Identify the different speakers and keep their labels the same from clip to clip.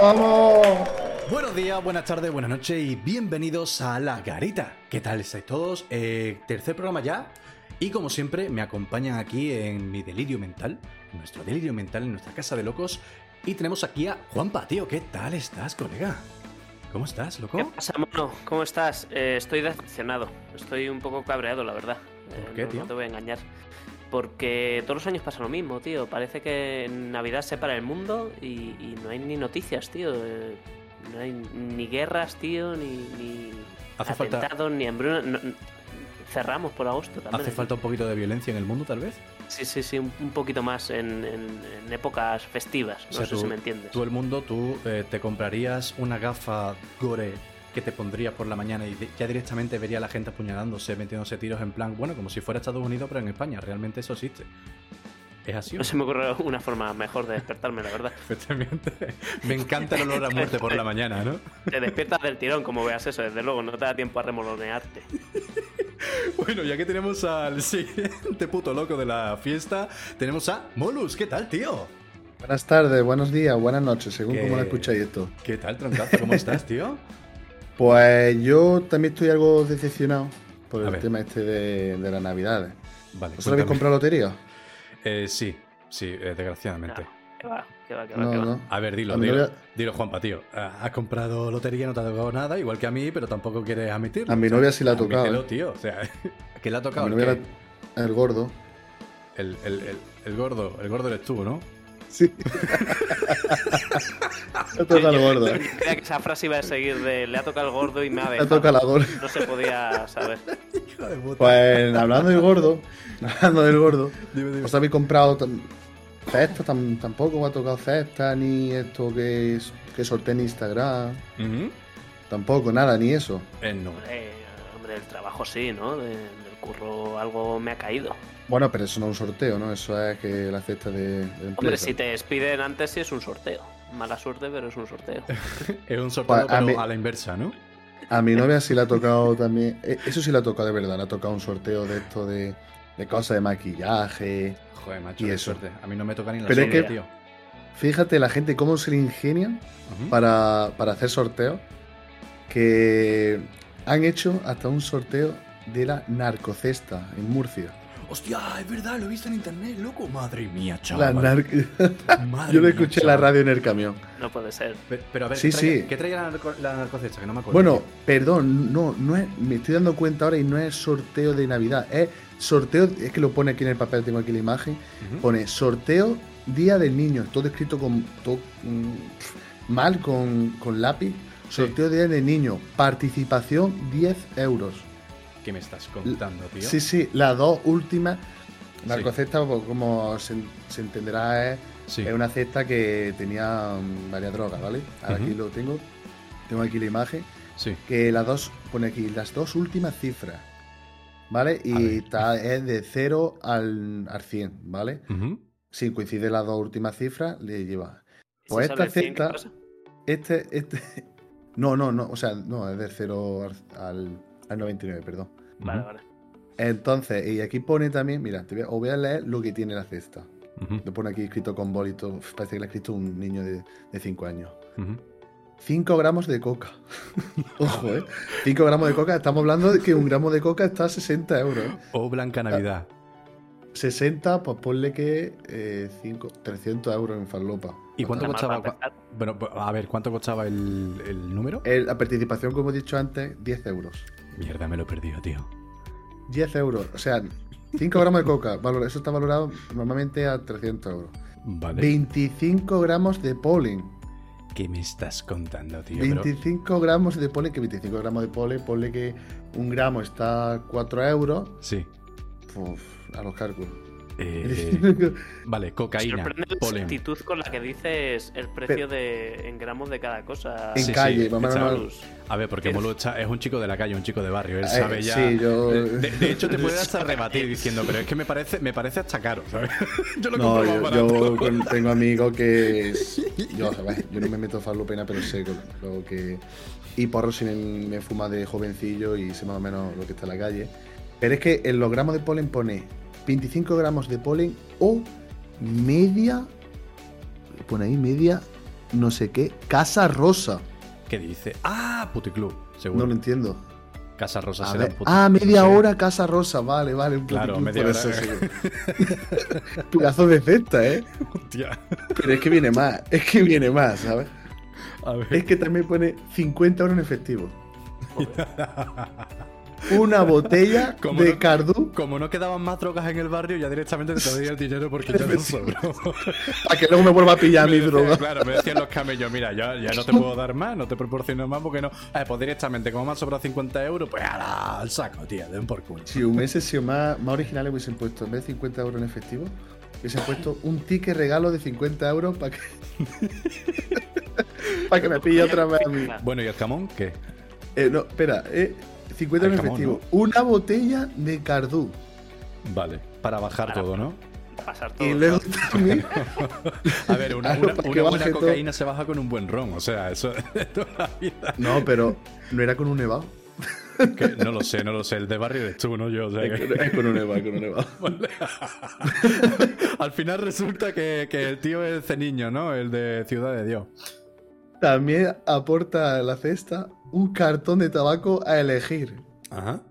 Speaker 1: vamos!
Speaker 2: Buenos días, buenas tardes, buenas noches y bienvenidos a La Garita. ¿Qué tal estáis todos? Eh, tercer programa ya. Y como siempre, me acompañan aquí en mi delirio mental, en nuestro delirio mental, en nuestra casa de locos. Y tenemos aquí a Juanpa, tío. ¿Qué tal estás, colega? ¿Cómo estás, loco?
Speaker 3: ¿Qué pasa, mono? ¿Cómo estás? Eh, estoy decepcionado. Estoy un poco cabreado, la verdad.
Speaker 2: ¿Por
Speaker 3: Eh,
Speaker 2: qué,
Speaker 3: no-
Speaker 2: tío?
Speaker 3: No te voy a engañar. Porque todos los años pasa lo mismo, tío. Parece que en Navidad se para el mundo y, y no hay ni noticias, tío. Eh, no hay ni guerras, tío, ni, ni
Speaker 2: Hace falta-
Speaker 3: atentados, ni hambruna. No- no- cerramos por agosto también.
Speaker 2: ¿Hace falta un poquito de violencia en el mundo, tal vez?
Speaker 3: Sí, sí, sí, un, un poquito más en, en- en épocas festivas.
Speaker 2: O
Speaker 3: No
Speaker 2: sea,
Speaker 3: sé
Speaker 2: tú-
Speaker 3: si me entiendes.
Speaker 2: Tú, el mundo, tú eh, te comprarías una gafa gore que te pondrías por la mañana y ya directamente vería a la gente apuñalándose, metiéndose tiros en plan, bueno, como si fuera Estados Unidos, pero en España. Realmente eso existe. ¿Es así?
Speaker 3: No se me ocurre una forma mejor de despertarme, la verdad.
Speaker 2: Efectivamente. Me encanta el olor a muerte por la mañana, ¿no?
Speaker 3: Te despiertas del tirón, como veas eso, desde luego, no te da tiempo a remolonearte.
Speaker 2: Bueno, ya que tenemos al siguiente puto loco de la fiesta, tenemos a Molus. ¿Qué tal, tío?
Speaker 1: Buenas tardes, buenos días, buenas noches, según
Speaker 2: ¿Qué?
Speaker 1: cómo lo escucháis esto.
Speaker 2: ¿Qué tal, troncazo? ¿Cómo estás, tío?
Speaker 1: Pues yo también estoy algo decepcionado por
Speaker 2: A
Speaker 1: el
Speaker 2: ver.
Speaker 1: tema este de, de las navidades.
Speaker 2: Vale.
Speaker 1: ¿Vosotros habéis comprado lotería?
Speaker 2: Eh, sí, sí, eh, desgraciadamente.
Speaker 3: ¿Qué va? ¿Qué va? ¿Qué va?
Speaker 1: No,
Speaker 3: ¿Qué va?
Speaker 1: no.
Speaker 2: A ver, dilo, dilo,
Speaker 1: novia-
Speaker 2: dilo, Juanpa, tío. Ah, Has comprado lotería, no te ha tocado nada, igual que a mí, pero tampoco quieres admitirlo.
Speaker 1: A mi novia sí le ha tocado,
Speaker 2: admítelo,
Speaker 1: ¿eh?
Speaker 2: tío. O sea, ¿qué le ha
Speaker 1: A
Speaker 2: tocado?
Speaker 1: mi
Speaker 2: ¿El,
Speaker 1: novia
Speaker 2: qué?
Speaker 1: la- el gordo.
Speaker 2: el, el- el- el gordo, el gordo eres tú, ¿no?
Speaker 1: Sí. Le toca al gordo.
Speaker 3: Yo creía que esa frase iba a seguir de le ha tocado el gordo y me ha
Speaker 1: Le
Speaker 3: dejado.
Speaker 1: toca la gordo.
Speaker 3: No se podía saber.
Speaker 2: Hijo de puta.
Speaker 1: Pues hablando del gordo, hablando del gordo,
Speaker 2: Dime, dime.
Speaker 1: ¿os habéis comprado cesta? Tam- tampoco me ha tocado cesta, ni esto que, es, que sorteé en Instagram.
Speaker 2: Ujú.
Speaker 1: Tampoco, nada, ni eso.
Speaker 2: Eh, no.
Speaker 3: Hombre, hombre, el trabajo sí, ¿no? De- del curro algo me ha caído.
Speaker 1: Bueno, pero eso no es un sorteo, ¿no? Eso es que la cesta de, de empresa.
Speaker 3: Hombre, si te despiden antes sí es un sorteo. Mala suerte, pero es un sorteo.
Speaker 2: Es un sorteo,
Speaker 1: Pues, a
Speaker 2: pero
Speaker 1: mí-
Speaker 2: a la inversa, ¿no?
Speaker 1: A mi novia sí le ha tocado también. eh, Eso sí le ha tocado de verdad. Le ha tocado un sorteo de esto de, de cosas de maquillaje.
Speaker 2: Joder, macho,
Speaker 1: Y
Speaker 2: qué
Speaker 1: eso.
Speaker 2: suerte. A mí no me toca ni la
Speaker 1: Pero es
Speaker 3: que-
Speaker 2: tío.
Speaker 1: Fíjate la gente cómo se le ingenian para, para hacer sorteos. Que han hecho hasta un sorteo de la narcocesta en Murcia.
Speaker 2: Hostia, es verdad, lo he visto en internet, loco. Madre mía,
Speaker 1: La
Speaker 2: chaval.
Speaker 1: nar-
Speaker 2: Madre
Speaker 1: Yo lo escuché en la radio en el camión.
Speaker 3: No puede ser.
Speaker 2: Pe- Pero a ver,
Speaker 1: Sí,
Speaker 2: ¿qué traía,
Speaker 1: sí.
Speaker 2: ¿qué traía la, narco- la narcocesta? Que no me acuerdo.
Speaker 1: Bueno, perdón, no, no es, me estoy dando cuenta ahora y no es sorteo de Navidad, es sorteo, es que lo pone aquí en el papel, tengo aquí la imagen, pone sorteo Día del Niño, todo escrito con todo, mm, mal con, con lápiz, sorteo Día del Niño, participación 10 euros.
Speaker 2: ¿Qué me estás contando, tío?
Speaker 1: Sí, sí, las dos últimas, la
Speaker 2: Sí.
Speaker 1: cesta, pues, como se, se entenderá, es,
Speaker 2: Sí.
Speaker 1: es una cesta que tenía mm, varias drogas, ¿vale? Ahora aquí lo tengo, tengo aquí la imagen
Speaker 2: Sí.
Speaker 1: que las dos, pone aquí, las dos últimas cifras, ¿vale? Y está, es de 0 al, al 100, ¿vale? Si coincide las dos últimas cifras, le lleva.
Speaker 3: ¿Y
Speaker 1: Pues esta
Speaker 3: sale 100, qué
Speaker 1: cesta-? Este, este. No, no, no, o sea, no, es de 0 al, al, al 99, perdón.
Speaker 3: Vale,
Speaker 2: Ujú.
Speaker 3: vale.
Speaker 1: Entonces, y aquí pone también, mira, te voy a, os voy a leer lo que tiene la cesta.
Speaker 2: Ujú.
Speaker 1: Lo pone aquí escrito con bolito, parece que lo ha escrito un niño de 5 años.
Speaker 2: Ujú.
Speaker 1: 5 gramos de coca. Ojo, ¿eh? 5 gramos de coca. Estamos hablando de que un gramo de coca está a 60 euros. ¿eh?
Speaker 2: O Blanca Navidad.
Speaker 1: 60, pues ponle que eh, 5, 300 euros en farlopa.
Speaker 2: ¿Y cuánto costaba? Bueno, a ver, ¿cuánto costaba el, el número?
Speaker 1: El- la participación, como he dicho antes, 10 euros.
Speaker 2: Mierda, me lo he perdido, tío.
Speaker 1: 10 euros. O sea, 5 gramos de coca. valor- eso está valorado normalmente a 300 euros.
Speaker 2: Vale.
Speaker 1: 25 gramos de polen.
Speaker 2: ¿Qué me estás contando, tío? Pero-
Speaker 1: 25 gramos de polen, que 25 gramos de polen, ponle que un gramo está a 4 euros.
Speaker 2: Sí.
Speaker 1: Uf, a los cálculos.
Speaker 2: Eh, vale, cocaína,
Speaker 3: Sorprende la
Speaker 2: polen.
Speaker 3: exactitud con la que dices el precio de, en gramos de cada cosa.
Speaker 1: En
Speaker 2: Sí,
Speaker 1: calle,
Speaker 2: sí,
Speaker 1: menos.
Speaker 2: está-
Speaker 3: Plus.
Speaker 2: A ver, porque está- es un chico de la calle, un chico de barrio. Él
Speaker 1: Eh,
Speaker 2: sabe ya.
Speaker 1: sí, yo-
Speaker 2: De, de hecho, te puede hasta rebatir diciendo, pero es que me parece, me parece hasta caro, ¿sabes? yo lo
Speaker 1: No, yo, yo con- tengo amigos que. Yo, ¿sabes? yo no me meto falopena, pero sé lo que. Y porro si me, me fuma de jovencillo y sé más o menos lo que está en la calle. Pero es que en los gramos de polen pone 25 gramos de polen o media. Pone ahí media no sé qué, Casa Rosa.
Speaker 2: ¿Qué dice? Ah, puticlub, seguro.
Speaker 1: No lo entiendo.
Speaker 2: Casa Rosa será un
Speaker 1: Ah, media hora Casa Rosa, vale, vale. Un
Speaker 2: Claro, media hora.
Speaker 1: Pedazo de cesta, ¿eh?
Speaker 2: Hostia.
Speaker 1: Pero es que viene más, es que viene más, ¿sabes?
Speaker 2: A ver.
Speaker 1: Es que también pone 50 euros en efectivo. Una botella
Speaker 2: ¿Cómo
Speaker 1: de
Speaker 2: no?
Speaker 1: Cardú
Speaker 2: Como no quedaban más drogas en el barrio, ya directamente te doy el dinero porque ya no sobró.
Speaker 1: para que luego me vuelva a pillar mi droga.
Speaker 2: Claro, me decían los camellos, mira, ya, ya no te puedo dar más, no te proporciono más porque no. Eh, pues directamente, como me han sobrado 50 euros, pues ala, al saco, tío, den por culo.
Speaker 1: Si hubiese sido más, más originales, hubiesen puesto, en vez de 50 euros en efectivo, hubiesen puesto un ticket regalo de 50 euros para que. para que me pille otra vez a mí.
Speaker 2: Bueno, ¿y el jamón qué?
Speaker 1: Eh, no, espera, eh, 50 euros en efectivo. Una botella de Cardú.
Speaker 2: Vale, para bajar
Speaker 3: Para-
Speaker 2: todo, ¿no?
Speaker 3: Pasar todo.
Speaker 1: Y luego también.
Speaker 2: A ver, una,
Speaker 1: Claro,
Speaker 2: una-
Speaker 1: para
Speaker 2: una
Speaker 1: que
Speaker 2: buena
Speaker 1: todo.
Speaker 2: cocaína se baja con un buen ron, o sea, eso de toda la vida.
Speaker 1: No, pero no era con un nevado.
Speaker 2: Que no lo sé, no lo sé, el de barrio eres tú, no yo. O sea,
Speaker 1: Es
Speaker 2: que-
Speaker 1: con- es con un nevado, es con un nevado.
Speaker 2: Al final resulta que, que el tío es ese niño, ¿no? El de Ciudad de Dios.
Speaker 1: También aporta la cesta un cartón de tabaco a elegir.
Speaker 2: Ajá.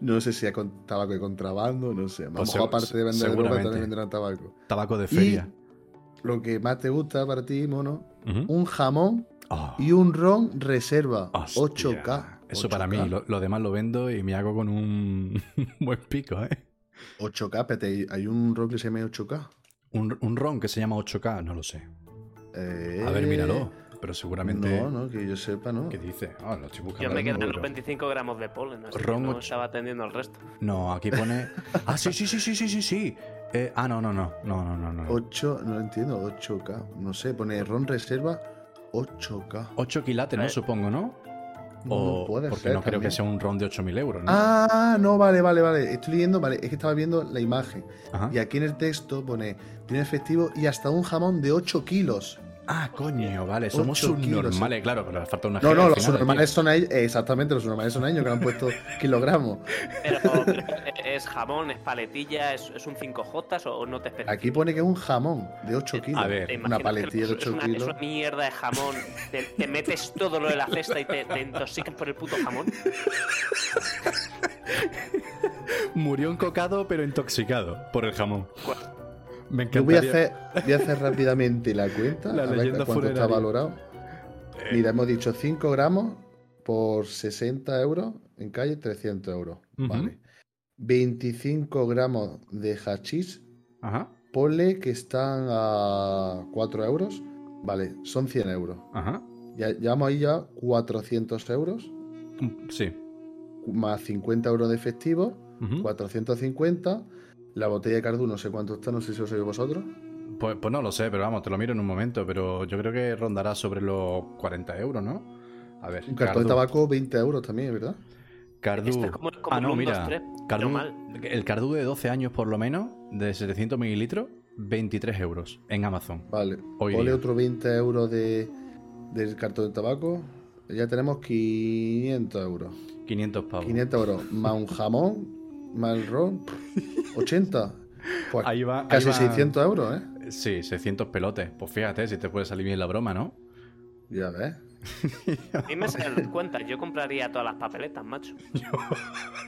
Speaker 1: No sé si es con tabaco de contrabando, no sé. A lo
Speaker 2: Pues
Speaker 1: mejor aparte de vender
Speaker 2: seguramente.
Speaker 1: también venderán tabaco.
Speaker 2: Tabaco de
Speaker 1: Y
Speaker 2: feria.
Speaker 1: lo que más te gusta para ti, mono, un jamón
Speaker 2: Ah,
Speaker 1: y un ron reserva.
Speaker 2: hostia.
Speaker 1: 8K.
Speaker 2: Eso para
Speaker 1: 8K.
Speaker 2: mí, lo, lo demás lo vendo y me hago con un buen pico, ¿eh?
Speaker 1: 8K, espérate, hay un ron que se llama 8K.
Speaker 2: Un, un ron que se llama 8K, no lo sé.
Speaker 1: Eh,
Speaker 2: A ver, míralo. Pero seguramente.
Speaker 1: No, no, que yo sepa, ¿no.
Speaker 2: ¿Qué dice? Ah, lo estoy buscando.
Speaker 3: Yo me
Speaker 2: mismo,
Speaker 3: los
Speaker 2: pero-
Speaker 3: 25 gramos de polen, así
Speaker 2: Ron
Speaker 3: que no estaba atendiendo el resto.
Speaker 2: No, aquí pone. Ah, sí, sí, sí, sí, sí, sí, sí. Eh, ah, no, no, no. No, no, no, no.
Speaker 1: 8, no lo entiendo, 8K. No sé, pone ron reserva 8K.
Speaker 2: 8 quilates, ¿no?
Speaker 3: Eh.
Speaker 2: Supongo, ¿no?
Speaker 1: No,
Speaker 2: O
Speaker 1: puede
Speaker 2: porque
Speaker 1: ser
Speaker 2: no creo que
Speaker 1: también.
Speaker 2: sea un ron de 8.000 euros, ¿no?
Speaker 1: Ah, no, vale, vale, vale. Estoy leyendo, vale, es que estaba viendo la imagen.
Speaker 2: Ajá.
Speaker 1: Y aquí en el texto pone, tiene efectivo y hasta un jamón de 8 kilos.
Speaker 2: Ah, coño, vale, somos
Speaker 1: kilos,
Speaker 2: subnormales, claro, pero le falta una
Speaker 1: No, no, los
Speaker 2: final,
Speaker 1: subnormales
Speaker 2: tío.
Speaker 1: son ellos, exactamente, los subnormales son ellos que han puesto kilogramos.
Speaker 3: Pero, pero, ¿es jamón, es paletilla, es, es un 5J o no te especifica?
Speaker 1: Aquí pone que es un jamón de 8 kilos.
Speaker 2: A ver.
Speaker 3: ¿Te
Speaker 1: una paletilla de
Speaker 3: es
Speaker 1: 8
Speaker 3: una, es
Speaker 1: kilos.
Speaker 3: una mierda de jamón, te, te metes todo lo de la cesta y te, te intoxicas por el puto jamón.
Speaker 2: Murió encocado, pero intoxicado por el jamón. Me
Speaker 1: Yo voy a
Speaker 2: encantaría.
Speaker 1: hacer, voy a hacer rápidamente la cuenta.
Speaker 2: La
Speaker 1: a ver cuánto está
Speaker 2: funeraria.
Speaker 1: valorado.
Speaker 2: Eh.
Speaker 1: Mira, hemos dicho 5 gramos por 60 euros en calle, 300 euros.
Speaker 2: Ujú.
Speaker 1: Vale. 25 gramos de hachís,
Speaker 2: Ajá,
Speaker 1: ponle que están a 4 euros. Vale, son 100 euros.
Speaker 2: ajá.
Speaker 1: Ya llevamos ahí ya 400 euros,
Speaker 2: Mm, Sí.
Speaker 1: más 50 euros de efectivo,
Speaker 2: Ujú.
Speaker 1: 450. La botella de Cardú no sé cuánto está, no sé si lo sabéis vosotros.
Speaker 2: Pues, pues no lo sé, pero vamos, te lo miro en un momento. Pero yo creo que rondará sobre los 40 euros, ¿no? A ver.
Speaker 1: Un cartón de
Speaker 2: Cardu-
Speaker 1: tabaco, 20 euros también, ¿verdad?
Speaker 2: Cardú.
Speaker 3: Esto es como- como
Speaker 2: ah, no, mira.
Speaker 3: 2-3,
Speaker 2: Cardú,
Speaker 3: no mal.
Speaker 2: el Cardú de 12 años por lo menos, de 700 mililitros, 23 euros en Amazon.
Speaker 1: Vale.
Speaker 2: Hoy
Speaker 1: Ponle
Speaker 2: día.
Speaker 1: otro 20 euros de, del cartón de tabaco. Ya tenemos 500 euros.
Speaker 2: 500 pavos.
Speaker 1: 500 euros. Más un jamón, más el ron. 80. Pues
Speaker 2: Ahí va. ahí
Speaker 1: casi
Speaker 2: va-
Speaker 1: 600 euros, ¿eh?
Speaker 2: Sí, 600 pelotes. Pues fíjate si te puede salir bien la broma, ¿no?
Speaker 1: Ya ves.
Speaker 3: A mí me salen cuentas, yo compraría todas las papeletas, macho.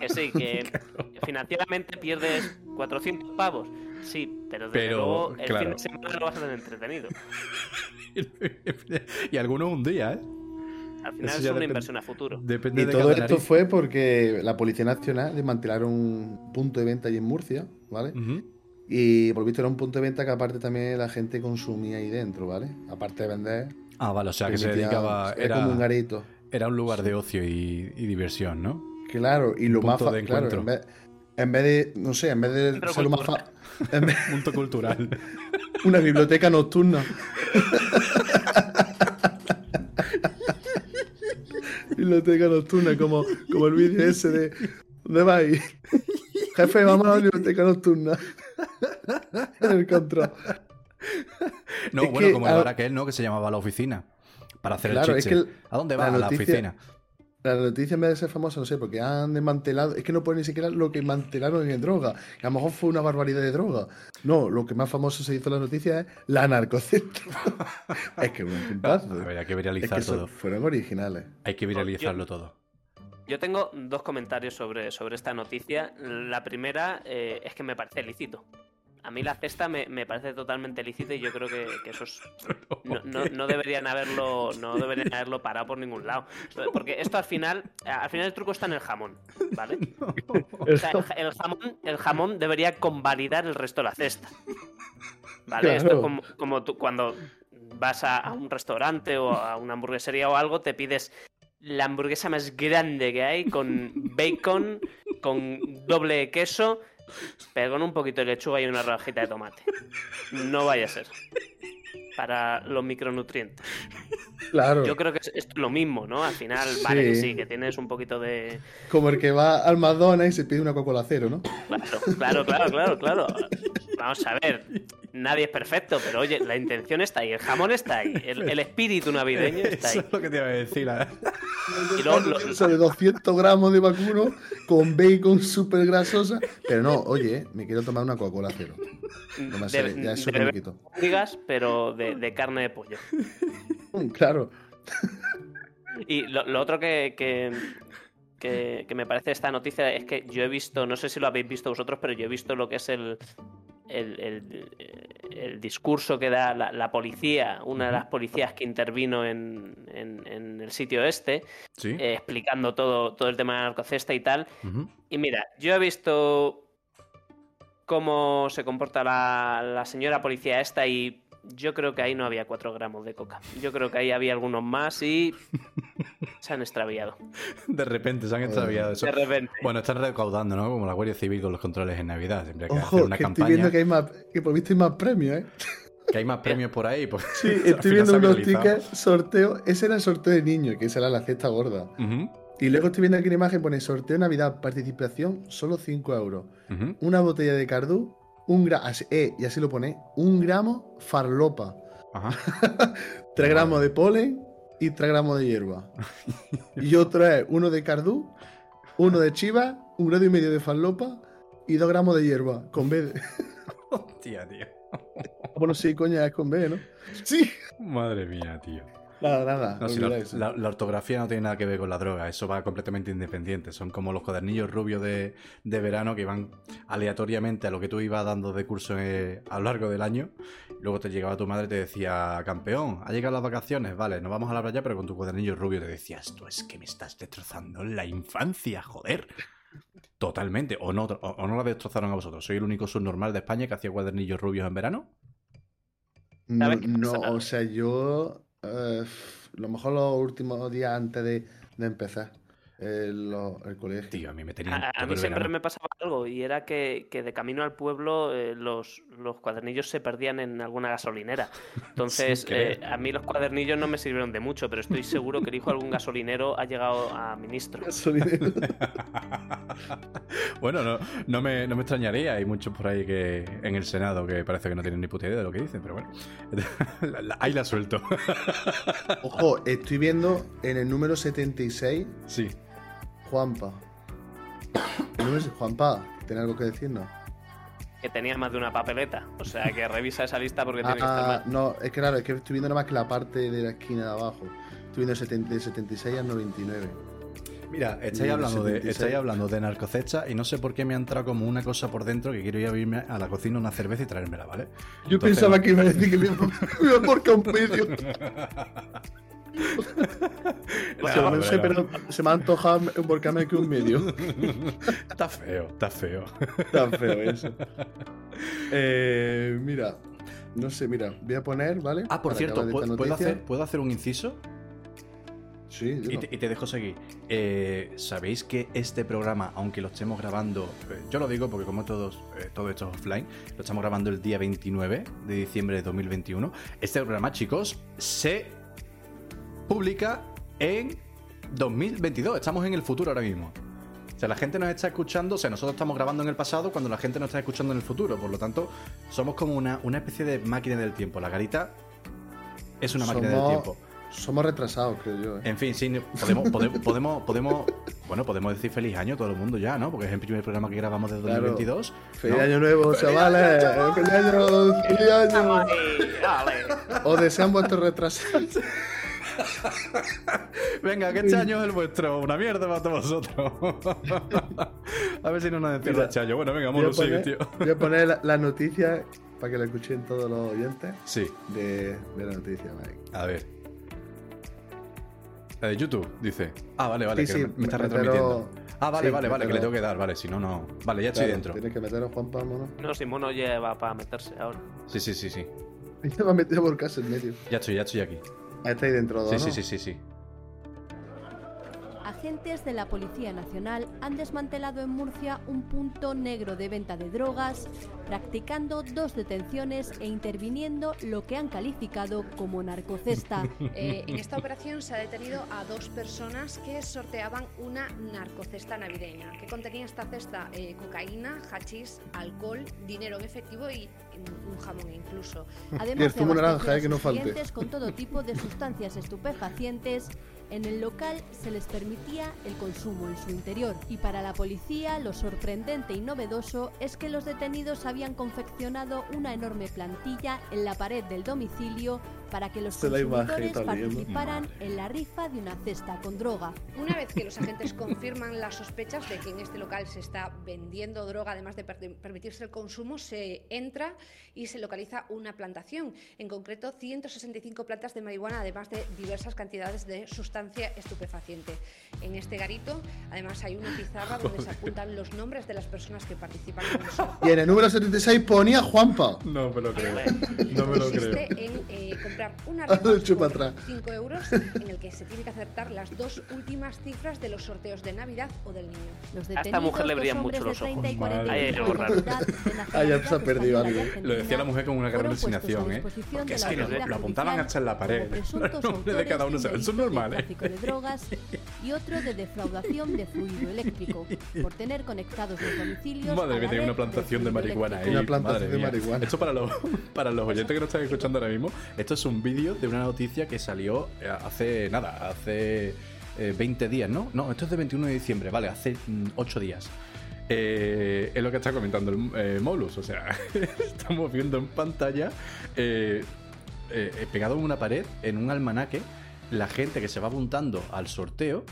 Speaker 3: Que sí, que financieramente pierdes 400 pavos. Sí, pero desde
Speaker 2: Pero,
Speaker 3: luego el
Speaker 2: claro.
Speaker 3: fin de semana lo vas a tener entretenido.
Speaker 2: y algunos un día, ¿eh?
Speaker 3: Al final es una inversión a futuro.
Speaker 2: Depende
Speaker 1: Y
Speaker 2: de
Speaker 1: todo esto
Speaker 2: nariz.
Speaker 1: fue porque la Policía Nacional desmantelaron un punto de venta allí en Murcia, ¿vale? Y por visto era un punto de venta que aparte también la gente consumía ahí dentro, ¿vale? Aparte de vender.
Speaker 2: Ah, vale, o sea que se dedicaba.
Speaker 1: era
Speaker 2: Era,
Speaker 1: como un garito.
Speaker 2: era un lugar de ocio y, y diversión, ¿no?
Speaker 1: Claro, y lo más
Speaker 2: de
Speaker 1: claro, en vez, en vez de, no sé, en vez de ser lo más vez-
Speaker 2: Punto cultural.
Speaker 1: una biblioteca nocturna. biblioteca nocturna, como, como el vídeo ese de ¿Dónde vais? Jefe, vamos a la biblioteca nocturna. en el control.
Speaker 2: No,
Speaker 1: Es
Speaker 2: bueno,
Speaker 1: que,
Speaker 2: como el
Speaker 1: a-
Speaker 2: bar aquel, ¿no? Que se llamaba la oficina. Para hacer
Speaker 1: Claro,
Speaker 2: el
Speaker 1: es
Speaker 2: chiche.
Speaker 1: que el-
Speaker 2: ¿A dónde
Speaker 1: la
Speaker 2: vas? A la oficina.
Speaker 1: La noticia en vez de ser famosa, no sé, porque han desmantelado. Es que no pone ni siquiera lo que mantelaron en droga. Que a lo mejor fue una barbaridad de droga. No, lo que más famoso se hizo en la noticia es la narcocentro. es que un puntazo.
Speaker 2: A ver, hay que viralizar
Speaker 1: es que
Speaker 2: todo.
Speaker 1: Fueron originales.
Speaker 2: Hay que viralizarlo todo.
Speaker 3: Yo tengo dos comentarios sobre, sobre esta noticia. La primera eh, es que me parece lícito. A mí la cesta me, me parece totalmente lícita y yo creo que, que eso es, no, no, no deberían haberlo no deberían haberlo parado por ningún lado. Porque esto al final, al final el truco está en el jamón, ¿vale? O sea, el, el jamón, el jamón debería convalidar el resto de la cesta. ¿Vale? Esto es como, como tú cuando vas a, a un restaurante o a una hamburguesería o algo, te pides la hamburguesa más grande que hay con bacon, con doble queso, pero con un poquito de lechuga y una rajita de tomate. No vaya a ser. Para los micronutrientes.
Speaker 1: Claro.
Speaker 3: Yo creo que es, es lo mismo, ¿no? Al final, vale que
Speaker 1: Sí.
Speaker 3: que tienes un poquito de.
Speaker 1: Como el que va al McDonald's y se pide una Coca-Cola cero, ¿no?
Speaker 3: Claro, claro, claro, claro, claro. Vamos a ver. Nadie es perfecto, pero oye, la intención está ahí, el jamón está ahí, el, el espíritu navideño está
Speaker 2: Eso
Speaker 3: ahí.
Speaker 2: es lo que te iba a decir. la-
Speaker 3: Y luego, lo-
Speaker 1: Eso de 200 gramos de vacuno con bacon súper grasosa. Pero no, oye, me quiero tomar una Coca-Cola cero. No me
Speaker 3: de-
Speaker 1: ya eso
Speaker 3: de
Speaker 1: que me quito.
Speaker 3: digas, pero de, de carne de pollo.
Speaker 1: Mm, Claro.
Speaker 3: Y lo, lo otro que, que, que- que me parece esta noticia es que yo he visto, no sé si lo habéis visto vosotros, pero yo he visto lo que es el, el, el- el discurso que da la, la policía, una de las policías que intervino en, en- en el sitio este,
Speaker 2: Sí.
Speaker 3: eh, explicando todo, todo el tema de la narcocesta y tal. Y mira, yo he visto cómo se comporta la, la señora policía esta y yo creo que ahí no había 4 gramos de coca. Yo creo que ahí había algunos más y se han extraviado.
Speaker 2: De repente se han extraviado eso.
Speaker 3: De repente.
Speaker 2: Bueno, están recaudando, ¿no? Como la Guardia Civil con los controles en Navidad. Siempre hay que hacer
Speaker 1: Ojo,
Speaker 2: una
Speaker 1: que estoy
Speaker 2: campaña.
Speaker 1: viendo que hay más, que por visto hay más premios, ¿eh?
Speaker 2: que hay más premios por ahí. Pues,
Speaker 1: Sí, estoy viendo unos tickets, sorteo. Ese era el sorteo de niños, que esa era la cesta gorda. Y luego estoy viendo aquí una imagen, pone sorteo Navidad, participación, solo 5 euros. Una botella de cardú, un gramo, eh, y así lo pone, un gramo farlopa,
Speaker 2: Ajá.
Speaker 1: 3 gramos de polen y 3 gramos de hierba. y otro es uno de cardú, uno de chiva, un grado y medio de farlopa y 2 gramos de hierba, con B. de-
Speaker 2: Hostia, tío.
Speaker 1: bueno, sí, coña, es con B, ¿no? Sí.
Speaker 2: Madre mía, tío.
Speaker 1: Nada, nada.
Speaker 2: No, si
Speaker 1: olvida
Speaker 2: la,
Speaker 1: eso.
Speaker 2: la- la ortografía no tiene nada que ver con la droga, eso va completamente independiente. Son como los cuadernillos rubios de, de verano que van aleatoriamente a lo que tú ibas dando de curso eh, a lo largo del año. Luego te llegaba tu madre y te decía, campeón, ha llegado las vacaciones, vale, nos vamos a la playa, pero con tu cuadernillo rubio te decía, esto es que me estás destrozando la infancia, joder. Totalmente. O no, o, o no la destrozaron a vosotros. Soy el único subnormal de España que hacía cuadernillos rubios en verano.
Speaker 1: No, o sea, yo. Eh, lo mejor los últimos días antes de, de empezar el, colegio.
Speaker 2: Tío, a mí me tenían
Speaker 3: A, a
Speaker 2: todo
Speaker 3: mí
Speaker 2: el
Speaker 3: siempre
Speaker 2: verano.
Speaker 3: me pasaba algo y era que, que de camino al pueblo eh, los, los cuadernillos se perdían en alguna gasolinera. Entonces, eh, a mí los cuadernillos no me sirvieron de mucho, pero estoy seguro que el hijo de algún gasolinero ha llegado a ministro.
Speaker 1: Gasolinero.
Speaker 2: bueno, no, no, me, no me extrañaría. Hay muchos por ahí que en el Senado que parece que no tienen ni puta idea de lo que dicen, pero bueno. La- la- ahí la suelto.
Speaker 1: Ojo, estoy viendo en el número 76,
Speaker 2: sí.
Speaker 1: Juanpa. Número es- Juanpa, ¿tiene algo que decirnos?
Speaker 3: Que tenía más de una papeleta. O sea, que revisa esa lista porque tiene que estar
Speaker 1: Ah,
Speaker 3: mal.
Speaker 1: no, es que claro, es que estoy viendo nada más que la parte de la esquina de abajo. Estoy viendo 70 de 76 al 99.
Speaker 2: Mira, estáis hablando, de,
Speaker 1: 76.
Speaker 2: estáis hablando de narcocecha y no sé por qué me ha entrado como una cosa por dentro que quiero ir a irme a la cocina una cerveza y traérmela, ¿vale?
Speaker 1: Yo
Speaker 2: Entonces-
Speaker 1: pensaba que iba a decir que me iba, por un medio. Sé, pero se me ha antojado emborcarme que un medio.
Speaker 2: Está feo, está feo.
Speaker 1: Tan feo eso. Eh, mira, no sé, mira, voy a poner, ¿vale?
Speaker 2: Ah, por
Speaker 1: Para
Speaker 2: cierto, ¿puedo, hacer, ¿puedo hacer un inciso?
Speaker 1: Sí,
Speaker 2: Y te, y te dejo seguir. Eh, ¿Sabéis que este programa, aunque lo estemos grabando, eh, yo lo digo porque como todos, eh, todo esto es offline, lo estamos grabando el día 29 de diciembre de 2021, este programa, chicos, se publica en 2022. Estamos en el futuro ahora mismo. O sea, la gente nos está escuchando, o sea, nosotros estamos grabando en el pasado cuando la gente nos está escuchando en el futuro. Por lo tanto, somos como una, una especie de máquina del tiempo. La garita es una máquina del tiempo.
Speaker 1: Somos retrasados, creo yo. ¿eh?
Speaker 2: En fin, sí, podemos, podemos, podemos, podemos, bueno, podemos decir feliz año a todo el mundo ya, ¿no? Porque es el primer programa que grabamos desde
Speaker 1: Claro.
Speaker 2: 2022.
Speaker 1: Feliz
Speaker 2: ¿no?
Speaker 1: año nuevo, chavales. Feliz año, feliz año.
Speaker 3: Ay, dale.
Speaker 1: Os desean vuestros retrasados.
Speaker 2: Venga, que este año es el vuestro. Una mierda para todos vosotros. a ver si no nos encierra este año. Bueno, venga,
Speaker 1: Voy a
Speaker 2: Molo, sigue,
Speaker 1: poner,
Speaker 2: tío.
Speaker 1: voy a poner la, la noticia para que la escuchen todos los oyentes
Speaker 2: Sí,
Speaker 1: de, de la noticia. Mike.
Speaker 2: a ver. La de YouTube, dice. Ah, vale, vale,
Speaker 1: Sí,
Speaker 2: que
Speaker 1: sí,
Speaker 2: me, me está
Speaker 1: me-
Speaker 2: retransmitiendo. Ah, vale,
Speaker 1: sí,
Speaker 2: vale, vale, que le tengo que dar, vale, si no, no. Vale, ya estoy dentro.
Speaker 1: Tienes que meteros Juan Pablo, ¿no?
Speaker 3: No, Simón no lleva para meterse ahora.
Speaker 2: Sí, sí, sí, sí.
Speaker 1: Ya me ha metido por casa en medio.
Speaker 2: Ya estoy, ya estoy aquí.
Speaker 1: Ahí estáis dentro,
Speaker 2: Sí,
Speaker 1: ¿no?
Speaker 2: sí, sí, sí, sí.
Speaker 4: Agentes de la Policía Nacional han desmantelado en Murcia un punto negro de venta de drogas, practicando dos detenciones e interviniendo lo que han calificado como narcocesta.
Speaker 5: Eh, en esta operación se ha detenido a dos personas que sorteaban una narcocesta navideña, que contenía esta cesta eh, cocaína, hachís, alcohol, dinero en efectivo y un, jamón incluso.
Speaker 4: Además
Speaker 1: Y el naranja, eh, que no falte.
Speaker 4: con todo tipo de sustancias estupefacientes, en el local se les permitía el consumo en su interior. Y para la policía, lo sorprendente y novedoso es que los detenidos habían confeccionado una enorme plantilla en la pared del domicilio para que los consumidores
Speaker 1: está leyendo.
Speaker 4: participaran en la rifa de una cesta con droga.
Speaker 5: Una vez que los agentes confirman las sospechas de que en este local se está vendiendo droga, además de per- permitirse el consumo, se entra y se localiza una plantación, en concreto 165 plantas de marihuana, además de diversas cantidades de sustancia estupefaciente. En este garito, además, hay una pizarra donde se apuntan los nombres de las personas que participan en el.
Speaker 1: Y en el número 76 ponía Juanpa.
Speaker 2: No me lo creo. No me lo creo.
Speaker 5: en eh, comprar una
Speaker 1: Hazlo
Speaker 5: rifa
Speaker 1: chupa
Speaker 5: por
Speaker 1: atrás.
Speaker 5: 5 euros en el que se tiene que acertar las dos últimas cifras de los sorteos de Navidad o del niño.
Speaker 4: Los
Speaker 3: A esta mujer le brillan mucho los
Speaker 4: de 30 y
Speaker 2: ojos.
Speaker 4: 41
Speaker 3: Ahí algo
Speaker 1: ya se ha perdido alguien.
Speaker 2: Lo decía la mujer con una
Speaker 4: a
Speaker 2: resignación, ¿eh? Porque es que lo, apuntaban hasta en la pared. Los nombres de cada uno. Eso es
Speaker 4: un
Speaker 2: normal, ¿eh?
Speaker 4: tráfico de drogas y otro de defraudación de fluido eléctrico por tener conectados los domicilios
Speaker 2: Madre mía, tiene
Speaker 4: red
Speaker 2: una plantación de marihuana ahí.
Speaker 1: Una plantación
Speaker 2: madre
Speaker 1: de
Speaker 2: mía.
Speaker 1: marihuana.
Speaker 2: Esto para los, para los oyentes que no están escuchando ahora mismo, esto es un vídeo de una noticia que salió eh, hace nada, hace eh, 20 días, ¿no? No, esto es de 21 de diciembre, vale, hace 8 días. Eh, es lo que está comentando el eh, Molus, o sea, estamos viendo en pantalla, eh, eh, eh, pegado en una pared, en un almanaque, la gente que se va apuntando al sorteo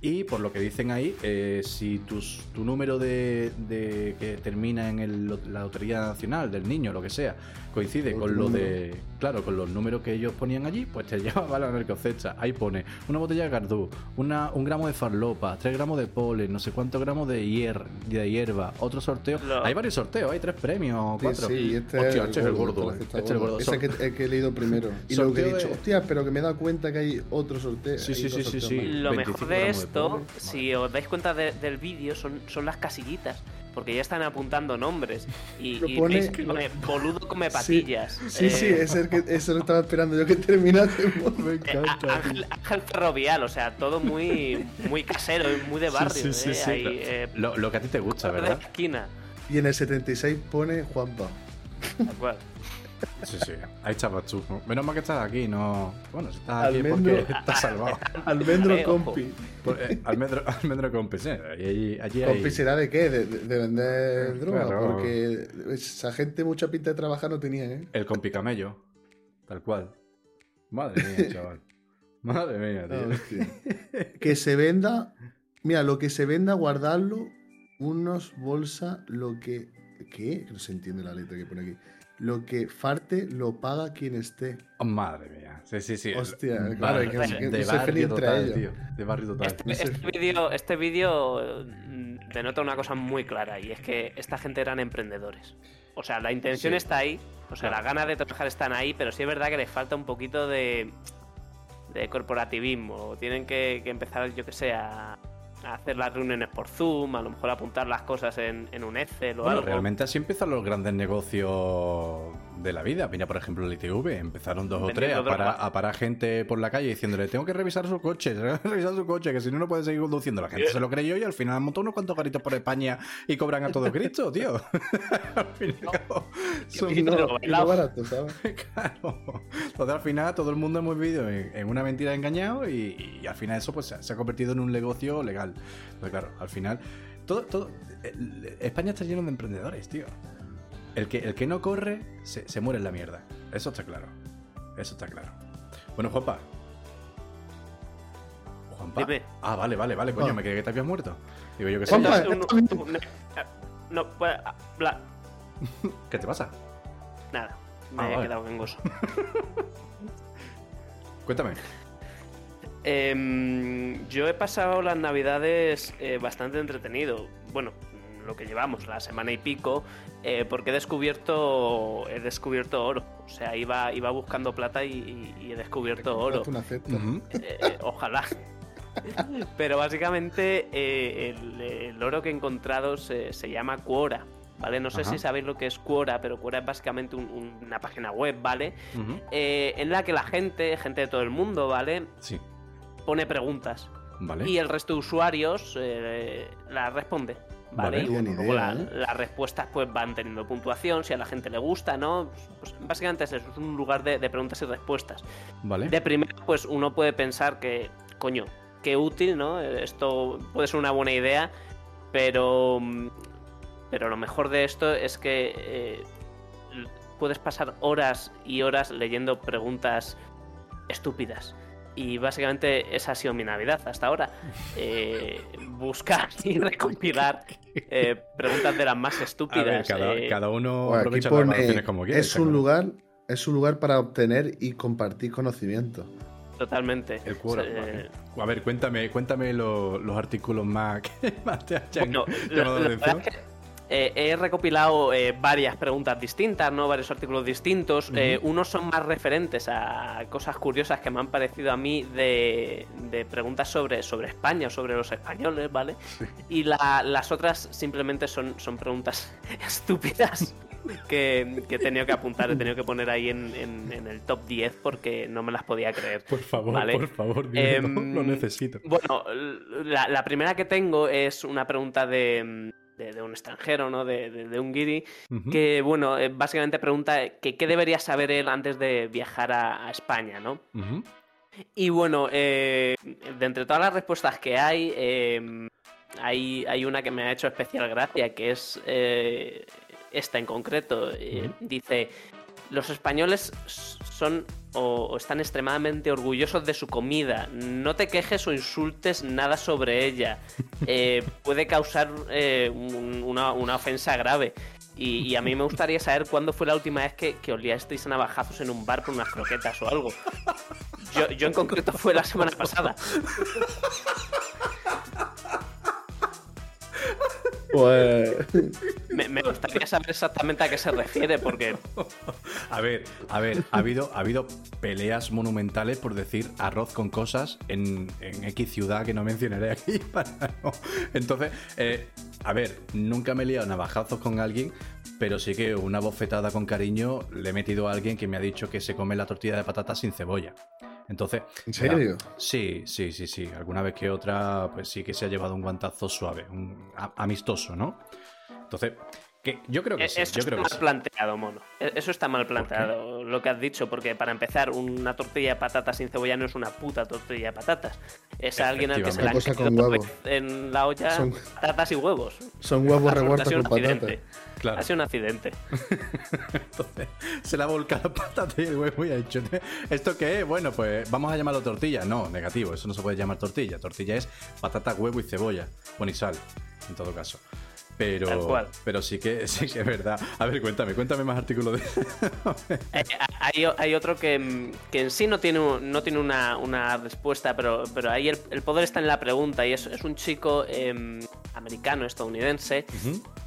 Speaker 2: y por lo que dicen ahí, eh, si tus- tu número de, de- que termina en el- la Lotería Nacional del niño, lo que sea, coincide
Speaker 1: Con
Speaker 2: lo
Speaker 1: número.
Speaker 2: de. Claro, con los números que ellos ponían allí, pues te llevaba la narcocecha. Ahí pone una botella de gardú, una, un gramo de farlopa, tres gramos de polen, no sé cuántos gramos de, hier, de hierba, otro sorteo.
Speaker 3: Lo-
Speaker 2: Hay varios sorteos, hay tres premios,
Speaker 1: Sí,
Speaker 2: cuatro.
Speaker 1: sí, este
Speaker 2: Hostia,
Speaker 1: es
Speaker 2: este es el gordo.
Speaker 1: cesta
Speaker 2: Este es el gordo.
Speaker 1: Ese que, el que he leído primero. Y luego que he dicho,
Speaker 2: de-
Speaker 1: hostia, pero que me he dado cuenta que hay otro sorteo.
Speaker 2: Sí, sí, sí, sí, sí.
Speaker 3: Lo
Speaker 2: 25
Speaker 3: mejor de esto, si os dais cuenta de- del vídeo, son, son las casillitas. Porque ya están apuntando nombres. Y,
Speaker 1: Lo
Speaker 3: y
Speaker 1: pone-
Speaker 3: veis que pone boludo come patillas.
Speaker 1: Sí,
Speaker 3: Eh,
Speaker 1: sí, es el que eso lo estaba esperando yo que terminase. Me
Speaker 3: eh,
Speaker 1: encanta.
Speaker 3: Ángel, Ángel Ferrovial, o sea, todo muy, muy casero y muy de barrio.
Speaker 2: Sí, sí,
Speaker 3: eh,
Speaker 2: sí, sí.
Speaker 3: ahí, eh,
Speaker 2: Lo, lo que a ti te gusta,
Speaker 3: de
Speaker 2: ¿verdad?
Speaker 3: esquina.
Speaker 1: Y en el 76 pone Juanpa.
Speaker 3: tal cual.
Speaker 2: Sí, sí. Ahí estabas tú. Menos mal que estás aquí, no. Bueno, si estás aquí es
Speaker 1: Almendro-
Speaker 2: porque estás salvado.
Speaker 1: Almendro. Compi.
Speaker 2: Por- eh, almendro, almendro con PC. Allí, allí hay.
Speaker 1: ¿Compi será de qué? De, de- de vender droga.
Speaker 2: Claro.
Speaker 1: Porque esa gente mucha pinta de trabajar no tenía, ¿eh?
Speaker 2: El compi camello. Tal cual. Madre mía, chaval. Madre mía,
Speaker 1: Ah,
Speaker 2: tío.
Speaker 1: hostia. que se venda. Mira, lo que se venda, guardarlo. Unos bolsas, lo que. ¿Qué? Que no se entiende la letra que pone aquí. Lo que farte lo paga quien esté.
Speaker 2: Oh, madre mía. Sí, sí, sí.
Speaker 1: Hostia, claro, que-
Speaker 2: de,
Speaker 1: es que
Speaker 2: de
Speaker 1: no se
Speaker 2: barrio total,
Speaker 1: ellos.
Speaker 2: tío. De barrio total.
Speaker 3: Este,
Speaker 1: No sé.
Speaker 3: este vídeo este mm, denota una cosa muy clara y es que esta gente eran emprendedores. O sea, la intención
Speaker 2: Sí.
Speaker 3: está ahí, o sea,
Speaker 2: Claro.
Speaker 3: las ganas de trabajar están ahí, pero sí es verdad que les falta un poquito de, de corporativismo. Tienen que, que empezar, yo que sé, a hacer las reuniones por Zoom, a lo mejor apuntar las cosas en, en un Excel o
Speaker 2: Bueno,
Speaker 3: algo.
Speaker 2: realmente así empiezan los grandes negocios de la vida. Mira, por ejemplo, el ITV. Empezaron dos o tres a parar,
Speaker 3: droga.
Speaker 2: a parar gente por la calle diciéndole: Tengo que revisar su coche, revisar su coche, que si no, no puede seguir conduciendo. La gente se lo creyó y al final han montado unos cuantos garitos por España y cobran a todo Cristo, tío. al fin y al cabo, son-
Speaker 1: Y no,
Speaker 3: Pero
Speaker 1: y no
Speaker 3: bailado.
Speaker 1: barato, ¿sabes?
Speaker 2: Claro. Entonces al final todo el mundo hemos vivido en, en una mentira engañado y, y al final eso pues se ha, se ha convertido en un negocio legal. Entonces claro, al final todo, España está lleno de emprendedores, tío. El que, el que no corre se, se muere en la mierda. Eso está claro. Eso está claro. Bueno, Juanpa. Juanpa.
Speaker 3: Dime.
Speaker 2: Ah, vale, vale, vale, coño,
Speaker 1: Ah.
Speaker 2: me creía que te habías muerto. Digo yo que sí.
Speaker 1: Juanpa,
Speaker 3: No,
Speaker 1: bien.
Speaker 3: no, pues, ah, bla-
Speaker 2: ¿Qué te pasa?
Speaker 3: nada, me
Speaker 2: Ah,
Speaker 3: he
Speaker 2: vale.
Speaker 3: quedado gangoso.
Speaker 2: Cuéntame.
Speaker 3: Em, yo he pasado las navidades eh, bastante entretenido. Bueno, lo que llevamos, la semana y pico, eh, porque he descubierto, he descubierto oro. O sea, iba, iba buscando plata y, y he descubierto oro.
Speaker 1: Una cesta.
Speaker 2: Ujú.
Speaker 3: Eh, ojalá. Pero básicamente eh, el, el oro que he encontrado se, se llama Quora. ¿Vale? No sé
Speaker 2: Ajá.
Speaker 3: si sabéis lo que es Quora, pero Quora es básicamente un- un- una página web, ¿vale? Eh, en la que la gente, gente de todo el mundo, ¿vale?
Speaker 2: Sí.
Speaker 3: Pone preguntas.
Speaker 2: Vale.
Speaker 3: Y el resto de usuarios eh, las responde. ¿Vale?
Speaker 2: Vale.
Speaker 3: Y
Speaker 1: Bien
Speaker 3: luego la-
Speaker 1: ¿eh?
Speaker 3: las respuestas pues van teniendo puntuación, si a la gente le gusta, ¿no? Pues básicamente es eso, es un lugar de, de preguntas y respuestas.
Speaker 2: Vale.
Speaker 3: De primero, pues uno puede pensar que, coño, qué útil, ¿no? Esto puede ser una buena idea, pero, mm, pero lo mejor de esto es que eh, puedes pasar horas y horas leyendo preguntas estúpidas. Y básicamente esa ha sido mi Navidad hasta ahora. Eh, buscar y recopilar eh, preguntas de las más
Speaker 2: ver,
Speaker 3: estúpidas.
Speaker 2: cada,
Speaker 3: eh,
Speaker 2: cada uno aprovecha las
Speaker 1: pone,
Speaker 2: como quiere.
Speaker 1: es un lugar, es un lugar para obtener y compartir conocimiento.
Speaker 3: Totalmente.
Speaker 2: El Quora,
Speaker 3: Eh.
Speaker 2: A ver, cuéntame, cuéntame lo- los artículos más que más te hayan
Speaker 3: Bueno,
Speaker 2: llamado
Speaker 3: la-
Speaker 2: atención.
Speaker 3: verdad es que, eh, he recopilado eh, varias preguntas distintas, ¿no? Varios artículos distintos. Eh, unos son más referentes a cosas curiosas que me han parecido a mí de, de preguntas sobre, sobre España o sobre los españoles, ¿vale? Y la- las otras simplemente son, son preguntas estúpidas. Que, que he tenido que apuntar, he tenido que poner ahí en, en- en el top 10 porque no me las podía creer.
Speaker 2: Por favor,
Speaker 3: Vale.
Speaker 2: por favor,
Speaker 3: Em,
Speaker 2: lo necesito.
Speaker 3: Bueno, la, la primera que tengo es una pregunta de, de- de un extranjero, ¿no? De, de- un guiri, que, bueno, eh, básicamente pregunta que qué debería saber él antes de viajar a, a España, ¿no? Y bueno, eh, de entre todas las respuestas que hay, eh, hay, hay una que me ha hecho especial gracia, que es eh, esta en concreto. Dice, los españoles son o, o están extremadamente orgullosos de su comida. No te quejes o insultes nada sobre ella. Eh, puede causar eh, un- una, una ofensa grave. Y, y a mí me gustaría saber cuándo fue la última vez que, que oliasteis a navajazos en un bar por unas croquetas o algo. Yo, yo en concreto fue la semana pasada.
Speaker 1: Pues
Speaker 3: Me, me gustaría saber exactamente a qué se refiere, porque
Speaker 2: A ver, a ver, ha habido, ha habido peleas monumentales por decir arroz con cosas en, en X ciudad que no mencionaré aquí. para no- Entonces, eh, a ver, nunca me he liado navajazos con alguien, pero sí que una bofetada con cariño le he metido a alguien que me ha dicho que se come la tortilla de patatas sin cebolla. Entonces,
Speaker 1: ¿En serio?
Speaker 2: Sí, sí, sí, sí. Alguna vez que otra, pues sí que se ha llevado un guantazo suave, un a- amistoso, ¿no? Entonces, que yo creo que
Speaker 3: eh,
Speaker 2: sí,
Speaker 3: eso
Speaker 2: yo
Speaker 3: está
Speaker 2: creo que
Speaker 3: mal
Speaker 2: sí.
Speaker 3: planteado, mono. E- Eso está mal planteado, lo que has dicho, porque para empezar, una tortilla de patatas sin cebolla no es una puta tortilla de patatas. Es a alguien al que se le han
Speaker 1: con
Speaker 3: en la olla
Speaker 1: Son-
Speaker 3: patatas y huevos.
Speaker 1: Son huevos revueltos
Speaker 3: sido
Speaker 1: con
Speaker 3: un
Speaker 1: patatas.
Speaker 3: accidente.
Speaker 2: Claro.
Speaker 3: Ha sido un accidente.
Speaker 2: Entonces, se le ha volcado la patata y el huevo y ha dicho, ¿esto qué es? Bueno, pues vamos a llamarlo tortilla. No, negativo, eso no se puede llamar tortilla. Tortilla es patata, huevo y cebolla. Bueno, y sal, en todo caso.
Speaker 3: Tal
Speaker 2: Pero,
Speaker 3: cual.
Speaker 2: pero sí que sí que es verdad. A ver, cuéntame, cuéntame más artículos de.
Speaker 3: Eh, hay, hay otro que, que en sí no tiene, no tiene una, una respuesta, pero, pero ahí el, el poder está en la pregunta. Y es, es un chico em, americano, estadounidense,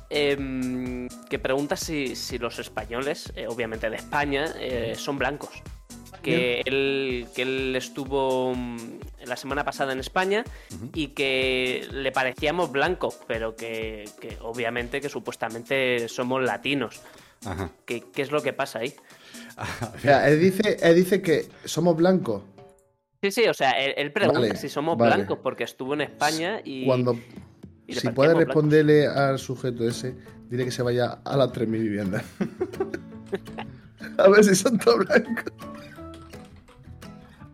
Speaker 3: em, que pregunta si, si los españoles, eh, obviamente de España, eh, son blancos. Que él, que él estuvo mm, la semana pasada en España y que le parecíamos blancos, pero que, que obviamente que supuestamente somos latinos. ¿Qué, qué es lo que pasa ahí?
Speaker 1: O sea, él dice, él dice que somos blancos.
Speaker 3: Sí, sí, o sea, él, él pregunta
Speaker 1: Vale,
Speaker 3: si somos
Speaker 1: vale.
Speaker 3: blancos porque estuvo en España y.
Speaker 1: Cuando,
Speaker 3: y
Speaker 1: si
Speaker 3: blancos.
Speaker 1: responderle al sujeto ese, dile que se vaya a las 3.000 viviendas. a ver si son todos blancos.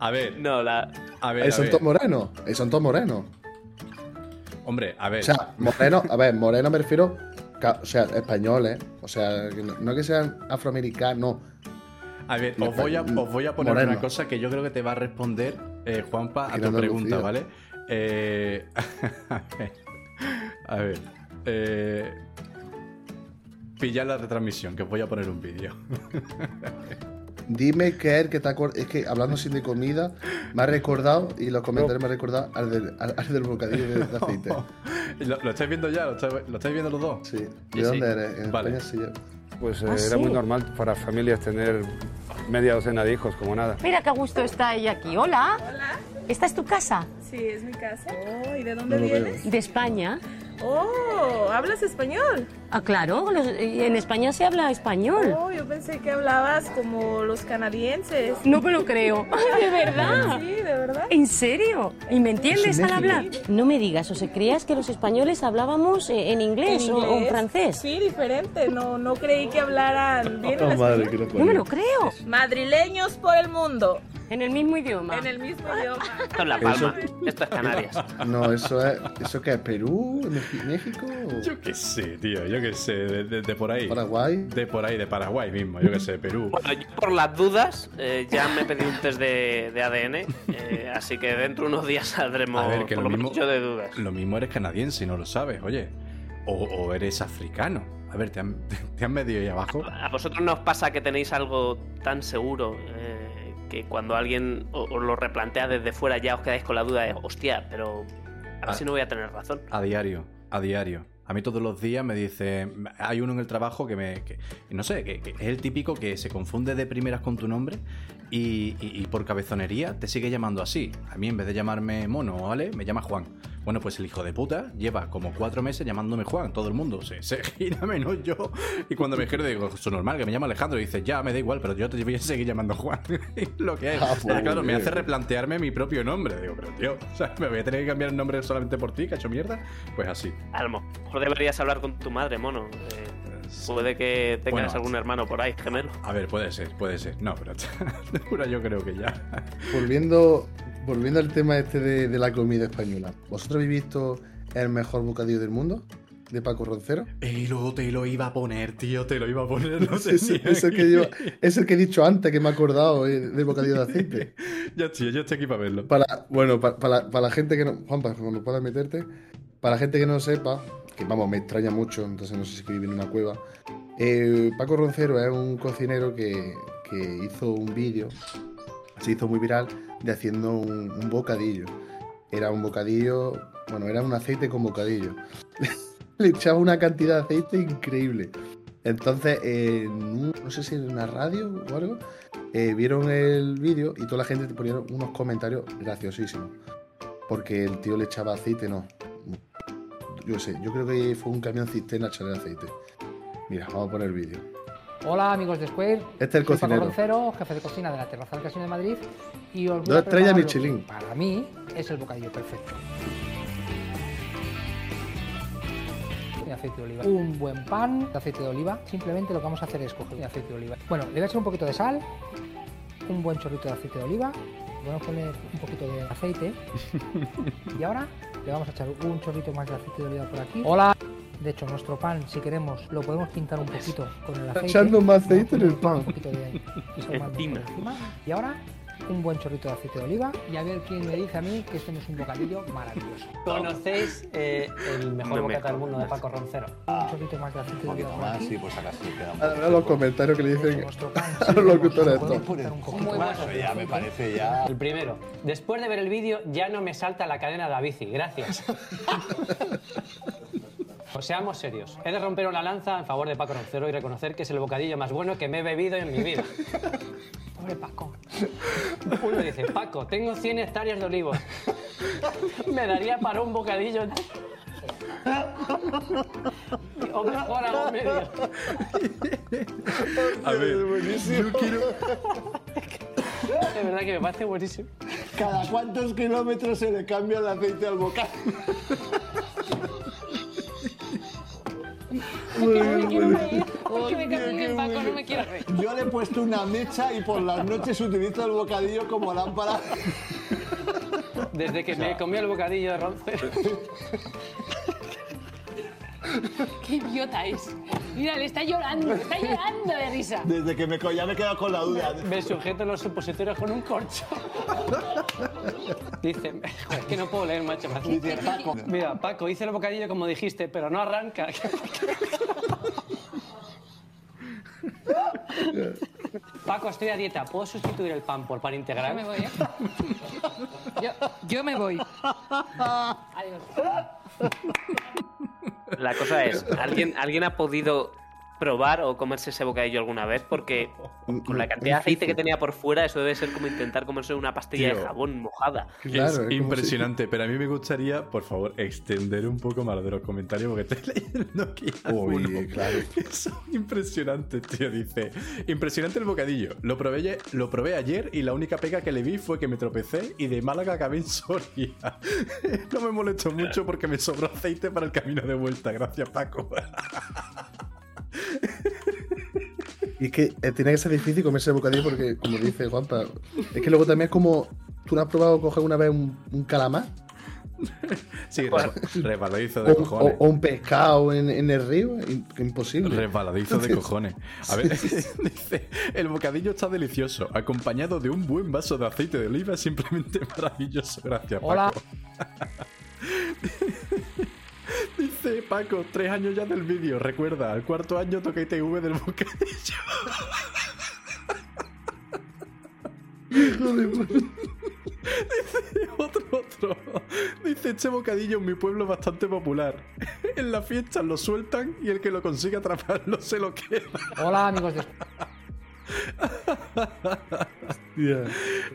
Speaker 2: A ver,
Speaker 3: No, la.
Speaker 2: a ver,
Speaker 1: Eh,
Speaker 2: a
Speaker 1: son
Speaker 2: ver.
Speaker 1: todos morenos. son todos morenos.
Speaker 2: Hombre, a ver.
Speaker 1: O sea, moreno, a ver, moreno me refiero, o sea, españoles. O sea, no, que sean afroamericanos, no.
Speaker 2: A ver, os voy a, os voy a poner
Speaker 1: Moreno.
Speaker 2: una cosa que yo creo que te va a responder eh, Juanpa a tu pregunta,
Speaker 1: Lucía.
Speaker 2: ¿vale? Eh, a ver, a ver, eh, pillad la retransmisión, que os voy a poner un vídeo.
Speaker 1: Dime que es que te acuerdas. Es que hablando sin de comida, me ha recordado, y los comentarios me ha recordado al del, al, al del bocadillo de, de aceite.
Speaker 2: ¿Lo, lo estáis viendo ya? ¿Lo estáis, lo estáis viendo los dos?
Speaker 1: Sí. ¿De dónde
Speaker 2: sí.
Speaker 1: eres? En
Speaker 2: Vale.
Speaker 1: España sí. yo.
Speaker 6: Pues eh,
Speaker 7: ¿Ah,
Speaker 6: era
Speaker 7: sí?
Speaker 6: muy normal para familias tener media docena de hijos, como nada.
Speaker 7: Mira qué a gusto está ella aquí. Hola.
Speaker 8: Hola,
Speaker 7: ¿Esta es tu casa?
Speaker 8: sí, es mi casa. Oh, ¿y de dónde
Speaker 1: No
Speaker 8: vienes?
Speaker 7: De España.
Speaker 8: Oh, ¿hablas español?
Speaker 7: Ah, claro, los- en España se habla español.
Speaker 8: Oh, yo pensé que hablabas como los canadienses.
Speaker 7: No me lo creo. ¿De verdad?
Speaker 8: Sí, de verdad.
Speaker 7: ¿En serio? ¿Y me entiendes
Speaker 1: Es en
Speaker 7: al hablar? No me digas, o sea, creías que los españoles hablábamos eh, en inglés,
Speaker 8: ¿En
Speaker 7: O, o en
Speaker 8: inglés?
Speaker 7: francés.
Speaker 8: Sí, diferente. No, no creí que hablaran bien el
Speaker 1: Oh, madre,
Speaker 8: español.
Speaker 1: que no
Speaker 7: me lo creo.
Speaker 8: Madrileños por el mundo,
Speaker 7: En el mismo idioma.
Speaker 8: en el mismo idioma.
Speaker 3: Esto es La Palma. Esto es Canarias.
Speaker 1: No, eso es. ¿Eso qué es? ¿Perú? ¿Meji- ¿México?
Speaker 2: Yo qué sé, tío, yo qué sé, de, de- de por ahí.
Speaker 1: ¿Paraguay?
Speaker 2: De por ahí, de Paraguay mismo, yo qué sé, Perú.
Speaker 3: Bueno, yo por las dudas eh, ya me pedí un test de, de ADN, eh, así que dentro de unos días saldremos
Speaker 2: A ver, que
Speaker 3: por
Speaker 2: lo
Speaker 3: lo
Speaker 2: mismo,
Speaker 3: de dudas.
Speaker 2: lo mismo eres canadiense y no lo sabes, oye. O, o eres africano. A ver, ¿te han, te han medido ahí abajo?
Speaker 3: ¿A vosotros no os pasa que tenéis algo tan seguro eh, que cuando alguien os lo replantea desde fuera ya os quedáis con la duda de, hostia, pero a ver si no voy a tener razón?
Speaker 2: A diario, a diario. A mí todos los días me dice, hay uno en el trabajo que me, que- no sé, que, que es el típico que se confunde de primeras con tu nombre y, y- y por cabezonería te sigue llamando así. A mí en vez de llamarme Mono, ¿vale? Me llama Juan. Bueno, pues el hijo de puta lleva como cuatro meses llamándome Juan, todo el mundo se, se gira menos yo. Y cuando me giro digo, eso es normal, que me llama Alejandro y dice, ya, me da igual, pero yo te voy a seguir llamando Juan. Es lo que es.
Speaker 1: Ah,
Speaker 2: O sea,
Speaker 1: pues,
Speaker 2: claro, me hace replantearme mi propio nombre. Digo, pero tío, o sea, me voy a tener que cambiar el nombre solamente por ti, cacho mierda. Pues así.
Speaker 3: A lo mejor deberías hablar con tu madre, mono. Eh, puede que tengas
Speaker 2: Bueno.
Speaker 3: algún hermano por ahí, gemelo.
Speaker 2: A ver, puede ser, puede ser. No, pero yo creo que ya.
Speaker 1: Volviendo, volviendo al tema este de, de la comida española. ¿Vosotros habéis visto el mejor bocadillo del mundo? De Paco Roncero.
Speaker 2: Y luego te lo iba a poner, tío, te lo iba a poner. No sé
Speaker 1: Es,
Speaker 2: si
Speaker 1: es el que yo- es el que he dicho antes, que me he acordado eh, del bocadillo de aceite.
Speaker 2: Ya, tío, yo estoy aquí para verlo.
Speaker 1: Para, bueno, para, para la, para la gente que no. Juanpa, cuando puedas meterte. Para la gente que no sepa, que vamos, me extraña mucho, entonces no sé si vive en una cueva. eh, Paco Roncero es un cocinero que, que hizo un vídeo, se hizo muy viral, de haciendo un, bocadillo. Era un bocadillo, bueno, era un aceite con bocadillo. Le echaba una cantidad de aceite increíble. Entonces, no sé si en una radio o algo, eh, vieron el vídeo y toda la gente te ponía unos comentarios graciosísimos. Porque el tío le echaba aceite, no. Yo sé, yo creo que fue un camión cisterna echarle aceite. Mira, vamos a poner el vídeo.
Speaker 9: Hola amigos de Square,
Speaker 1: Este es el
Speaker 9: soy Paco
Speaker 1: cocinero.
Speaker 9: Roncero, jefe de cocina de la Terraza del Casino de Madrid y os voy
Speaker 1: Dos
Speaker 9: a que
Speaker 1: Michelin.
Speaker 9: Para mí es el bocadillo perfecto. Aceite de oliva. Un buen pan de aceite de oliva. Simplemente lo que vamos a hacer es coger aceite de oliva. Bueno, le voy a echar un poquito de sal, un buen chorrito de aceite de oliva. Vamos a poner un poquito de aceite. Y ahora le vamos a echar un chorrito más de aceite de oliva por aquí. Hola. De hecho, nuestro pan, si queremos, lo podemos pintar un poquito con el aceite.
Speaker 1: echando más aceite en el pan.
Speaker 9: Un poquito de
Speaker 3: Encima.
Speaker 9: encima. Y ahora un buen chorrito de aceite de oliva y a ver quién me dice a mí que este no es un bocadillo maravilloso.
Speaker 10: ¿Conocéis eh, el mejor
Speaker 3: No
Speaker 10: bocata del mundo de Paco Roncero?
Speaker 9: Un chorrito más de aceite de oliva por
Speaker 11: si acaso queda un
Speaker 1: Ahora los comentarios que le dicen
Speaker 9: nuestro pan,
Speaker 1: a los locutores
Speaker 9: más.
Speaker 11: Eso ya me parece ya.
Speaker 10: El primero. Después de ver el vídeo ya no me salta la cadena de la bici. Gracias. Pues seamos serios. He de romper una lanza en favor de Paco Roncero y reconocer que es el bocadillo más bueno que me he bebido en mi vida. Pobre Paco. Uno dice, Paco, tengo 100 hectáreas de olivos. Me daría para un bocadillo. O mejor hago medio.
Speaker 2: A ver, yo quiero.
Speaker 10: De verdad que me parece buenísimo.
Speaker 11: ¿Cada cuántos kilómetros se le cambia el aceite al bocal?
Speaker 8: Es que no me quiero reír. Es que me cago en el Paco, no me quiero reír.
Speaker 11: Yo le he puesto una mecha y por las noches utilizo el bocadillo como lámpara.
Speaker 10: Desde que me comí el bocadillo de roncero.
Speaker 8: Qué idiota es. Mira, le está llorando, está llorando de risa.
Speaker 11: Desde que me co- ya me he quedado con la duda.
Speaker 10: Me sujeto los supositorios con un corcho. Dice, joder, es que no puedo leer, macho. me hace-
Speaker 11: Dice, Paco.
Speaker 10: Mira, Paco, hice el bocadillo como dijiste, pero no arranca. Paco, estoy a dieta. ¿Puedo sustituir el pan por pan
Speaker 8: Yo
Speaker 10: integral?
Speaker 8: me voy, ¿eh? Yo, yo me voy. Adiós.
Speaker 3: La cosa es, ¿alguien, ¿alguien ha podido probar o comerse ese bocadillo alguna vez? Porque con la cantidad de aceite que tenía por fuera, eso debe ser como intentar comerse una pastilla de jabón mojada.
Speaker 1: Claro,
Speaker 2: es
Speaker 1: es como
Speaker 2: impresionante, pero a mí me gustaría, por favor, extender un poco más de los comentarios porque estoy leyendo aquí
Speaker 1: Uy, claro.
Speaker 2: son impresionantes, tío. Dice, impresionante el bocadillo. Lo probé, lo probé ayer y la única pega que le vi fue que me tropecé y de Málaga acabé en Soria. no me molestó mucho porque me sobró aceite para el camino de vuelta. Gracias, Paco.
Speaker 1: Y es que eh, tiene que ser difícil comerse el bocadillo porque, como dice Juanpa, es que luego también es como. ¿Tú no has probado coger una vez un, un calamar?
Speaker 2: sí, re- resbaladizo de
Speaker 1: O,
Speaker 2: cojones.
Speaker 1: o- o un pescado en, en el río? Imposible.
Speaker 2: Resbaladizo de cojones. A ver, dice, el bocadillo está delicioso, acompañado de un buen vaso de aceite de oliva, simplemente maravilloso. Gracias, Paco. Paco, tres años ya del vídeo, recuerda, al cuarto año toca ITV del bocadillo. Dice otro, otro. Dice, este bocadillo en mi pueblo es bastante popular. En las fiestas lo sueltan y el que lo consiga atraparlo se lo queda.
Speaker 9: Hola, amigos de...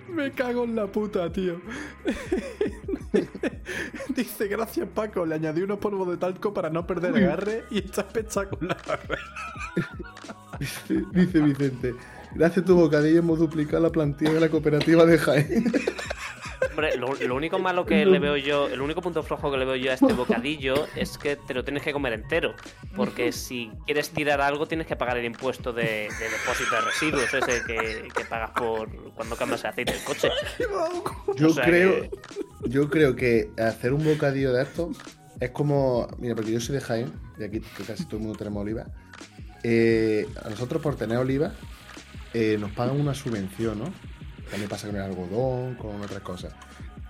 Speaker 2: Me cago en la puta, tío. Dice, gracias Paco, le añadí unos polvos de talco para no perder agarre y está espectacular.
Speaker 1: Dice Vicente. Gracias a tu bocadillo hemos duplicado la plantilla de la cooperativa de Jaén.
Speaker 3: Hombre, lo, lo único malo que le veo yo, el único punto flojo que le veo yo a este bocadillo es que te lo tienes que comer entero. Porque si quieres tirar algo, tienes que pagar el impuesto de, de depósito de residuos, ese que, que pagas por cuando cambias el aceite del coche.
Speaker 1: Yo
Speaker 3: O sea
Speaker 1: creo,
Speaker 3: que-
Speaker 1: yo creo que hacer un bocadillo de esto es como. Mira, porque yo soy de Jaén, y aquí que casi todo el mundo tenemos oliva. Eh, a nosotros por tener oliva eh, nos pagan una subvención, ¿no? También pasa con el algodón, con otras cosas.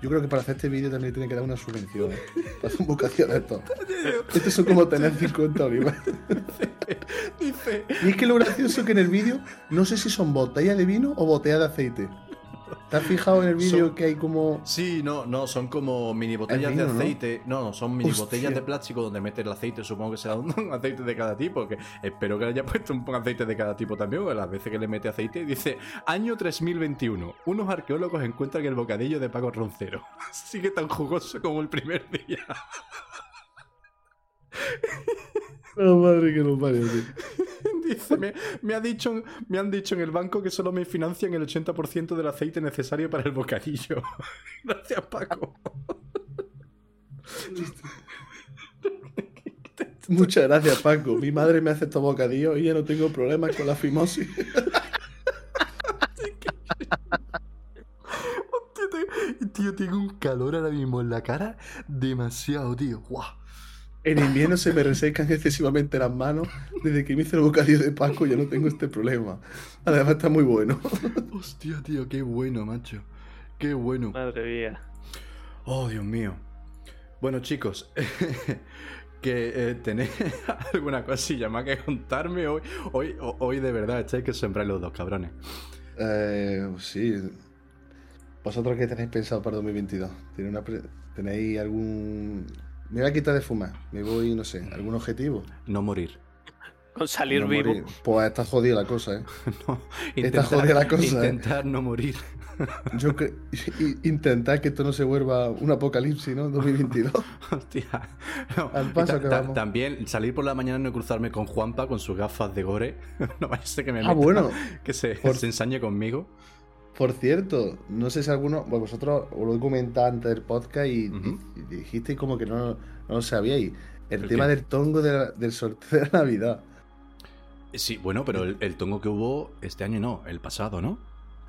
Speaker 1: Yo creo que para hacer este vídeo también tiene que dar una subvención, ¿eh? Para un bocadillo de esto. Estos son como tener 50 olivas.
Speaker 2: Dice,
Speaker 1: Y es que lo gracioso es que en el vídeo no sé si son botellas de vino o botellas de aceite. ¿Te has fijado en el vídeo
Speaker 2: Son-
Speaker 1: que hay como.
Speaker 2: Sí, no, no, son como mini botellas
Speaker 1: vino,
Speaker 2: de aceite. No, no, son mini
Speaker 1: Hostia.
Speaker 2: botellas de plástico donde metes el aceite. Supongo que será un aceite de cada tipo. Que espero que haya puesto un aceite de cada tipo también. porque las veces que le mete aceite, dice: Año 3021. Unos arqueólogos encuentran el bocadillo de Paco Roncero. Sigue tan jugoso como el primer día.
Speaker 1: Oh, madre que nos parió, tío.
Speaker 2: Dice, me, me ha dicho, me han dicho en el banco que solo me financian el 80% del aceite necesario para el bocadillo. Gracias, Paco.
Speaker 1: Muchas gracias, Paco. Mi madre me hace estos bocadillos y ya no tengo problemas con la fimosis.
Speaker 2: Tío, tengo un calor ahora mismo en la cara. Demasiado, tío. Guau.
Speaker 1: En invierno se me resecan excesivamente las manos. Desde que me hice el bocadillo de Paco ya no tengo este problema. Además está muy bueno.
Speaker 2: Hostia, tío, qué bueno, macho. Qué bueno.
Speaker 3: Madre mía.
Speaker 2: Oh, Dios mío. Bueno, chicos, que eh, tenéis alguna cosilla más que contarme hoy. Hoy, ho- hoy de verdad estáis que sembráis los dos cabrones.
Speaker 1: Eh, sí. ¿Vosotros qué tenéis pensado para 2022? ¿Tiene una pre- ¿Tenéis algún...? Me voy a quitar de fumar. Me voy, no sé, ¿algún objetivo?
Speaker 2: No morir.
Speaker 3: Con salir
Speaker 1: No
Speaker 3: vivo.
Speaker 1: morir. Pues está jodida la cosa, ¿eh? está
Speaker 2: Intentar-
Speaker 1: jodida la cosa, ¿eh?
Speaker 2: Intentar no morir.
Speaker 1: Yo cre- i- intentar que esto no se vuelva un apocalipsis, ¿no? 2022.
Speaker 2: Hostia. No,
Speaker 1: Al paso que vamos.
Speaker 2: También salir por la mañana y no cruzarme con Juanpa con sus gafas de gore. no vaya a ser que me
Speaker 1: Ah,
Speaker 2: meta,
Speaker 1: bueno.
Speaker 2: Que se,
Speaker 1: Por-
Speaker 2: se ensañe conmigo.
Speaker 1: Por cierto, no sé si alguno, bueno, vosotros os lo he comentado antes del podcast y, y dijisteis como que no, no lo sabíais. El,
Speaker 2: ¿El
Speaker 1: tema
Speaker 2: qué?
Speaker 1: del tongo de la- del sorteo de Navidad.
Speaker 2: Sí, bueno, pero el, el tongo que hubo este año no, el pasado, ¿no?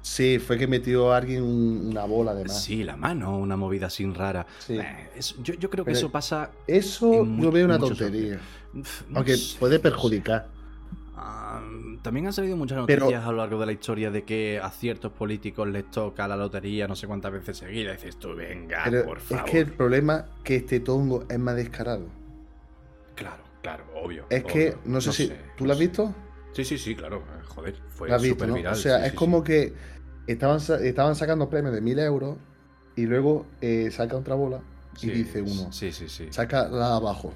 Speaker 1: Sí, fue que metió a alguien un- una bola además.
Speaker 2: Sí, la mano, una movida así rara.
Speaker 1: Sí.
Speaker 2: Eh, yo, yo creo que
Speaker 1: Pero
Speaker 2: eso pasa.
Speaker 1: Eso yo
Speaker 2: mu-
Speaker 1: veo una tontería. Aunque puede perjudicar.
Speaker 2: Ah, también han salido muchas
Speaker 1: Pero-
Speaker 2: noticias a lo largo de la historia de que a ciertos políticos les toca la lotería no sé cuántas veces seguidas. Dices tú, venga,
Speaker 1: Pero
Speaker 2: por
Speaker 1: es
Speaker 2: favor.
Speaker 1: que el problema es que este tongo es más descarado.
Speaker 2: Claro, claro, obvio.
Speaker 1: Es que, no sé si. ¿Tú lo has visto?
Speaker 2: Sí, sí, sí, claro. eh, Joder, fue
Speaker 1: Lo has visto,
Speaker 2: súper
Speaker 1: ¿no?
Speaker 2: viral.
Speaker 1: O sea,
Speaker 2: sí,
Speaker 1: es
Speaker 2: sí,
Speaker 1: como que estaban, estaban sacando premios de 1000 euros y luego eh, saca otra bola y dice uno,
Speaker 2: Sí, sí, sí.
Speaker 1: saca la abajo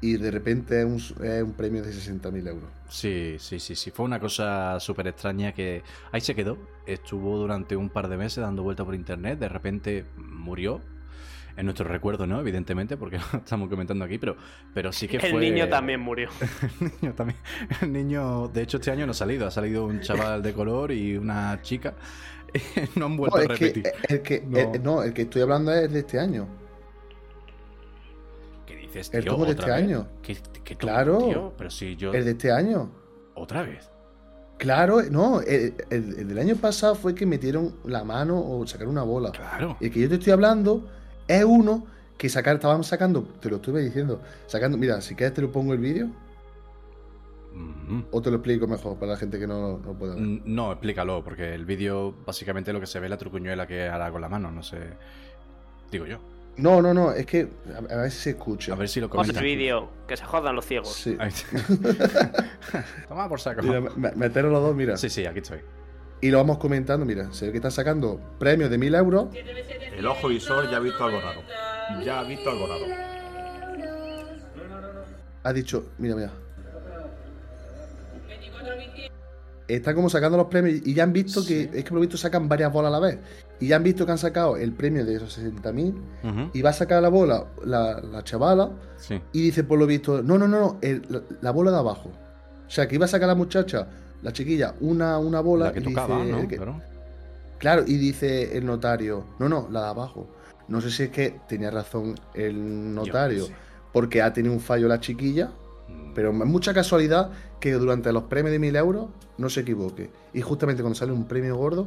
Speaker 1: y de repente es un, s- es un premio de 60.000 euros.
Speaker 2: Sí, sí, sí, sí. Fue una cosa súper extraña que ahí se quedó. Estuvo durante un par de meses dando vuelta por internet. De repente murió. En nuestro recuerdo, ¿no? Evidentemente, porque lo estamos comentando aquí, pero, pero sí que
Speaker 3: El
Speaker 2: fue.
Speaker 3: niño también murió.
Speaker 2: El niño también. El niño, de hecho, este año no ha salido. Ha salido un chaval de color y una chica. No han vuelto
Speaker 1: No,
Speaker 2: a
Speaker 1: que,
Speaker 2: repetir.
Speaker 1: el que,
Speaker 2: No.
Speaker 1: el- no, el que estoy hablando es de este año.
Speaker 2: ¿Qué dices,
Speaker 1: el de
Speaker 2: ¿Otra
Speaker 1: este
Speaker 2: vez?
Speaker 1: año.
Speaker 2: ¿Qué, qué tongo,
Speaker 1: Claro.
Speaker 2: tío? Pero si yo.
Speaker 1: El de este año.
Speaker 2: ¿Otra vez?
Speaker 1: Claro, no, el, el- el del año pasado fue que metieron la mano o sacaron una bola.
Speaker 2: Claro.
Speaker 1: El que yo te estoy hablando es uno que sacar, estaban sacando, te lo estuve diciendo, sacando, mira, si quieres te lo pongo el vídeo
Speaker 2: Mm.
Speaker 1: o te lo explico mejor para la gente que no lo pueda ver.
Speaker 2: Mm, No, explícalo, porque el vídeo básicamente lo que se ve es la trucuñuela que hará con la mano, no sé. Digo yo.
Speaker 1: No, no, no, es que a, a ver si se escucha.
Speaker 2: A ver si lo
Speaker 3: Pon el vídeo, que se jodan los ciegos.
Speaker 1: Sí.
Speaker 2: Toma por saco.
Speaker 1: Mira, me- meteros los dos, mira.
Speaker 2: Sí, sí, aquí estoy.
Speaker 1: Y lo vamos comentando, mira, se ve que están sacando premios de 1000 euros.
Speaker 12: El ojo visor ya ha visto algo raro. Ya ha visto algo raro.
Speaker 1: Ha dicho, mira, mira. Están como sacando los premios y ya han visto que, es que por lo visto sacan varias bolas a la vez. Y ya han visto que han sacado el premio de esos 60.000
Speaker 2: Ujú.
Speaker 1: y va a sacar la bola la, la chavala
Speaker 2: Sí.
Speaker 1: y dice por lo visto, no, no, no, no, el- la, la bola de abajo. O sea, que iba a sacar la muchacha, la chiquilla, una, una bola.
Speaker 2: La que
Speaker 1: y
Speaker 2: tocaba,
Speaker 1: dice,
Speaker 2: ¿no?
Speaker 1: que-
Speaker 2: Claro.
Speaker 1: Claro, y dice el notario, no, no, la de abajo. No sé si es que tenía razón el notario, porque ha tenido un fallo la chiquilla. Pero es mucha casualidad que durante los premios de 1000 euros no se equivoque. Y justamente cuando sale un premio gordo,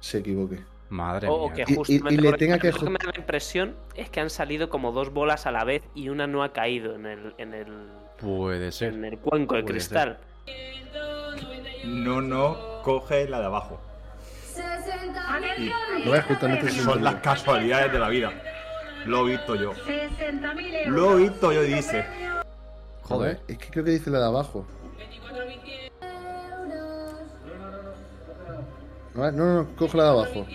Speaker 1: se equivoque.
Speaker 2: Madre
Speaker 3: O, o
Speaker 2: mía.
Speaker 3: que
Speaker 1: Y- y- y
Speaker 3: justamente.
Speaker 1: le tenga que
Speaker 3: lo que me da la impresión es que han salido como dos bolas a la vez y una no ha caído en el, en el,
Speaker 2: Puede ser.
Speaker 3: en el cuenco de cristal.
Speaker 12: No, no, coge la de abajo.
Speaker 1: No es justamente
Speaker 12: Son las casualidades de la vida. Lo he visto yo. Lo he visto yo, dice.
Speaker 1: Joder, es que creo que dice la de abajo. No, no, no, coge la de abajo.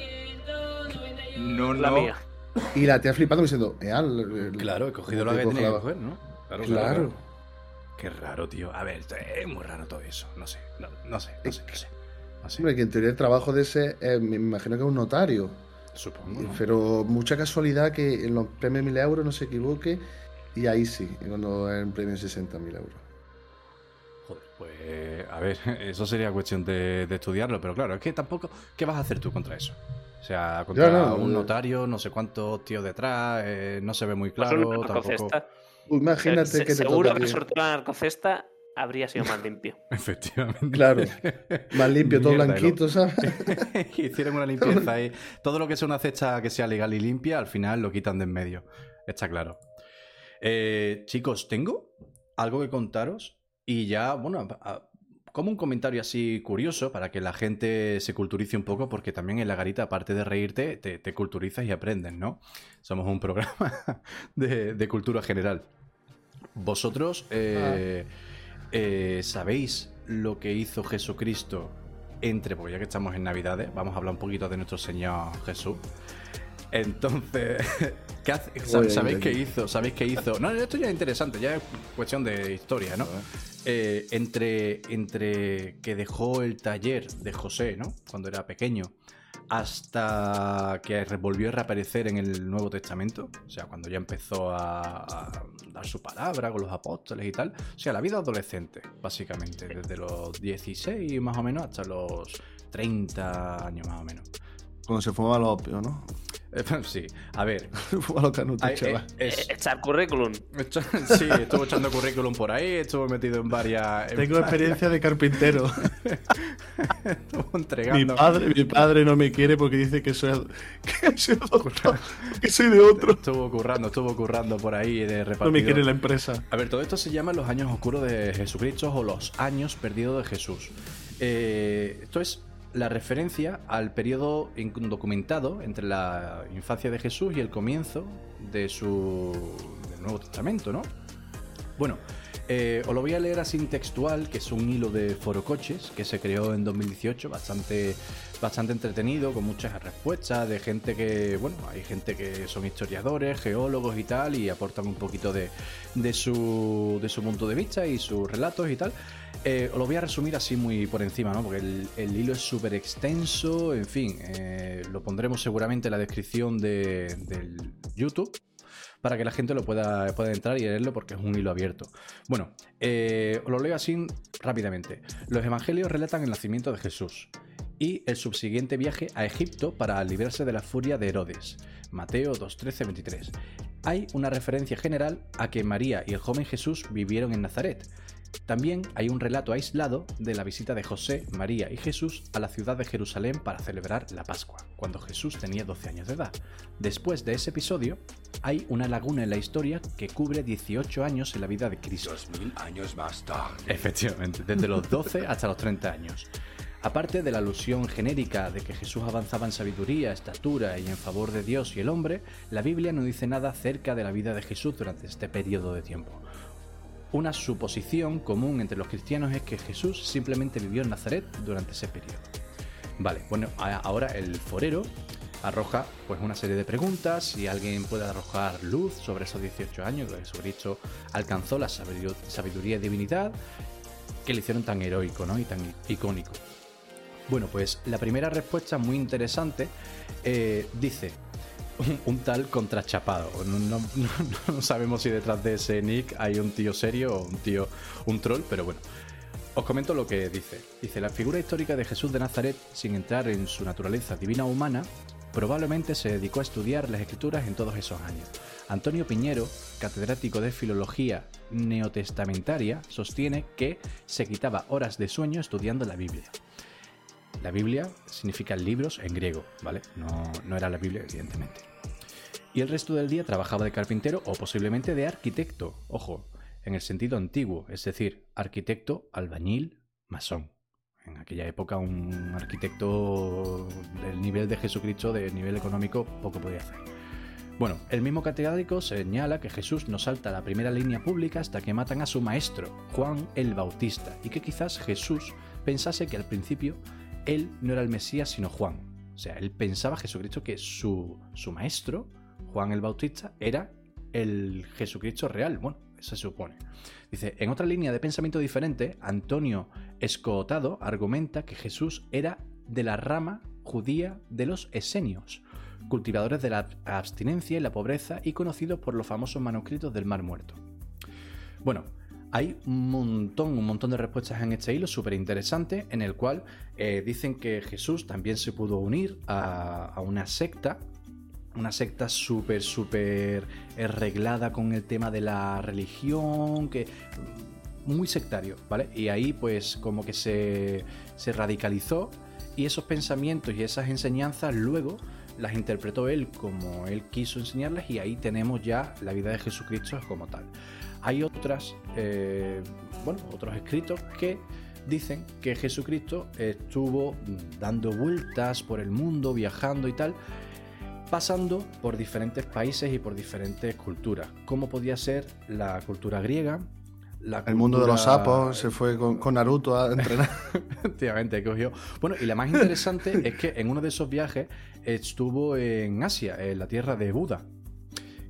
Speaker 12: No,
Speaker 3: La mía.
Speaker 1: Y la tía flipando diciendo, eh, al- el-
Speaker 2: Claro, he cogido lo
Speaker 1: que coge
Speaker 2: tenía
Speaker 1: la
Speaker 2: que coger, ¿no? Claro,
Speaker 1: Claro.
Speaker 2: Qué raro, tío. A ver, es muy raro todo eso. No sé, no, no sé, no sé, no sé. No sé.
Speaker 1: Hombre, que en teoría el trabajo de ese, eh, me imagino que es un notario.
Speaker 2: Supongo. ¿no?
Speaker 1: Pero mucha casualidad que en los premios de 1000 euros no se equivoque. Y ahí sí, cuando es un premio de 60.000 euros.
Speaker 2: Joder, pues a ver, eso sería cuestión de, de estudiarlo, pero claro, es que tampoco. ¿Qué vas a hacer tú contra eso? O sea, contra
Speaker 1: no,
Speaker 2: un notario, no sé cuántos tíos detrás, eh, no se ve muy
Speaker 3: Pues
Speaker 2: claro,
Speaker 3: una
Speaker 2: tampoco.
Speaker 3: narcocesta.
Speaker 1: Imagínate
Speaker 3: Se-
Speaker 1: que te
Speaker 3: Seguro que de la narcocesta habría sido más limpio.
Speaker 2: Efectivamente.
Speaker 1: Claro. Más limpio, todo
Speaker 2: Mierda,
Speaker 1: blanquito, ¿sabes?
Speaker 2: que hicieron una limpieza ahí. Todo lo que sea una cesta que sea legal y limpia, al final lo quitan de en medio. Está claro. Eh, chicos, tengo algo que contaros y ya, bueno, a- a- como un comentario así curioso para que la gente se culturice un poco, porque también en la garita, aparte de reírte, te, te culturizas y aprendes, ¿no? Somos un programa de, de cultura general. Vosotros eh, eh, sabéis lo que hizo Jesucristo entre, porque ya que estamos en Navidades, vamos a hablar un poquito de nuestro Señor Jesús. Entonces, ¿qué hace-
Speaker 1: Voy a ir
Speaker 2: ¿sabéis qué hizo? ¿Sabéis qué hizo? No, esto ya es interesante, ya es cuestión de historia, ¿no? eh, entre, entre que dejó el taller de José, ¿no? Cuando era pequeño, hasta que volvió a reaparecer en el Nuevo Testamento, o sea, cuando ya empezó a, a dar su palabra con los apóstoles y tal, o sea, la vida adolescente, básicamente, desde los 16 más o menos hasta los 30 años más o menos.
Speaker 1: Cuando se fumaba los opio, ¿no?
Speaker 2: Sí, a ver.
Speaker 1: Canutos,
Speaker 2: Ay,
Speaker 1: chaval.
Speaker 2: eh, es-
Speaker 3: Eh, Echar currículum.
Speaker 2: Sí, estuvo echando currículum por ahí, estuvo metido en varias. en
Speaker 1: Tengo
Speaker 2: varias-
Speaker 1: experiencia de carpintero.
Speaker 2: Estuvo
Speaker 1: mi,
Speaker 2: entregando.
Speaker 1: padre, mi padre no me quiere porque dice que soy, que soy doctor, que soy de otro.
Speaker 2: Estuvo currando, estuvo currando por ahí de
Speaker 1: No
Speaker 2: repartidor.
Speaker 1: me quiere la empresa.
Speaker 2: A ver, todo esto se llama los años oscuros de Jesucristo o los años perdidos de Jesús. Eh, esto es la referencia al periodo documentado entre la infancia de Jesús y el comienzo de su del Nuevo Testamento, ¿no? Bueno, eh, os lo voy a leer así textual, que es un hilo de forocoches que se creó en 2018, bastante, bastante entretenido, con muchas respuestas de gente que, bueno, hay gente que son historiadores, geólogos y tal, y aportan un poquito de, de, su, de su punto de vista y sus relatos y tal. Eh, os lo voy a resumir así muy por encima, ¿no? Porque el, el hilo es súper extenso, en fin, eh, lo pondremos seguramente en la descripción de- del YouTube para que la gente lo pueda, pueda entrar y leerlo porque es un hilo abierto. Bueno, eh, lo leo así rápidamente. Los evangelios relatan el nacimiento de Jesús y el subsiguiente viaje a Egipto para librarse de la furia de Herodes. Mateo 2, 13, 23. Hay una referencia general a que María y el joven Jesús vivieron en Nazaret. También hay un relato aislado de la visita de José, María y Jesús a la ciudad de Jerusalén para celebrar la Pascua, cuando Jesús tenía 12 años de edad. Después de ese episodio, hay una laguna en la historia que cubre 18 años en la vida de Cristo.
Speaker 13: 2000 años más tarde.
Speaker 2: Efectivamente, desde los 12 hasta los 30 años. Aparte de la alusión genérica de que Jesús avanzaba en sabiduría, estatura y en favor de Dios y el hombre, la Biblia no dice nada acerca de la vida de Jesús durante este periodo de tiempo. Una suposición común entre los cristianos es que Jesús simplemente vivió en Nazaret durante ese periodo. Vale, bueno, ahora el forero arroja pues una serie de preguntas, si alguien puede arrojar luz sobre esos 18 años que Jesucristo alcanzó la sabidu- sabiduría y divinidad que le hicieron tan heroico ¿no? y tan icónico. Bueno, pues la primera respuesta muy interesante eh, dice un, tal contrachapado. No, no- no- no sabemos si detrás de ese nick hay un tío serio o un tío, un troll, pero bueno. Os comento lo que dice. Dice, la figura histórica de Jesús de Nazaret, sin entrar en su naturaleza divina o humana, probablemente se dedicó a estudiar las escrituras en todos esos años. Antonio Piñero, catedrático de filología neotestamentaria, sostiene que se quitaba horas de sueño estudiando la Biblia. La Biblia significa libros en griego, ¿vale? No, no era la Biblia, evidentemente. Y el resto del día trabajaba de carpintero o posiblemente de arquitecto, ojo, en el sentido antiguo, es decir, arquitecto, albañil, masón. En aquella época un arquitecto del nivel de Jesucristo, de nivel económico, poco podía hacer. Bueno, el mismo catedrático señala que Jesús no salta a la primera línea pública hasta que matan a su maestro, Juan el Bautista, y que quizás Jesús pensase que al principio él no era el Mesías sino Juan. O sea, él pensaba Jesucristo que su, su maestro, Juan el Bautista, era el Jesucristo real. Bueno, se supone. Dice, en otra línea de pensamiento diferente, Antonio Escotado argumenta que Jesús era de la rama judía de los esenios, cultivadores de la abstinencia y la pobreza y conocidos por los famosos manuscritos del Mar Muerto. Bueno, hay un montón, un montón de respuestas en este hilo súper interesante, en el cual eh, dicen que Jesús también se pudo unir a una secta, una secta súper, súper arreglada con el tema de la religión, que muy sectario, ¿vale? Y ahí pues como que se, se radicalizó y esos pensamientos y esas enseñanzas luego las interpretó él como él quiso enseñarlas y ahí tenemos ya la vida de Jesucristo como tal. Hay otras, eh, bueno, otros escritos que dicen que Jesucristo estuvo dando vueltas por el mundo, viajando y tal, pasando por diferentes países y por diferentes culturas, como podía ser la cultura griega, la
Speaker 1: El mundo de los sapos se fue con, con Naruto a entrenar.
Speaker 2: Efectivamente, cogió. Bueno, y la más interesante es que en uno de esos viajes estuvo en Asia, en la tierra de Buda,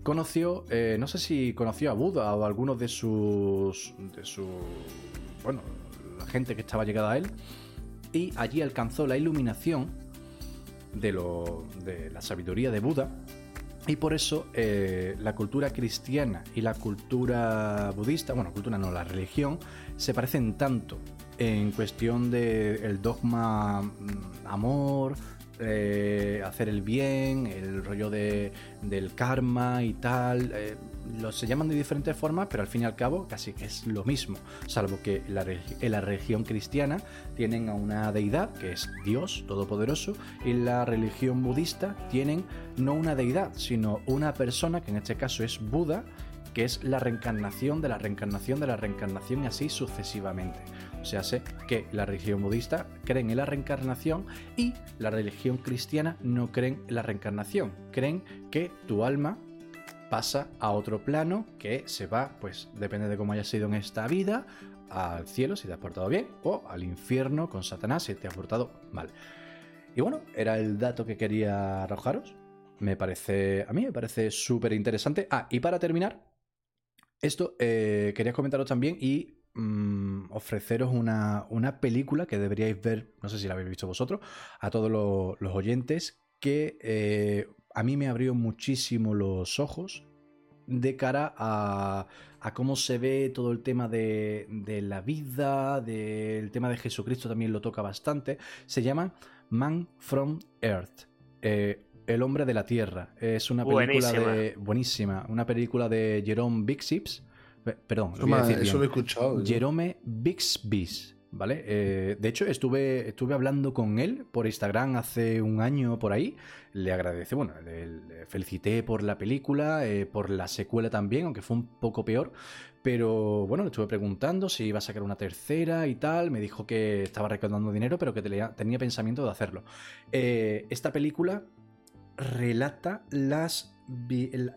Speaker 2: conoció, eh, no sé si conoció a Buda o a algunos de sus, de su, bueno, la gente que estaba llegada a él, y allí alcanzó la iluminación de, lo, de la sabiduría de Buda, y por eso eh, la cultura cristiana y la cultura budista, bueno, cultura no, la religión, se parecen tanto en cuestión del dogma mm, amor, eh, hacer el bien, el rollo de, del karma y tal. eh, los se llaman de diferentes formas, pero al fin y al cabo casi que es lo mismo. Salvo que la en la religión cristiana tienen a una deidad, que es Dios Todopoderoso, y en la religión budista tienen no una deidad, sino una persona, que en este caso es Buda, que es la reencarnación de la reencarnación de la reencarnación y así sucesivamente. O sea, sé que la religión budista creen en la reencarnación y la religión cristiana no creen en la reencarnación. Creen que tu alma pasa a otro plano que se va, pues depende de cómo haya sido en esta vida, al cielo si te has portado bien o al infierno con Satanás si te has portado mal. Y bueno, era el dato que quería arrojaros. Me parece, a mí me parece súper interesante. Ah, y para terminar, esto eh, quería comentaros también y mm, ofreceros una, una película que deberíais ver, no sé si la habéis visto vosotros, a todos lo- los oyentes, que eh, a mí me abrió muchísimo los ojos de cara a, a cómo se ve todo el tema de, de la vida, del tema de Jesucristo también lo toca bastante. Se llama Man from Earth. eh, el hombre de la tierra. Es una película
Speaker 3: Buenísima.
Speaker 2: de. Buenísima. Una película de Jerome Bixby. Perdón, lo
Speaker 1: Eso
Speaker 2: voy a
Speaker 1: me-
Speaker 2: decir
Speaker 1: eso
Speaker 2: bien.
Speaker 1: lo he escuchado.
Speaker 2: Jerome Bixby. ¿Vale? Eh, de hecho, estuve, estuve hablando con él por Instagram hace un año por ahí. Le agradecí, bueno, le, felicité por la película, eh, por la secuela también, aunque fue un poco peor. Pero bueno, le estuve preguntando si iba a sacar una tercera y tal. Me dijo que estaba recaudando dinero, pero que tenía, pensamiento de hacerlo. Eh, esta película relata las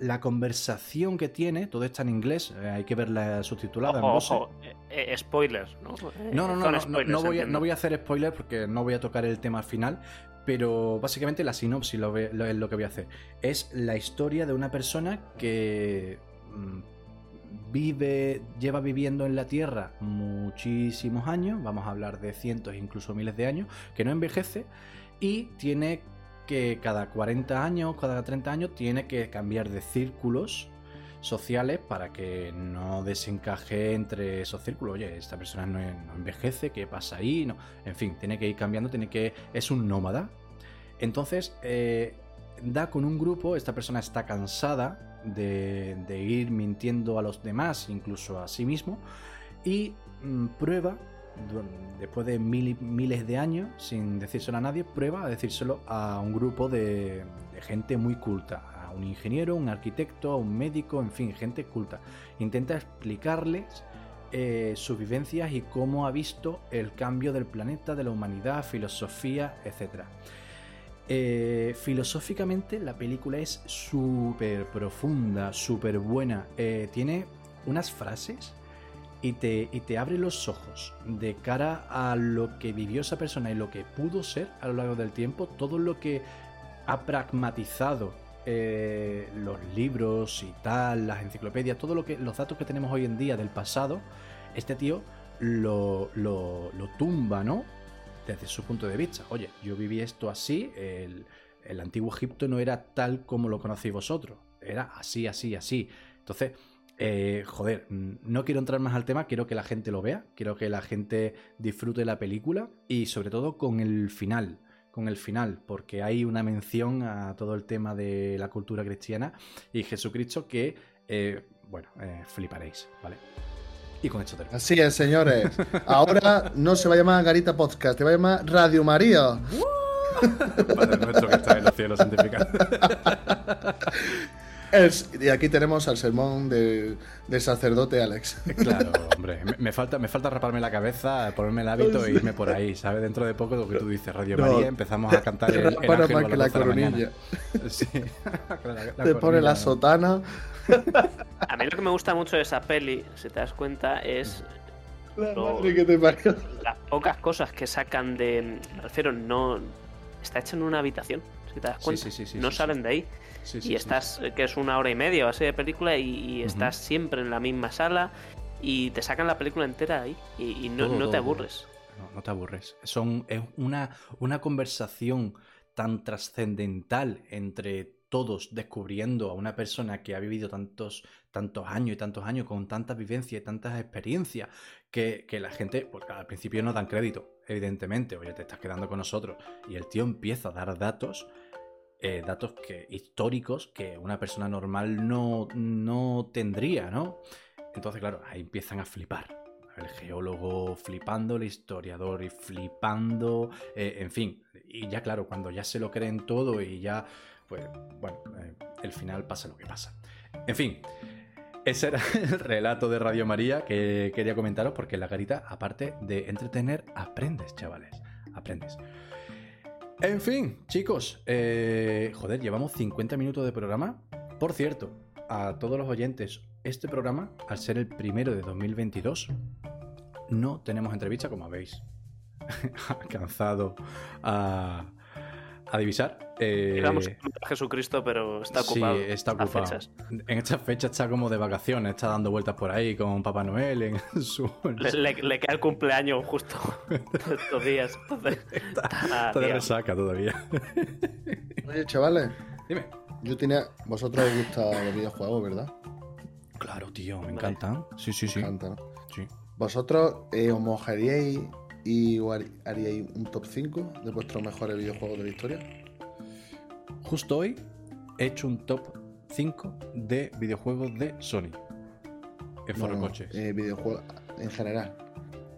Speaker 2: la conversación que tiene, todo está en inglés, eh, hay que verla subtitulada en
Speaker 3: Ojo, ojo, eh, eh, spoilers, ¿no?
Speaker 2: No, no, no, no,
Speaker 3: spoilers,
Speaker 2: voy a, no voy a hacer spoiler porque no voy a tocar el tema al final, pero básicamente la sinopsis lo, ve- lo- es lo que voy a hacer. Es la historia de una persona que mm, vive, lleva viviendo en la Tierra muchísimos años, vamos a hablar de cientos, incluso miles de años, que no envejece y tiene que cada 40 años, cada 30 años, tiene que cambiar de círculos sociales para que no desencaje entre esos círculos. Oye, esta persona no, envejece, ¿qué pasa ahí? No. En fin, tiene que ir cambiando, tiene que. es un nómada. Entonces, eh, da con un grupo, esta persona está cansada de, ir mintiendo a los demás, incluso a sí mismo, y mm, prueba, después de mil- miles de años, sin decírselo a nadie, prueba a decírselo a un grupo de, de gente muy culta, a un ingeniero, un arquitecto, a un médico, en fin, gente culta. Intenta explicarles eh, sus vivencias y cómo ha visto el cambio del planeta, de la humanidad, filosofía, etc. Eh, filosóficamente la película es súper profunda, súper buena. Eh, tiene unas frases y te, y te abre los ojos de cara a lo que vivió esa persona y lo que pudo ser a lo largo del tiempo, todo lo que ha pragmatizado eh, los libros y tal, las enciclopedias, todo lo que los datos que tenemos hoy en día del pasado, este tío lo, lo, lo tumba, ¿no? Desde su punto de vista. Oye, yo viví esto así, el, el antiguo Egipto no era tal como lo conocéis vosotros, era así, así, así. Entonces, eh, joder, mm, no quiero entrar más al tema, quiero que la gente lo vea, quiero que la gente disfrute la película y sobre todo con el final, con el final, porque hay una mención a todo el tema de la cultura cristiana y Jesucristo que, eh, bueno, eh, fliparéis, ¿vale? Y con esto termino.
Speaker 1: Así es, señores. Ahora no se va a llamar Garita Podcast, te va a llamar Radio María.
Speaker 2: Padre nuestro que está en los cielos santificado.
Speaker 1: Y aquí tenemos al sermón de- del sacerdote Alex.
Speaker 2: Claro, hombre, me, me falta, me falta raparme la cabeza, ponerme el hábito e irme por ahí, ¿sabes? Dentro de poco lo que tú dices, Radio
Speaker 1: No,
Speaker 2: María, empezamos a cantar
Speaker 1: te
Speaker 2: el, el ángel
Speaker 1: más que la
Speaker 2: 12 de mañana.
Speaker 1: coronilla.
Speaker 2: Sí. La- la
Speaker 1: Te pone la sotana.
Speaker 3: A mí lo que me gusta mucho de esa peli, si te das cuenta, es lo-
Speaker 1: Madre que te parió.
Speaker 3: las pocas cosas que sacan de. Me refiero, no. Está hecha en una habitación. Si te das cuenta.
Speaker 2: sí, sí, sí,
Speaker 3: no
Speaker 2: sí,
Speaker 3: salen de ahí.
Speaker 2: Sí,
Speaker 3: y
Speaker 2: sí,
Speaker 3: estás, eh, que es una hora y media o así de película, y, estás siempre en la misma sala y te sacan la película entera ahí y, y no,
Speaker 2: Todo,
Speaker 3: no
Speaker 2: todo,
Speaker 3: te aburres.
Speaker 2: No, no te aburres. Son, es una, una conversación tan trascendental entre todos descubriendo a una persona que ha vivido tantos, tantos años y tantos años con tantas vivencias y tantas experiencias que, que la gente, porque al principio no dan crédito, evidentemente, oye, te estás quedando con nosotros. Y el tío empieza a dar datos, eh, datos que, históricos que una persona normal no, no tendría, ¿no? Entonces, claro, ahí empiezan a flipar. El geólogo flipando, el historiador y flipando, eh, en fin. Y ya, claro, cuando ya se lo creen todo y ya, pues, bueno, eh, el final pasa lo que pasa. En fin, ese era el relato de Radio María que quería comentaros porque la garita, aparte de entretener, aprendes, chavales. Aprendes. En fin, chicos, eh, joder, llevamos 50 minutos de programa. Por cierto, a todos los oyentes, este programa, al ser el primero de 2022, no tenemos entrevista, como habéis alcanzado a, a divisar. Eh,
Speaker 3: Digamos a Jesucristo, pero está ocupado.
Speaker 2: Sí, está ocupado.
Speaker 3: fechas.
Speaker 2: En estas fechas está como de vacaciones, está dando vueltas por ahí con Papá Noel en su...
Speaker 3: Le, le- le queda el cumpleaños justo estos días. Entonces, está,
Speaker 2: Está de resaca todavía.
Speaker 1: Oye, chavales.
Speaker 2: Dime.
Speaker 1: Yo tenía. Vosotros os gustan los videojuegos, ¿verdad?
Speaker 2: Claro, tío, me encantan. Sí, sí, sí.
Speaker 1: Me encantan. ¿Vosotros eh, os mojaríais y haríais un top 5 de vuestros mejores videojuegos de la historia?
Speaker 2: Justo hoy he hecho un top 5 de videojuegos de Sony. En Foro
Speaker 1: No, no,
Speaker 2: Coches.
Speaker 1: eh, videojuegos en general.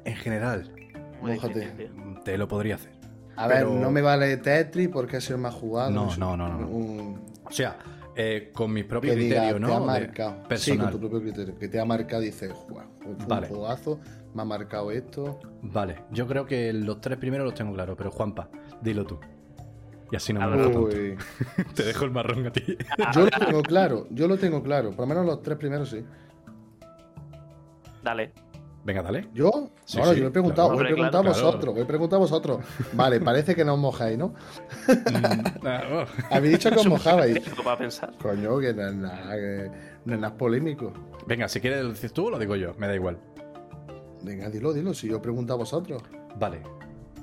Speaker 2: En general,
Speaker 1: Mójate.
Speaker 2: te lo podría hacer.
Speaker 1: A
Speaker 2: Pero-
Speaker 1: ver, no me vale Tetris porque ha sido más jugado.
Speaker 2: No, no, no, no, no.
Speaker 1: Un-
Speaker 2: O sea, eh, con mis propios
Speaker 1: que diga,
Speaker 2: criterios,
Speaker 1: te ha
Speaker 2: ¿no?
Speaker 1: Sí, con tu propio criterio. Que te ha marcado y dices, "Guau, fue un
Speaker 2: Vale.
Speaker 1: jugazo, me ha marcado esto.
Speaker 2: Vale, yo creo que los tres primeros los tengo claros, pero Juanpa, dilo tú. Y así no
Speaker 1: A
Speaker 2: me.
Speaker 1: Uy.
Speaker 2: Te dejo el marrón a ti.
Speaker 1: Yo lo tengo claro, yo lo tengo claro. Por lo menos los tres primeros sí.
Speaker 3: Dale.
Speaker 2: Venga, dale.
Speaker 1: ¿Yo?
Speaker 2: Sí,
Speaker 1: yo he preguntado,
Speaker 2: claro.
Speaker 1: voy a
Speaker 2: Hombre,
Speaker 1: preguntar a
Speaker 2: claro.
Speaker 1: vosotros, voy a preguntar a vosotros. Vale, parece que no os mojáis, ¿no? Habéis dicho que os mojabais. Coño, que no es nada, que no es nada polémico.
Speaker 2: Venga, si quieres lo dices tú o lo digo yo, me da igual.
Speaker 1: Venga, dilo, dilo, si yo pregunto a vosotros.
Speaker 2: Vale.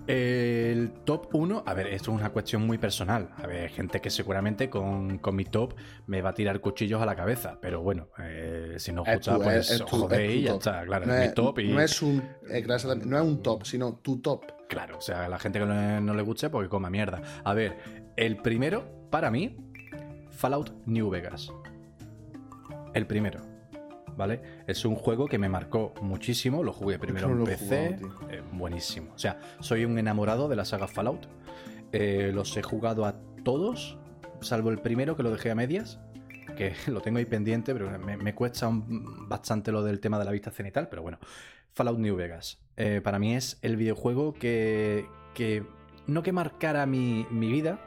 Speaker 2: El top 1, a ver, esto es una cuestión muy personal. A ver, gente que seguramente con, con mi top me va a tirar cuchillos a la cabeza. Pero bueno, eh, si no os gusta, pues
Speaker 1: es- es
Speaker 2: os jodéis y ya está. Claro,
Speaker 1: no
Speaker 2: es
Speaker 1: es,
Speaker 2: mi top y.
Speaker 1: no es un, eh, no es un top, sino tu top.
Speaker 2: Claro, o sea, a la gente que no, no le guste, porque coma mierda. A ver, el primero, para mí, Fallout New Vegas. El primero. ¿Vale? Es un juego que me marcó muchísimo. Lo jugué primero
Speaker 1: no
Speaker 2: en PC.
Speaker 1: jugado,
Speaker 2: eh, buenísimo. O sea, soy un enamorado de la saga Fallout. Eh, los he jugado a todos, salvo el primero que lo dejé a medias. Que lo tengo ahí pendiente, pero me, me cuesta un- bastante lo del tema de la vista cenital. Pero bueno, Fallout New Vegas. Eh, para mí es el videojuego que, que no que marcara mi, mi vida,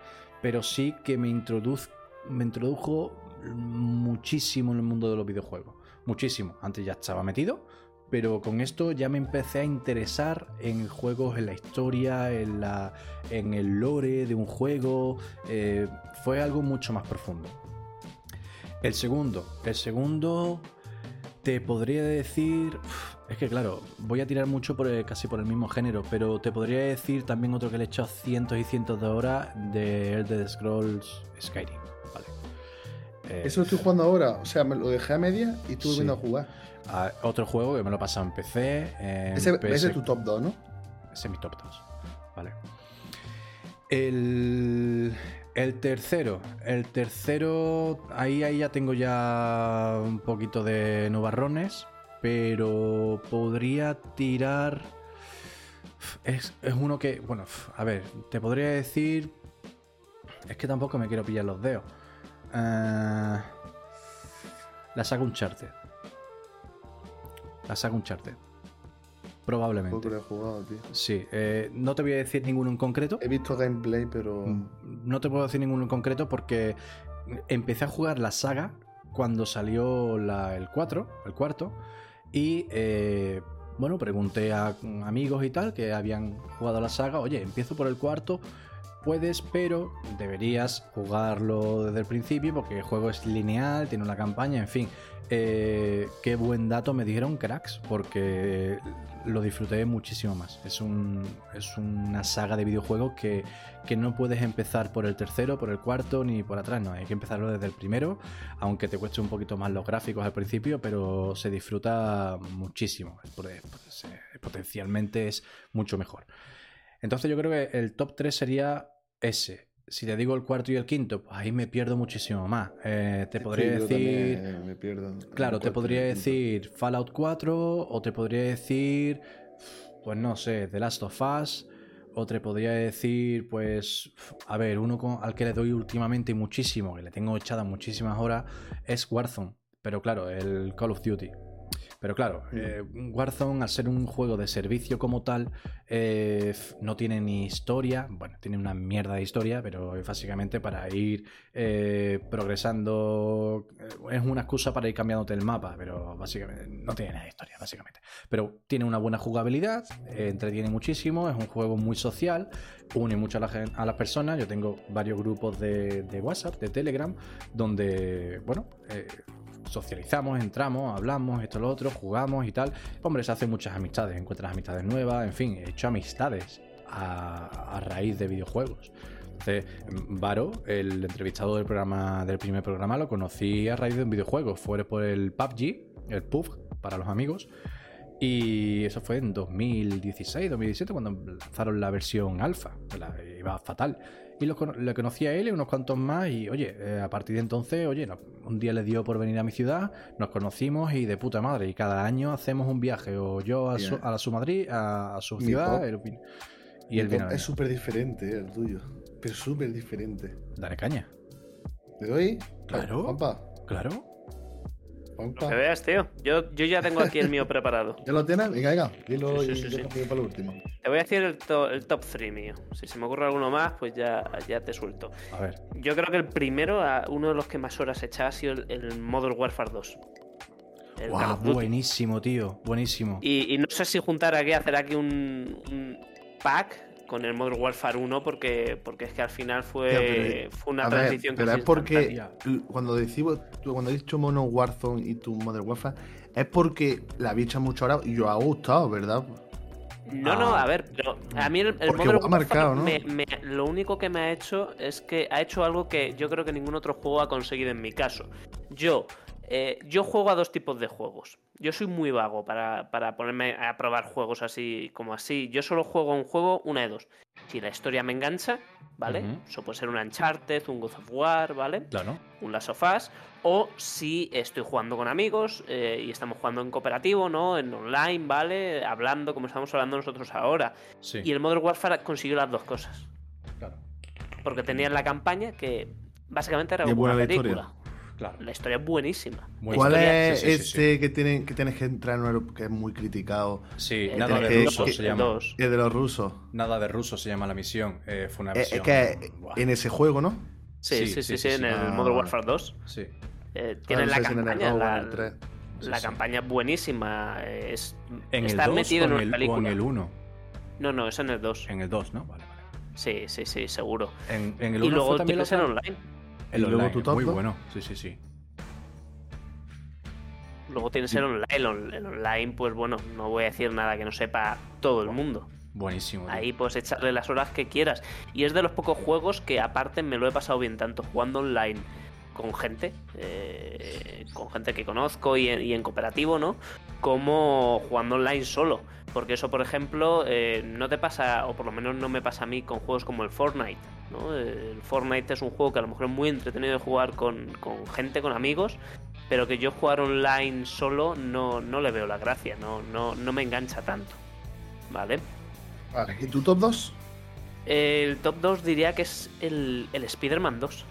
Speaker 2: pero sí que me, introduz, me introdujo muchísimo en el mundo de los videojuegos. Muchísimo. Antes ya estaba metido, pero con esto ya me empecé a interesar en juegos, en la historia, en, la, en el lore de un juego. eh, fue algo mucho más profundo. El segundo. El segundo te podría decir. Es que claro, voy a tirar mucho por casi por el mismo género, pero te podría decir también otro que le he echado cientos y cientos de horas de Elder Scrolls Skyrim. Eh,
Speaker 1: Eso estoy jugando ahora. O sea, me lo dejé a media y estuve
Speaker 2: Sí.
Speaker 1: viendo a jugar.
Speaker 2: a- otro juego que me lo he pasado en PC. En
Speaker 1: Ese,
Speaker 2: PS
Speaker 1: ese es tu top 2, ¿no?
Speaker 2: Ese es mi top 2. Vale. El, el tercero. El tercero. Ahí, ahí ya tengo ya un poquito de nubarrones. Pero podría tirar. Es, es uno que. Bueno, a ver, te podría decir. Es que tampoco me quiero pillar los dedos. Ah, la saga Uncharted. La saga Uncharted. Probablemente.
Speaker 1: He jugado, tío.
Speaker 2: Sí, eh, no te voy a decir ninguno en concreto.
Speaker 1: He visto gameplay, pero.
Speaker 2: No te puedo decir ninguno en concreto porque empecé a jugar la saga cuando salió la- el 4, el cuarto, y eh, bueno, pregunté a amigos y tal que habían jugado la saga, oye, empiezo por el cuarto, puedes, pero deberías jugarlo desde el principio porque el juego es lineal, tiene una campaña, en fin. Eh, qué buen dato me dijeron cracks, porque lo disfruté muchísimo más. Es, un, es una saga de videojuegos que, que no puedes empezar por el tercero, por el cuarto, ni por atrás, no, hay que empezarlo desde el primero, aunque te cueste un poquito más los gráficos al principio, pero se disfruta muchísimo. Potencialmente es mucho mejor. Entonces yo creo que el top 3 sería ese, si te digo el cuarto y el quinto, pues ahí me pierdo muchísimo más. Eh, te podría decir.
Speaker 1: Me pierdo.
Speaker 2: Claro, te podría decir Fallout 4, o te podría decir. Pues no sé, The Last of Us. O te podría decir, pues. A ver, uno con, al que le doy últimamente muchísimo, que le tengo echada muchísimas horas, es Warzone. Pero claro, el Call of Duty. Pero claro, eh, Warzone, al ser un juego de servicio como tal, eh, no tiene ni historia. Bueno, tiene una mierda de historia, pero es básicamente para ir eh, progresando. Es una excusa para ir cambiándote el mapa, pero básicamente no tiene nada de historia, básicamente. Pero tiene una buena jugabilidad, entretiene muchísimo, es un juego muy social, une mucho a, la, a las personas. Yo tengo varios grupos de, de WhatsApp, de Telegram, donde, bueno, socializamos, entramos, hablamos, esto, lo otro, jugamos y tal. Hombre, se hacen muchas amistades, encuentras amistades nuevas, en fin, he hecho amistades a, raíz de videojuegos. Entonces, Varo, el entrevistado del programa del primer programa, lo conocí a raíz de un videojuego. Fue por el PUBG, el PUBG para los amigos. Y eso fue en 2016, 2017, cuando lanzaron la versión alfa. La, iba fatal. Y lo, le conocí a él y unos cuantos más. Y oye, eh, a partir de entonces, oye, un día le dio por venir a mi ciudad, nos conocimos y de puta madre. Y cada año hacemos un viaje, o yo a su, a su Madrid, a, su ciudad.
Speaker 1: y él Es súper diferente eh, el tuyo. Pero súper diferente.
Speaker 2: Dale caña.
Speaker 1: ¿Le doy?
Speaker 2: Claro. Claro.
Speaker 3: Que veas, tío. Yo, yo ya tengo aquí el mío preparado.
Speaker 1: ¿Ya lo tienes? Venga, venga. Dilo y para el último.
Speaker 3: Te voy a decir el, top 3 mío. Si se me ocurre alguno más, pues ya, ya te suelto.
Speaker 2: A ver.
Speaker 3: Yo creo que el primero, uno de los que más horas he echado, ha sido el, Modern Warfare 2.
Speaker 2: buenísimo, tío. Buenísimo.
Speaker 3: Y, no sé si juntar aquí, hacer aquí un, pack con el Modern Warfare 1 porque, porque es que al final fue, fue una transición
Speaker 1: que Pero es porque cuando decimos, cuando he dicho Mono Warzone y tu Modern Warfare, es porque la hecho mucho ahora y yo ha gustado, ¿verdad?
Speaker 3: No, no, a ver, pero a mí el, el
Speaker 1: Modern marcado, ¿no?
Speaker 3: lo único que me ha hecho es que ha hecho algo que yo creo que ningún otro juego ha conseguido en mi caso. Yo, eh, yo juego a dos tipos de juegos. Yo soy muy vago para, para, ponerme a probar juegos así como así. Yo solo juego un juego una de dos. Si la historia me engancha, ¿vale? Eso puede ser un Uncharted, un God of War, ¿vale?
Speaker 2: Claro.
Speaker 3: Un Last of Us. O si estoy jugando con amigos eh, y estamos jugando en cooperativo, ¿no? En online, ¿vale? Hablando como estamos hablando nosotros ahora. Y el Modern Warfare consiguió las dos cosas.
Speaker 2: Claro.
Speaker 3: Porque tenían la campaña que básicamente era una película.
Speaker 2: Claro.
Speaker 3: La historia es buenísima.
Speaker 1: ¿Cuál es este que, tienen, que tienes que entrar en que es muy criticado?
Speaker 2: Sí, nada de ruso se llama.
Speaker 1: Es de los rusos.
Speaker 2: Nada de ruso se llama la misión. Eh, fue una misión.
Speaker 1: Es que en ese juego, ¿no?
Speaker 3: Sí, sí, sí, sí, en el Modern Warfare 2.
Speaker 2: Sí.
Speaker 3: Eh, tienen la campaña. la, la campaña es buenísima. Es,
Speaker 2: ¿En está el 2 metido en, el,
Speaker 3: película.
Speaker 2: O en el 1?
Speaker 3: No, no, es en el 2.
Speaker 2: En el 2, ¿no? Vale, vale.
Speaker 3: Sí, sí, sí, seguro.
Speaker 2: En, en el 1
Speaker 3: y luego
Speaker 2: también
Speaker 3: tienes el online.
Speaker 2: El online, tu muy bueno. Sí, sí, sí.
Speaker 3: Luego tienes el online. El, online, pues bueno, no voy a decir nada que no sepa todo el mundo.
Speaker 2: Buenísimo.
Speaker 3: Ahí puedes echarle las horas que quieras. Y es de los pocos juegos que aparte me lo he pasado bien, tanto jugando online con gente, eh, con gente que conozco y en, cooperativo, ¿no? Como jugando online solo. Porque eso, por ejemplo, eh, no te pasa, o por lo menos no me pasa a mí con juegos como el Fortnite. ¿no? El Fortnite es un juego que a lo mejor es muy entretenido de jugar con, con gente, con amigos, pero que yo jugar online solo no, no le veo la gracia, no, no, no me engancha tanto. ¿Vale?
Speaker 1: Vale, ¿y tu top 2?
Speaker 3: El top 2 diría que es el, el Spider-Man 2.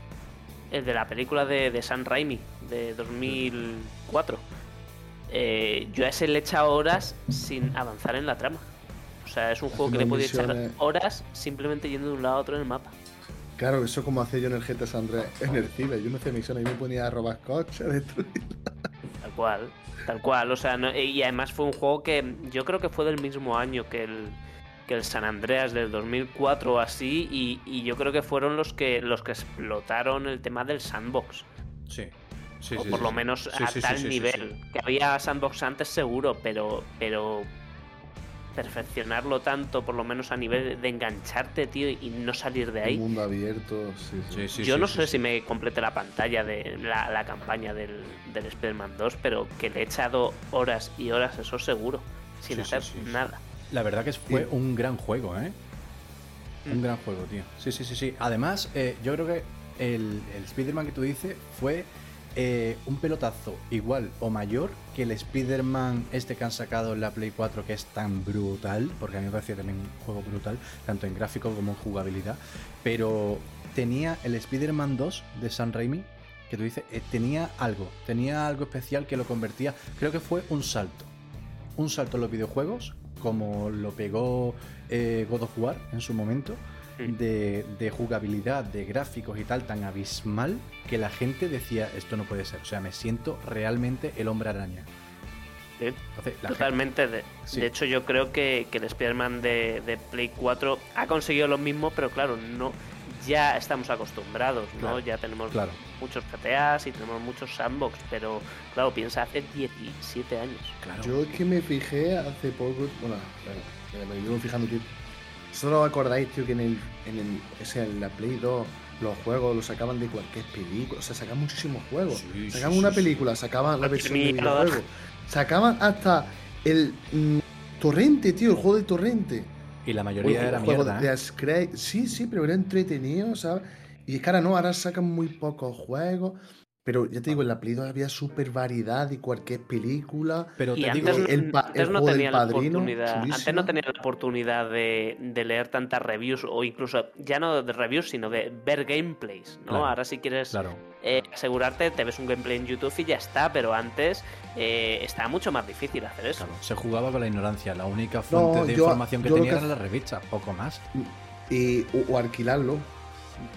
Speaker 3: El de la película de, de San Raimi, de 2004. Eh, yo a ese le he echado horas sin avanzar en la trama. O sea, es un juego que le podía echar horas simplemente yendo de un lado a otro en el mapa.
Speaker 1: Claro, eso como hacía yo en el GTA San Andreas en el Ciber. Yo me hacía misiones y me ponía a robar coches, a destruir.
Speaker 3: Tal cual, tal cual. O sea, y además fue un juego que yo creo que fue del mismo año que el, que el San Andreas del 2004 o así, y, y yo creo que fueron los que, los que explotaron el tema del sandbox.
Speaker 2: Sí. Sí,
Speaker 3: o
Speaker 2: sí,
Speaker 3: por
Speaker 2: sí,
Speaker 3: lo
Speaker 2: sí.
Speaker 3: menos
Speaker 2: Sí,
Speaker 3: a
Speaker 2: sí, sí,
Speaker 3: tal
Speaker 2: sí, sí,
Speaker 3: nivel. Que había sandbox antes seguro, pero, pero perfeccionarlo tanto, por lo menos a nivel de engancharte, tío, y no salir de ahí.
Speaker 1: Un mundo abierto, sí, sí.
Speaker 3: Yo no sé si me complete la pantalla de la, la campaña del, del Spider-Man 2, pero que le he echado horas y horas, eso seguro, sin hacer
Speaker 2: sí, sí.
Speaker 3: nada.
Speaker 2: La verdad que fue un gran juego, ¿eh? Un gran juego, tío. Sí, sí, sí, sí. Además, eh, yo creo que el, el Spider-Man que tú dices fue eh, un pelotazo igual o mayor que el Spider-Man este que han sacado en la Play 4 que es tan brutal, porque a mí me pareció también un juego brutal, tanto en gráfico como en jugabilidad, pero tenía el Spider-Man 2 de San Raimi, que tú dices, eh, tenía algo, tenía algo especial que lo convertía, creo que fue un salto, un salto en los videojuegos, como lo pegó eh, God of War en su momento, de, de jugabilidad, de gráficos y tal, tan abismal que la gente decía, esto no puede ser. O sea, me siento realmente el hombre araña.
Speaker 3: Sí,
Speaker 2: Entonces,
Speaker 3: Totalmente. De,
Speaker 2: Sí.
Speaker 3: de hecho, yo creo que, que el Spider-Man de, de Play 4 ha conseguido lo mismo, pero claro, no ya estamos acostumbrados, ¿no?
Speaker 2: Claro,
Speaker 3: ya tenemos
Speaker 2: claro.
Speaker 3: muchos PTAs y tenemos muchos sandbox, pero claro, piensa hace 17 años.
Speaker 1: Yo es que me fijé hace poco, bueno, claro, me llevo fijando que solo os acordáis, tío, que en el, en el, o sea, en la Play 2 los juegos los sacaban de cualquier película, o sea, sacaban muchísimos juegos.
Speaker 2: Sí,
Speaker 1: sacaban
Speaker 2: sí,
Speaker 1: una
Speaker 2: sí,
Speaker 1: película, sacaban la versión de videojuego. Sacaban hasta el mm, torrente, tío, el juego de torrente.
Speaker 2: Y la
Speaker 1: O
Speaker 2: mayoría
Speaker 1: el
Speaker 2: era
Speaker 1: juego
Speaker 2: mierda.
Speaker 1: de
Speaker 2: ¿eh?
Speaker 1: Ascray. Sí, sí, pero era entretenido, ¿sabes? Y es que ahora no, ahora sacan muy pocos juegos. Pero ya te digo, en la Play 2 había súper variedad de cualquier película.
Speaker 2: Pero
Speaker 3: Y
Speaker 2: te
Speaker 3: antes,
Speaker 2: digo,
Speaker 1: el, pa-
Speaker 3: antes
Speaker 1: el
Speaker 3: no
Speaker 1: juego del
Speaker 3: tenía la
Speaker 1: padrino.
Speaker 3: oportunidad, antes no tenía la oportunidad de, de leer tantas reviews o incluso ya no de reviews, sino de ver gameplays, ¿no?
Speaker 2: Claro,
Speaker 3: Ahora si quieres
Speaker 2: claro.
Speaker 3: eh, asegurarte, te ves un gameplay en YouTube y ya está, pero antes eh, estaba mucho más difícil hacer eso.
Speaker 2: Se jugaba con la ignorancia. La única fuente de
Speaker 1: yo-
Speaker 2: información que tenía
Speaker 1: que-
Speaker 2: era la revista, poco más.
Speaker 1: Y, o, o alquilarlo.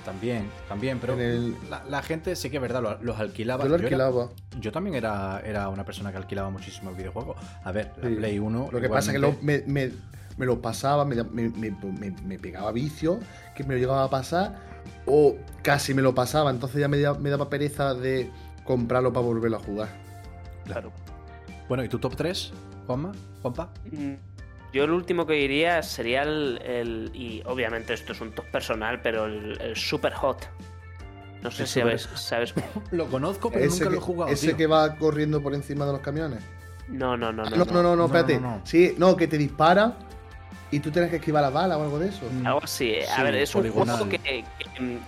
Speaker 2: También, también, pero
Speaker 1: En el-
Speaker 2: la, la gente sí que es verdad, lo- los alquilaba.
Speaker 1: Yo lo alquilaba.
Speaker 2: yo también era, era una persona que alquilaba muchísimo el videojuego. A ver, la
Speaker 1: Sí.
Speaker 2: Play 1.
Speaker 1: Lo que pasa es que lo- me, me- me lo pasaba, me, me- me- me- me pegaba vicio, que me lo llegaba a pasar, o casi me lo pasaba. Entonces ya me, da- me daba pereza de comprarlo para volverlo a jugar.
Speaker 3: Claro.
Speaker 2: Bueno, ¿y tu top 3, Juanma? Juanpa?
Speaker 3: Mm, Yo el último que diría sería el, el- y obviamente esto es un top personal, pero el, el Super Hot. No sé si sabes, sabes.
Speaker 2: Lo conozco, pero
Speaker 1: Ese
Speaker 2: nunca
Speaker 1: que,
Speaker 2: lo he jugado.
Speaker 1: ese
Speaker 2: tío.
Speaker 1: que va corriendo por encima de los camiones.
Speaker 3: No, no, no, no.
Speaker 1: No, no, no, no, espérate.
Speaker 2: no, no.
Speaker 1: Sí, no, que te dispara y tú tienes que esquivar la bala o algo de eso.
Speaker 3: Algo así. eh. A
Speaker 2: Sí,
Speaker 3: ver, es un juego que, que-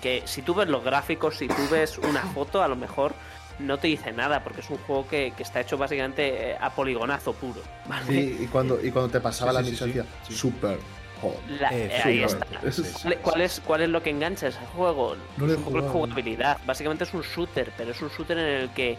Speaker 3: que si tú ves los gráficos, si tú ves una foto, a lo mejor no te dice nada, porque es un juego que, que está hecho básicamente eh, a poligonazo puro. ¿vale?
Speaker 1: Sí, y cuando, y cuando te pasaba
Speaker 2: Sí,
Speaker 1: la
Speaker 2: sí,
Speaker 1: misión
Speaker 2: sí,
Speaker 1: decía
Speaker 2: sí.
Speaker 1: super.
Speaker 3: La-
Speaker 2: Eh,
Speaker 3: ahí está. ¿Cuál, cuál es, ¿Cuál es lo que engancha ese juego?
Speaker 1: No
Speaker 3: es un poco de jugabilidad. Básicamente es un shooter, pero es un shooter en el que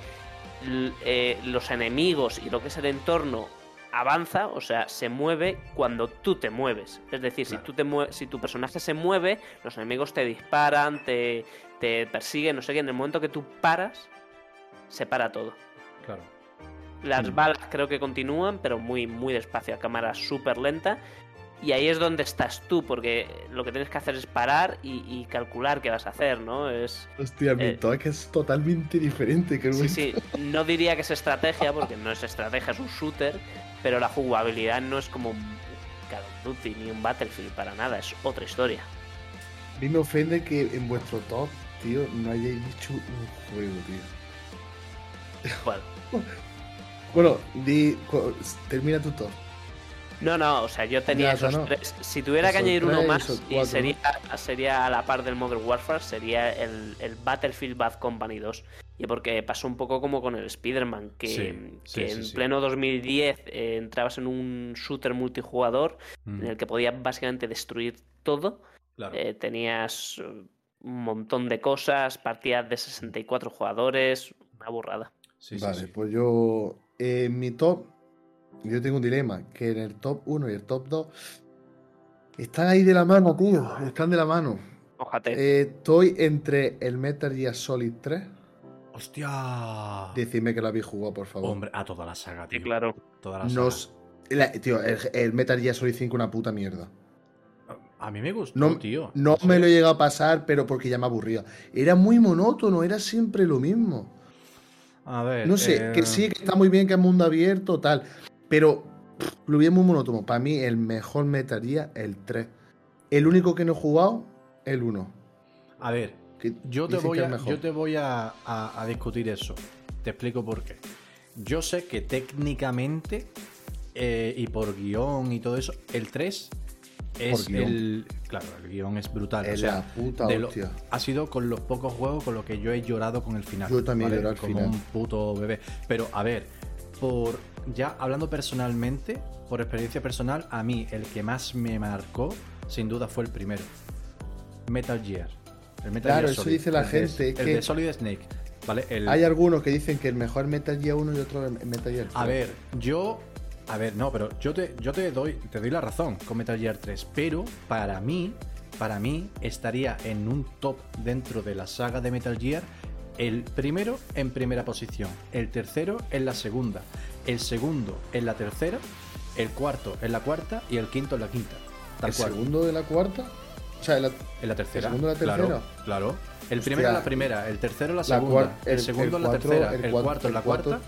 Speaker 3: eh, los enemigos y lo que es el entorno avanza, o sea, se mueve cuando tú te mueves. Es decir, si, tú te mue- si tu personaje se mueve, los enemigos te disparan, te, te persiguen, no sé qué. En el momento que tú paras, se para todo.
Speaker 2: Claro.
Speaker 3: Las
Speaker 2: Mm.
Speaker 3: balas creo que continúan, pero muy, muy despacio, a cámara súper lenta. Y ahí es donde estás tú, porque lo que tienes que hacer es parar y, y calcular qué vas a hacer, ¿no? Es.
Speaker 1: Hostia, mi
Speaker 3: Eh,
Speaker 1: es que es totalmente diferente. Que
Speaker 3: Sí, sí, no diría que es estrategia, porque no es estrategia, es un shooter, pero la jugabilidad no es como un Call of Duty ni un Battlefield para nada, es otra historia.
Speaker 1: A mí me ofende que en vuestro top, tío, no hayáis dicho un juego, tío.
Speaker 3: Bueno,
Speaker 1: Bueno, di, cu- termina tu top.
Speaker 3: no, no, o sea, yo tenía
Speaker 1: Ya,
Speaker 3: esos
Speaker 1: no.
Speaker 3: tres. Si tuviera que añadir uno
Speaker 1: tres,
Speaker 3: más,
Speaker 1: esos
Speaker 3: y
Speaker 1: cuatro,
Speaker 3: sería, sería a la par del Modern Warfare, sería el, el Battlefield Bad Company 2. Y porque pasó un poco como con el Spider-Man, que,
Speaker 2: Sí, sí,
Speaker 3: que
Speaker 2: sí,
Speaker 3: en
Speaker 2: sí.
Speaker 3: pleno 2010 eh, entrabas en un shooter multijugador
Speaker 2: Mm.
Speaker 3: en el que podías básicamente destruir todo.
Speaker 2: Claro.
Speaker 3: Eh, tenías eh, un montón de cosas, partidas de 64 jugadores, una burrada.
Speaker 2: Sí,
Speaker 1: vale,
Speaker 2: sí.
Speaker 1: pues yo. En mi top. Yo tengo un dilema. Que en el top 1 y el top 2. Están ahí de la mano, tío. Están de la mano.
Speaker 3: Ójate.
Speaker 1: Eh, estoy entre el Metal Gear Solid 3.
Speaker 2: ¡Hostia!
Speaker 1: Decidme que lo habéis jugado, por favor.
Speaker 2: Hombre, a toda la saga, tío.
Speaker 3: Sí, claro.
Speaker 2: Toda la saga.
Speaker 1: Nos. la- tío, el, el Metal Gear Solid 5 una puta mierda.
Speaker 2: A mí me gustó,
Speaker 1: No,
Speaker 2: tío.
Speaker 1: no me lo he llegado a pasar, pero porque ya me aburría. Era muy monótono, era siempre lo mismo.
Speaker 2: A ver.
Speaker 1: No sé,
Speaker 2: eh,
Speaker 1: que sí, que está muy bien, que es mundo abierto, tal. Pero pff, lo vi muy monótono. Para mí, el mejor Metal Gear, el 3. El único que no he jugado, el 1.
Speaker 2: A ver,
Speaker 1: Que
Speaker 2: yo te voy a, yo te voy a, a- a discutir eso. Te explico por qué. Yo sé que técnicamente eh, y por guion y todo eso, el 3 es el. Claro, el guion es brutal.
Speaker 1: Es
Speaker 2: o sea,
Speaker 1: la puta
Speaker 2: de lo-
Speaker 1: hostia.
Speaker 2: ha sido con los pocos juegos con los que yo he llorado con el final.
Speaker 1: Yo también
Speaker 2: ¿vale?
Speaker 1: lloré
Speaker 2: Como
Speaker 1: final.
Speaker 2: un puto bebé. Pero a ver, por ya hablando personalmente, por experiencia personal, a mí el que más me marcó, sin duda, fue el primero. Metal Gear. El Metal
Speaker 1: Claro,
Speaker 2: Gear
Speaker 1: eso
Speaker 2: Solid,
Speaker 1: dice la
Speaker 2: el de-
Speaker 1: gente,
Speaker 2: El de Solid Snake. ¿Vale? El-
Speaker 1: Hay algunos que dicen que el mejor Metal Gear 1 y otro Metal Gear 3.
Speaker 2: a ver, yo. A ver, no, pero yo te, yo te doy, te doy la razón con Metal Gear 3. Pero para mí, para mí, estaría en un top dentro de la saga de Metal Gear. El primero en primera posición, el tercero en la segunda, el segundo en la tercera, el cuarto en la cuarta y el quinto en la quinta. Tal
Speaker 1: ¿El
Speaker 2: cual.
Speaker 1: segundo de la cuarta? O sea, en la,
Speaker 2: En la tercera.
Speaker 1: ¿El segundo en la
Speaker 2: Claro,
Speaker 1: tercera?
Speaker 2: Claro. El
Speaker 1: Hostia.
Speaker 2: primero en la primera, el tercero en la segunda, el,
Speaker 1: el-
Speaker 2: segundo
Speaker 1: el
Speaker 2: en la tercera,
Speaker 1: el
Speaker 2: el, cuarto en
Speaker 1: el
Speaker 2: la cuarta.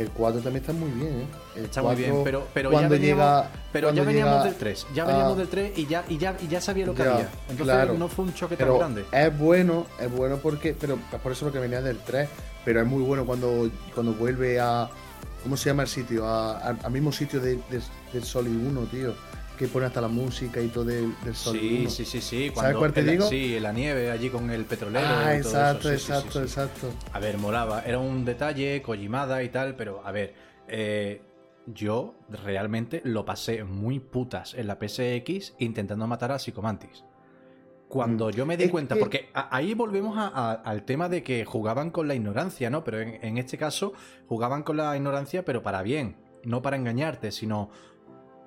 Speaker 1: El 4 también está muy bien, ¿eh? El
Speaker 2: Está muy bien,
Speaker 1: 4,
Speaker 2: pero, pero ya
Speaker 1: cuando
Speaker 2: veníamos,
Speaker 1: llega,
Speaker 2: pero ya veníamos
Speaker 1: llega
Speaker 2: del 3. Ya
Speaker 1: a-
Speaker 2: veníamos del 3 y ya, y ya, y ya sabía lo que
Speaker 1: Ya,
Speaker 2: había. Entonces
Speaker 1: claro.
Speaker 2: no fue un choque tan grande.
Speaker 1: Es bueno, es bueno porque. Pero por eso lo que venía del 3. Pero es muy bueno cuando, cuando vuelve a. ¿Cómo se llama el sitio? A- al, al mismo sitio de, de- del Solid 1, tío. Que pone hasta la música y todo del, del Solid
Speaker 2: Sí,
Speaker 1: 1.
Speaker 2: sí, sí, sí.
Speaker 1: ¿Sabes
Speaker 2: Cuando
Speaker 1: cuál te digo?
Speaker 2: Sí, en la nieve, allí con el petrolero.
Speaker 1: Ah,
Speaker 2: y todo
Speaker 1: exacto,
Speaker 2: eso. Sí, sí,
Speaker 1: exacto,
Speaker 2: sí, sí.
Speaker 1: exacto.
Speaker 2: A ver, molaba. Era un detalle, Kojimada y tal, pero a ver, eh, yo realmente lo pasé muy putas en la PSX intentando matar a Psicomantis. Cuando yo me di
Speaker 1: Mm. Es
Speaker 2: cuenta,
Speaker 1: que-
Speaker 2: porque a- ahí volvemos a- a- al tema de que jugaban con la ignorancia, ¿no? Pero en, en este caso jugaban con la ignorancia, pero para bien, no para engañarte, sino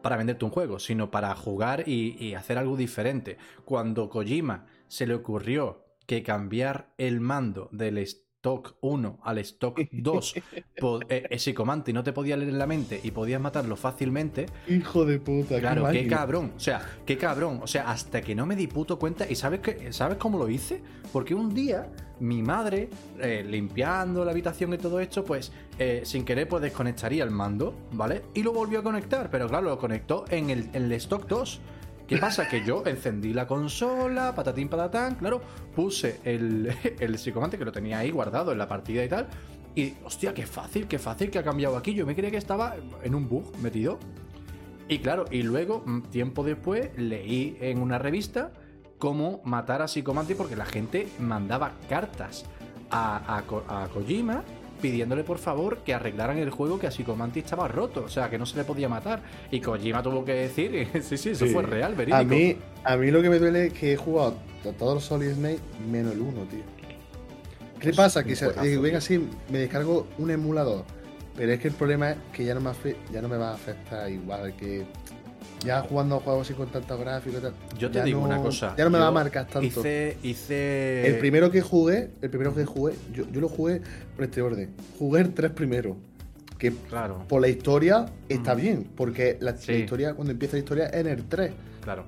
Speaker 2: para venderte un juego, sino para jugar y, y hacer algo diferente. Cuando Kojima se le ocurrió que cambiar el mando del stock 1 al stock 2, po- eh, ese comante no te podía leer en la mente y podías matarlo fácilmente,
Speaker 1: Hijo de puta,
Speaker 2: Claro, qué cabrón. O sea, qué cabrón. O sea, hasta que no me di puto cuenta. ¿Y sabes qué? ¿Sabes cómo lo hice? Porque un día mi madre, eh, limpiando la habitación y todo esto, pues eh, sin querer pues desconectaría el mando, ¿vale? Y lo volvió a conectar. Pero claro, lo conectó en el, en el stock 2. ¿Qué pasa? Que yo encendí la consola, patatín patatán, claro, puse el, el psicomante que lo tenía ahí guardado en la partida y tal. Y, hostia, qué fácil, qué fácil que ha cambiado aquí. Yo me creía que estaba en un bug metido. Y claro, y luego, mm, tiempo después, leí en una revista cómo matar a Psicomantis porque la gente mandaba cartas a, a a Kojima pidiéndole por favor que arreglaran el juego que a Psicomantis estaba roto, o sea, que no se le podía matar. Y Kojima tuvo que decir, sí, sí, eso
Speaker 1: Sí.
Speaker 2: fue real, verídico.
Speaker 1: A mí, a mí lo que me duele es que he jugado a todos los Solid Snake menos el 1, tío. ¿Qué
Speaker 2: Pues,
Speaker 1: pasa? Que digo, venga,
Speaker 2: tío.
Speaker 1: sí, me descargo un emulador. Pero es que el problema es que ya no me, afe- ya no me va a afectar igual que ya jugando a juegos así con tanto gráfico y tal.
Speaker 2: Yo te digo
Speaker 1: no-
Speaker 2: una cosa.
Speaker 1: Ya no me va a marcar tanto.
Speaker 2: Hice, hice...
Speaker 1: El primero que jugué, el primero que jugué, yo, yo lo jugué por este orden. Jugué el 3 primero. Que
Speaker 2: Claro,
Speaker 1: por la historia está
Speaker 2: Mm.
Speaker 1: bien, porque la, historia, cuando empieza la historia, es en el 3.
Speaker 2: claro.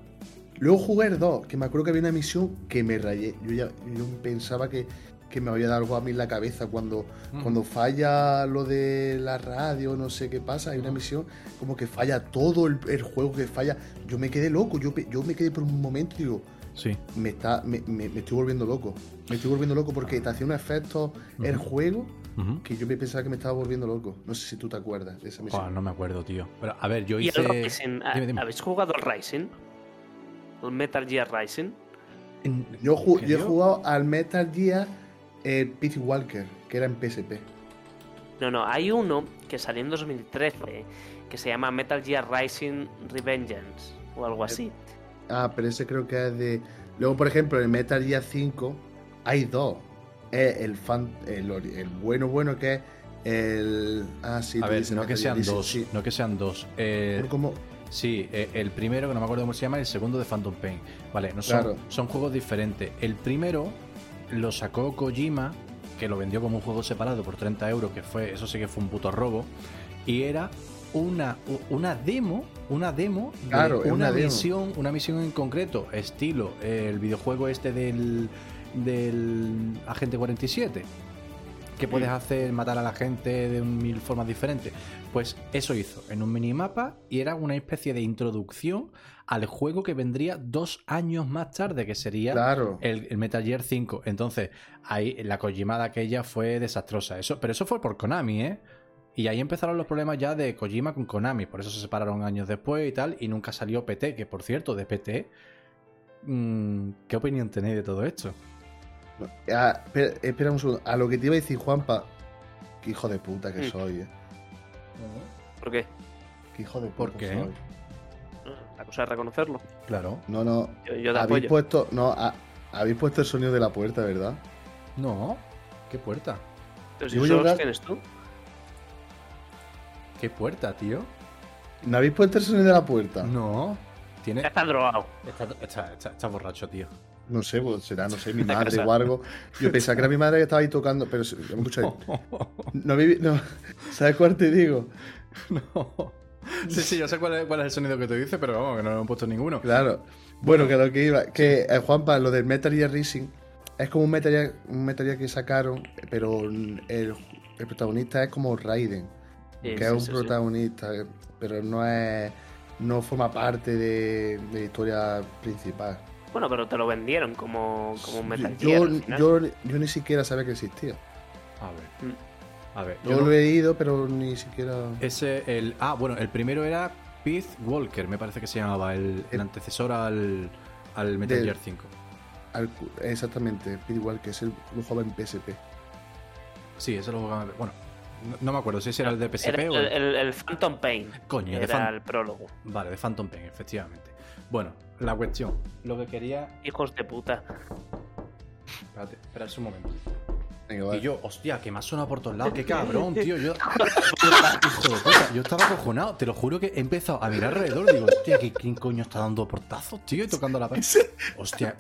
Speaker 1: Luego jugué el 2, que me acuerdo que había una misión que me rayé. Yo ya yo pensaba que, que me había dado algo a mí en la cabeza cuando,
Speaker 2: Mm.
Speaker 1: cuando falla lo de la radio, no sé qué pasa. Hay una misión como que falla todo el, el juego que falla. Yo me quedé loco, yo, yo me quedé por un momento y digo,
Speaker 2: Sí.
Speaker 1: me, está, me, me- me estoy volviendo loco. Me estoy volviendo loco porque te hacía un efecto el juego que yo me pensaba que me estaba volviendo loco. No sé si tú te acuerdas de esa misión.
Speaker 2: No me acuerdo, tío. Pero a ver, yo
Speaker 3: ¿Y
Speaker 2: hice...
Speaker 3: el Rising? ¿Ha-
Speaker 2: Dime, dime.
Speaker 3: ¿Habéis jugado al Rising? ¿El Metal Gear Rising?
Speaker 1: Yo, ju-
Speaker 2: ¿Qué
Speaker 1: yo he jugado al Metal Gear eh, Peace Walker, que era en PSP.
Speaker 3: No, no, hay uno que salió en 2013 que se llama Metal Gear Rising Revengeance o algo así.
Speaker 1: Ah, pero ese creo que es de. Luego, por ejemplo, en Metal Gear 5 hay dos. Es el, fan, el, bueno, bueno que es el. Ah, sí,
Speaker 2: a ver, no que
Speaker 1: Gear,
Speaker 2: sean
Speaker 1: dices,
Speaker 2: dos,
Speaker 1: sí.
Speaker 2: no que sean dos. Eh,
Speaker 1: como-
Speaker 2: Sí, eh, el primero, que no me acuerdo cómo se llama, y el segundo de Phantom Pain. Vale, no son,
Speaker 1: Claro.
Speaker 2: son juegos diferentes. El primero lo sacó Kojima, que lo vendió como un juego separado por 30 euros, que fue, eso sí que fue un puto robo. Y era una, una demo, una demo de
Speaker 1: Claro,
Speaker 2: una,
Speaker 1: una demo.
Speaker 2: misión, una misión en concreto, estilo el videojuego este del, del Agente 47, que puedes hacer matar a la gente de mil formas diferentes. Pues eso hizo en un minimapa y era una especie de introducción al juego que vendría dos años más tarde, que sería
Speaker 1: Claro.
Speaker 2: el, el Metal Gear 5. Entonces, ahí la Kojimada aquella fue desastrosa. Eso, pero eso fue por Konami, ¿eh? Y ahí empezaron los problemas ya de Kojima con Konami. Por eso se separaron años después y tal. Y nunca salió PT, que por cierto, de PT. mm, ¿Qué opinión tenéis de todo esto?
Speaker 1: Ah, espera, espera un segundo. A lo que te iba a decir, Juanpa. Qué hijo de puta que
Speaker 3: Mm.
Speaker 1: soy, eh.
Speaker 3: ¿Por qué?
Speaker 1: Qué hijo de puta
Speaker 2: ¿Por qué?
Speaker 1: soy.
Speaker 3: La cosa es reconocerlo.
Speaker 2: Claro.
Speaker 1: No, no.
Speaker 3: Yo, yo te
Speaker 1: habéis
Speaker 3: apoyo.
Speaker 1: puesto. No, ha- habéis puesto el sonido de la puerta, ¿verdad?
Speaker 2: No. ¿Qué puerta?
Speaker 3: Pero si
Speaker 1: Digo
Speaker 3: solo
Speaker 1: yo, Gas-
Speaker 3: tienes tú.
Speaker 2: ¿Qué puerta, tío?
Speaker 1: ¿No habéis puesto el sonido de la puerta?
Speaker 2: No. Tiene...
Speaker 3: Ya está drogado.
Speaker 2: Está, está- está- está borracho, tío.
Speaker 1: No sé, pues será, no sé, mi madre
Speaker 3: casa.
Speaker 1: o algo. Yo pensaba que era mi madre que estaba ahí tocando, pero se- ¿me escucháis? No, no. ¿Sabes cuál te digo?
Speaker 2: No. Sí, sí, yo sé cuál es, cuál es el sonido que te dice, pero vamos, que no lo hemos puesto ninguno.
Speaker 1: Claro. Bueno, que lo que iba, que eh, Juanpa, lo del Metal Gear Rising es como un Metal Gear, un Metal Gear que sacaron, pero el, el protagonista es como Raiden,
Speaker 3: Sí,
Speaker 1: que
Speaker 3: sí,
Speaker 1: es un
Speaker 3: sí,
Speaker 1: protagonista, pero no es, no forma parte de, de la historia principal.
Speaker 3: Bueno, pero te lo vendieron como, como un Metal
Speaker 1: Yo,
Speaker 3: Gear. al final.
Speaker 1: yo, yo ni siquiera sabía que existía.
Speaker 2: A ver.
Speaker 3: Mm.
Speaker 2: A ver.
Speaker 1: Yo
Speaker 2: yo
Speaker 1: lo
Speaker 2: no-
Speaker 1: he leído, pero ni siquiera.
Speaker 2: Ese, el. Ah, bueno, el primero era Peace Walker, me parece que se llamaba, el, el antecesor al, al Metal
Speaker 1: Del-
Speaker 2: Gear 5.
Speaker 1: al- exactamente, igual que es el, lo jugaba en PSP.
Speaker 2: Sí, ese lo jugaba. Bueno, no, no me acuerdo si ese era el de PSP
Speaker 3: Era
Speaker 2: o
Speaker 3: el,
Speaker 2: el.
Speaker 3: el- el Phantom Pain.
Speaker 2: Coño, de
Speaker 3: era el prólogo.
Speaker 2: Vale, de Phantom Pain, efectivamente. Bueno, la cuestión. Lo que quería.
Speaker 3: Hijos de puta.
Speaker 2: Espérate, espera un momento.
Speaker 1: Venga, vale.
Speaker 2: Y yo, hostia, que me ha sonado por todos lados. Qué cabrón, tío. Yo, hijo de puta, yo estaba acojonado. Te lo juro que he empezado a mirar alrededor. Digo, hostia, ¿qué- ¿quién coño está dando portazos, tío? Y tocando la pared. Hostia,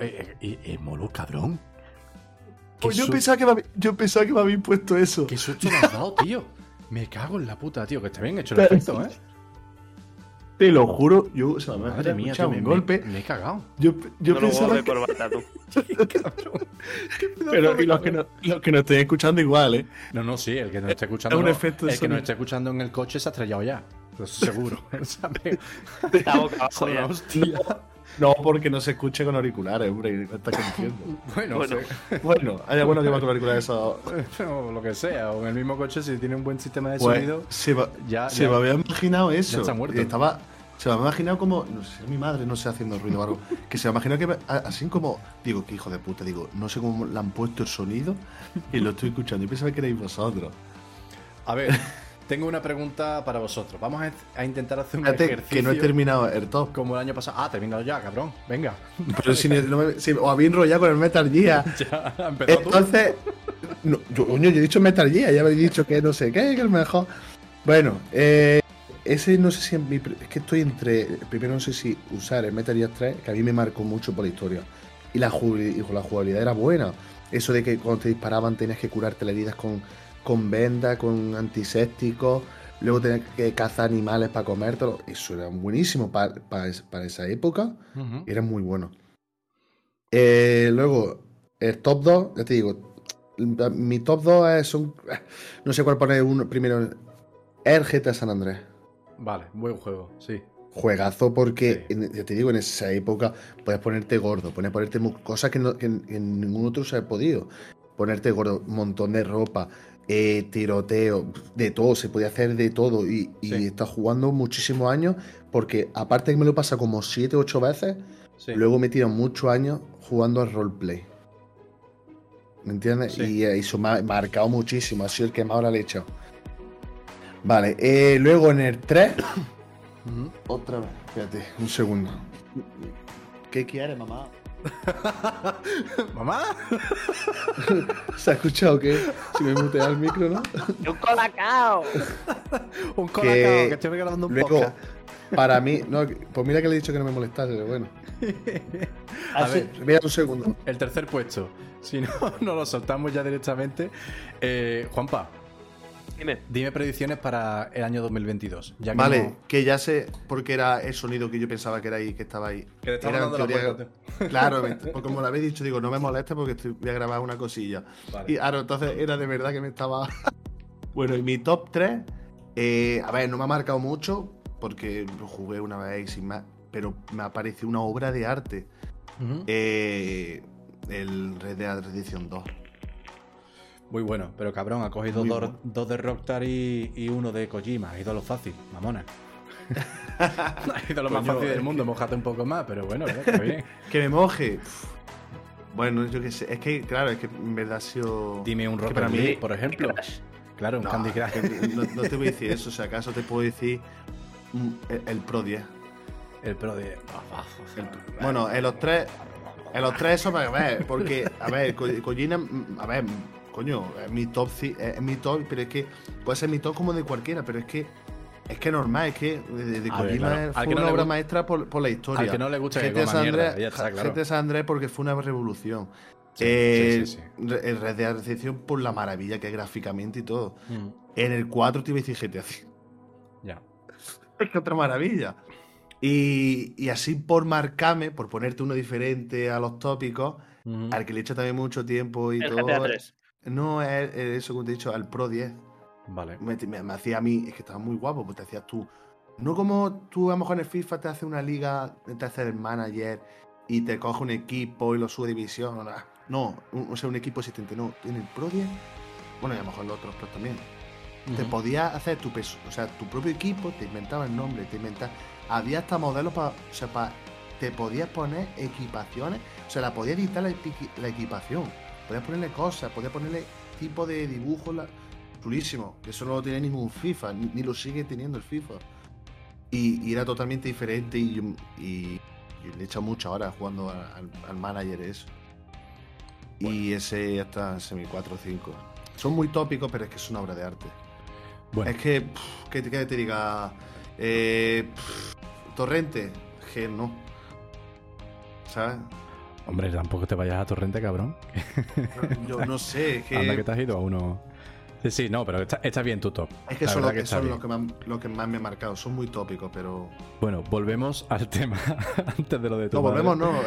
Speaker 2: eh, eh, eh, molo, cabrón.
Speaker 1: Pues yo, pensaba que me, yo pensaba que me habéis puesto eso.
Speaker 2: Qué susto me has dado, tío. Me cago en la puta, tío. Que está bien hecho el
Speaker 1: Pero-
Speaker 2: efecto, ¿eh?
Speaker 1: Te lo juro, yo o sea, me
Speaker 2: Madre mía, tío,
Speaker 1: un
Speaker 2: me,
Speaker 1: golpe.
Speaker 2: Me, me he cagado.
Speaker 1: Yo, yo
Speaker 3: no
Speaker 1: pensaba que-
Speaker 3: corbata tú.
Speaker 1: Pero y los que, no, los que nos estén escuchando igual, ¿eh?
Speaker 2: No, no, sí, el que nos esté escuchando.
Speaker 1: Es un efecto
Speaker 2: el que nos esté escuchando en el coche se ha estrellado ya. Seguro.
Speaker 3: Ya.
Speaker 1: No, porque no se escuche con auriculares, hombre, está.
Speaker 2: Bueno,
Speaker 3: Bueno.
Speaker 2: sí.
Speaker 1: bueno, hay algunos que van con auriculares
Speaker 2: o lo que sea, o en el mismo coche si tiene un buen sistema de
Speaker 1: Pues,
Speaker 2: sonido.
Speaker 1: se, va-
Speaker 2: ya-
Speaker 1: se
Speaker 2: ya-
Speaker 1: me había imaginado eso.
Speaker 2: está muerto.
Speaker 1: Y Estaba, se me había imaginado como, no sé, mi madre no sé haciendo ruido o algo, que se me imaginó que me- a- así como, digo, que hijo de puta, digo, no sé cómo le han puesto el sonido y lo estoy escuchando. Y pensaba que erais vosotros.
Speaker 2: A ver, tengo una pregunta para vosotros. Vamos a, a intentar hacer un
Speaker 1: Fíjate
Speaker 2: ejercicio.
Speaker 1: que no he terminado el top.
Speaker 2: Como el año pasado. Ah, terminado ya, cabrón. Venga.
Speaker 1: Pero si, no me- si os habéis enrollado con el Metal Gear.
Speaker 2: ya, empezó tú.
Speaker 1: Entonces, no, yo, yo he dicho Metal Gear, ya habéis dicho que no sé qué, que es el mejor. Bueno, eh, ese no sé si es mi. pr- Es que estoy entre. Primero no sé si usar el Metal Gear 3, que a mí me marcó mucho por la historia. Y la, jugabili- y la jugabilidad era buena. Eso de que cuando te disparaban tenías que curarte las heridas con, con vendas, con antisépticos. Luego tenías que cazar animales para comértelo. Eso era buenísimo para, para, es- para esa época. Era muy bueno. Eh, luego, el top 2, ya te digo, mi top 2 es, son. No sé cuál poner uno primero. El GTA San Andrés.
Speaker 2: Vale, buen juego, sí.
Speaker 1: Juegazo porque,
Speaker 2: Sí.
Speaker 1: en- ya te digo, en esa época puedes ponerte gordo, puedes ponerte cosas que, no- que en, en ningún otro se ha podido. Ponerte gordo, un montón de ropa, eh, tiroteo, de todo, se podía hacer de todo. Y, y
Speaker 2: Sí.
Speaker 1: estado jugando muchísimos años porque, aparte que me lo pasa como 7 o 8 veces,
Speaker 2: sí.
Speaker 1: Luego me he tirado muchos años jugando al roleplay. ¿Me entiendes? Y eh, eso me ha marcado muchísimo. Ha sido el que más ahora le he echado. Vale, eh, luego en el 3.
Speaker 2: Ujú.
Speaker 1: Otra vez. Espérate, un segundo. ¿Qué quieres, mamá?
Speaker 2: ¿Mamá?
Speaker 1: ¿Se ha escuchado que si me mutea el micro, no?
Speaker 3: ¡Un colacao!
Speaker 2: un
Speaker 1: Que
Speaker 2: colacao, que estoy grabando un
Speaker 1: Luego,
Speaker 2: podcast.
Speaker 1: para mí, no, pues mira que le he dicho que no me molestase, pero bueno.
Speaker 2: A ver.
Speaker 1: Mira un segundo.
Speaker 2: El tercer puesto. Si no, no lo soltamos ya directamente. Eh, Juanpa, Dime. predicciones para el año 2022. Ya que
Speaker 1: vale,
Speaker 2: no-
Speaker 1: que ya sé por qué era el sonido que yo pensaba que era ahí, que estaba ahí.
Speaker 2: Que te estaba
Speaker 1: Era en
Speaker 2: dando la
Speaker 1: teoría-
Speaker 2: vuelta,
Speaker 1: Claro, me- porque como lo habéis dicho, digo, no me moleste porque estoy- voy a grabar una cosilla.
Speaker 2: Vale.
Speaker 1: Y claro, entonces era de verdad que me estaba. bueno, y mi top 3, a ver, no me ha marcado mucho porque lo jugué una vez y sin más, pero me ha parecido una obra de arte. Eh, el Red Dead Redemption 2.
Speaker 2: Muy bueno, pero cabrón, ha cogido dos,
Speaker 1: bueno.
Speaker 2: dos de Rockstar y, y uno de Kojima. Ha ido lo fácil, mamona. ha ido lo más
Speaker 1: Coño,
Speaker 2: fácil del mundo, mojate un poco más, pero bueno, está bien.
Speaker 1: Que me moje. Bueno, yo qué sé. Es que, claro, es que en verdad ha sido.
Speaker 2: Dime un Rocket
Speaker 1: para mí-
Speaker 2: League, por ejemplo. Claro, un
Speaker 1: No,
Speaker 2: Candy Crush.
Speaker 1: No, no te voy a decir eso, si acaso te puedo decir el, el Pro 10.
Speaker 2: El Pro 10.
Speaker 1: Bueno, en los tres. En los tres, eso, a ver, porque, a ver, Kojima, mm, a ver, coño, es mi top, es mi top, pero es que puede ser mi top como de cualquiera, pero es que es que normal, es que de, de Kojima
Speaker 2: claro.
Speaker 1: Fue
Speaker 2: no
Speaker 1: una obra maestra por, por la historia.
Speaker 2: al que no le gusta que
Speaker 1: GTA San
Speaker 2: está, claro.
Speaker 1: GTA San Andreas porque fue una revolución.
Speaker 2: Sí,
Speaker 1: Eh,
Speaker 2: sí, sí,
Speaker 1: Re- El Red Dead Redemption por la maravilla que es gráficamente y todo.
Speaker 2: Mm,
Speaker 1: En el 4 te iba a decir GTA
Speaker 2: ya.
Speaker 1: Es que otra maravilla. Y, y así por marcarme, por ponerte uno diferente a los tópicos, al que le echa también mucho tiempo y
Speaker 3: El
Speaker 1: todo.
Speaker 3: GTA 3.
Speaker 1: No, es, es eso como te he dicho, al Pro 10.
Speaker 2: Vale.
Speaker 1: Me, me- me hacía a mí, es que estaba muy guapo, pues te hacías tú. No como tú a lo mejor en el FIFA te hace una liga, te hace el manager y te coge un equipo y lo sube división. No, un- o sea, un equipo existente. No, en el Pro 10, bueno, y a lo mejor los otros Pro también. Te podías hacer tu peso, o sea, tu propio equipo, te inventaba el nombre, te inventaba. Había hasta modelos para. O sea, para. Te podías poner equipaciones, o sea, la podías editar la equipación. Podías ponerle cosas, podías ponerle tipo de dibujo. La... Chulísimo, que eso no lo tiene ningún FIFA, ni, ni lo sigue teniendo el FIFA. Y, y era totalmente diferente y, y, y le he echado muchas horas jugando al, al manager eso. Y ese en semi 4 o 5. Son muy tópicos, pero es que es una obra de arte.
Speaker 2: Bueno.
Speaker 1: Es que, pff, que, te- que te diga, eh, pff, Torrente, que no. ¿Sabes?
Speaker 2: Hombre, tampoco te vayas a Torrente, cabrón.
Speaker 1: Yo no sé, que,
Speaker 2: Anda que te has ido a uno. Sí, sí, no, pero está, está bien tu top.
Speaker 1: es que
Speaker 2: La
Speaker 1: son, los que, son los que, más, los que más me han marcado. Son muy tópicos, pero.
Speaker 2: Bueno, volvemos al tema antes de lo de tu
Speaker 1: No,
Speaker 2: madre.
Speaker 1: volvemos, no.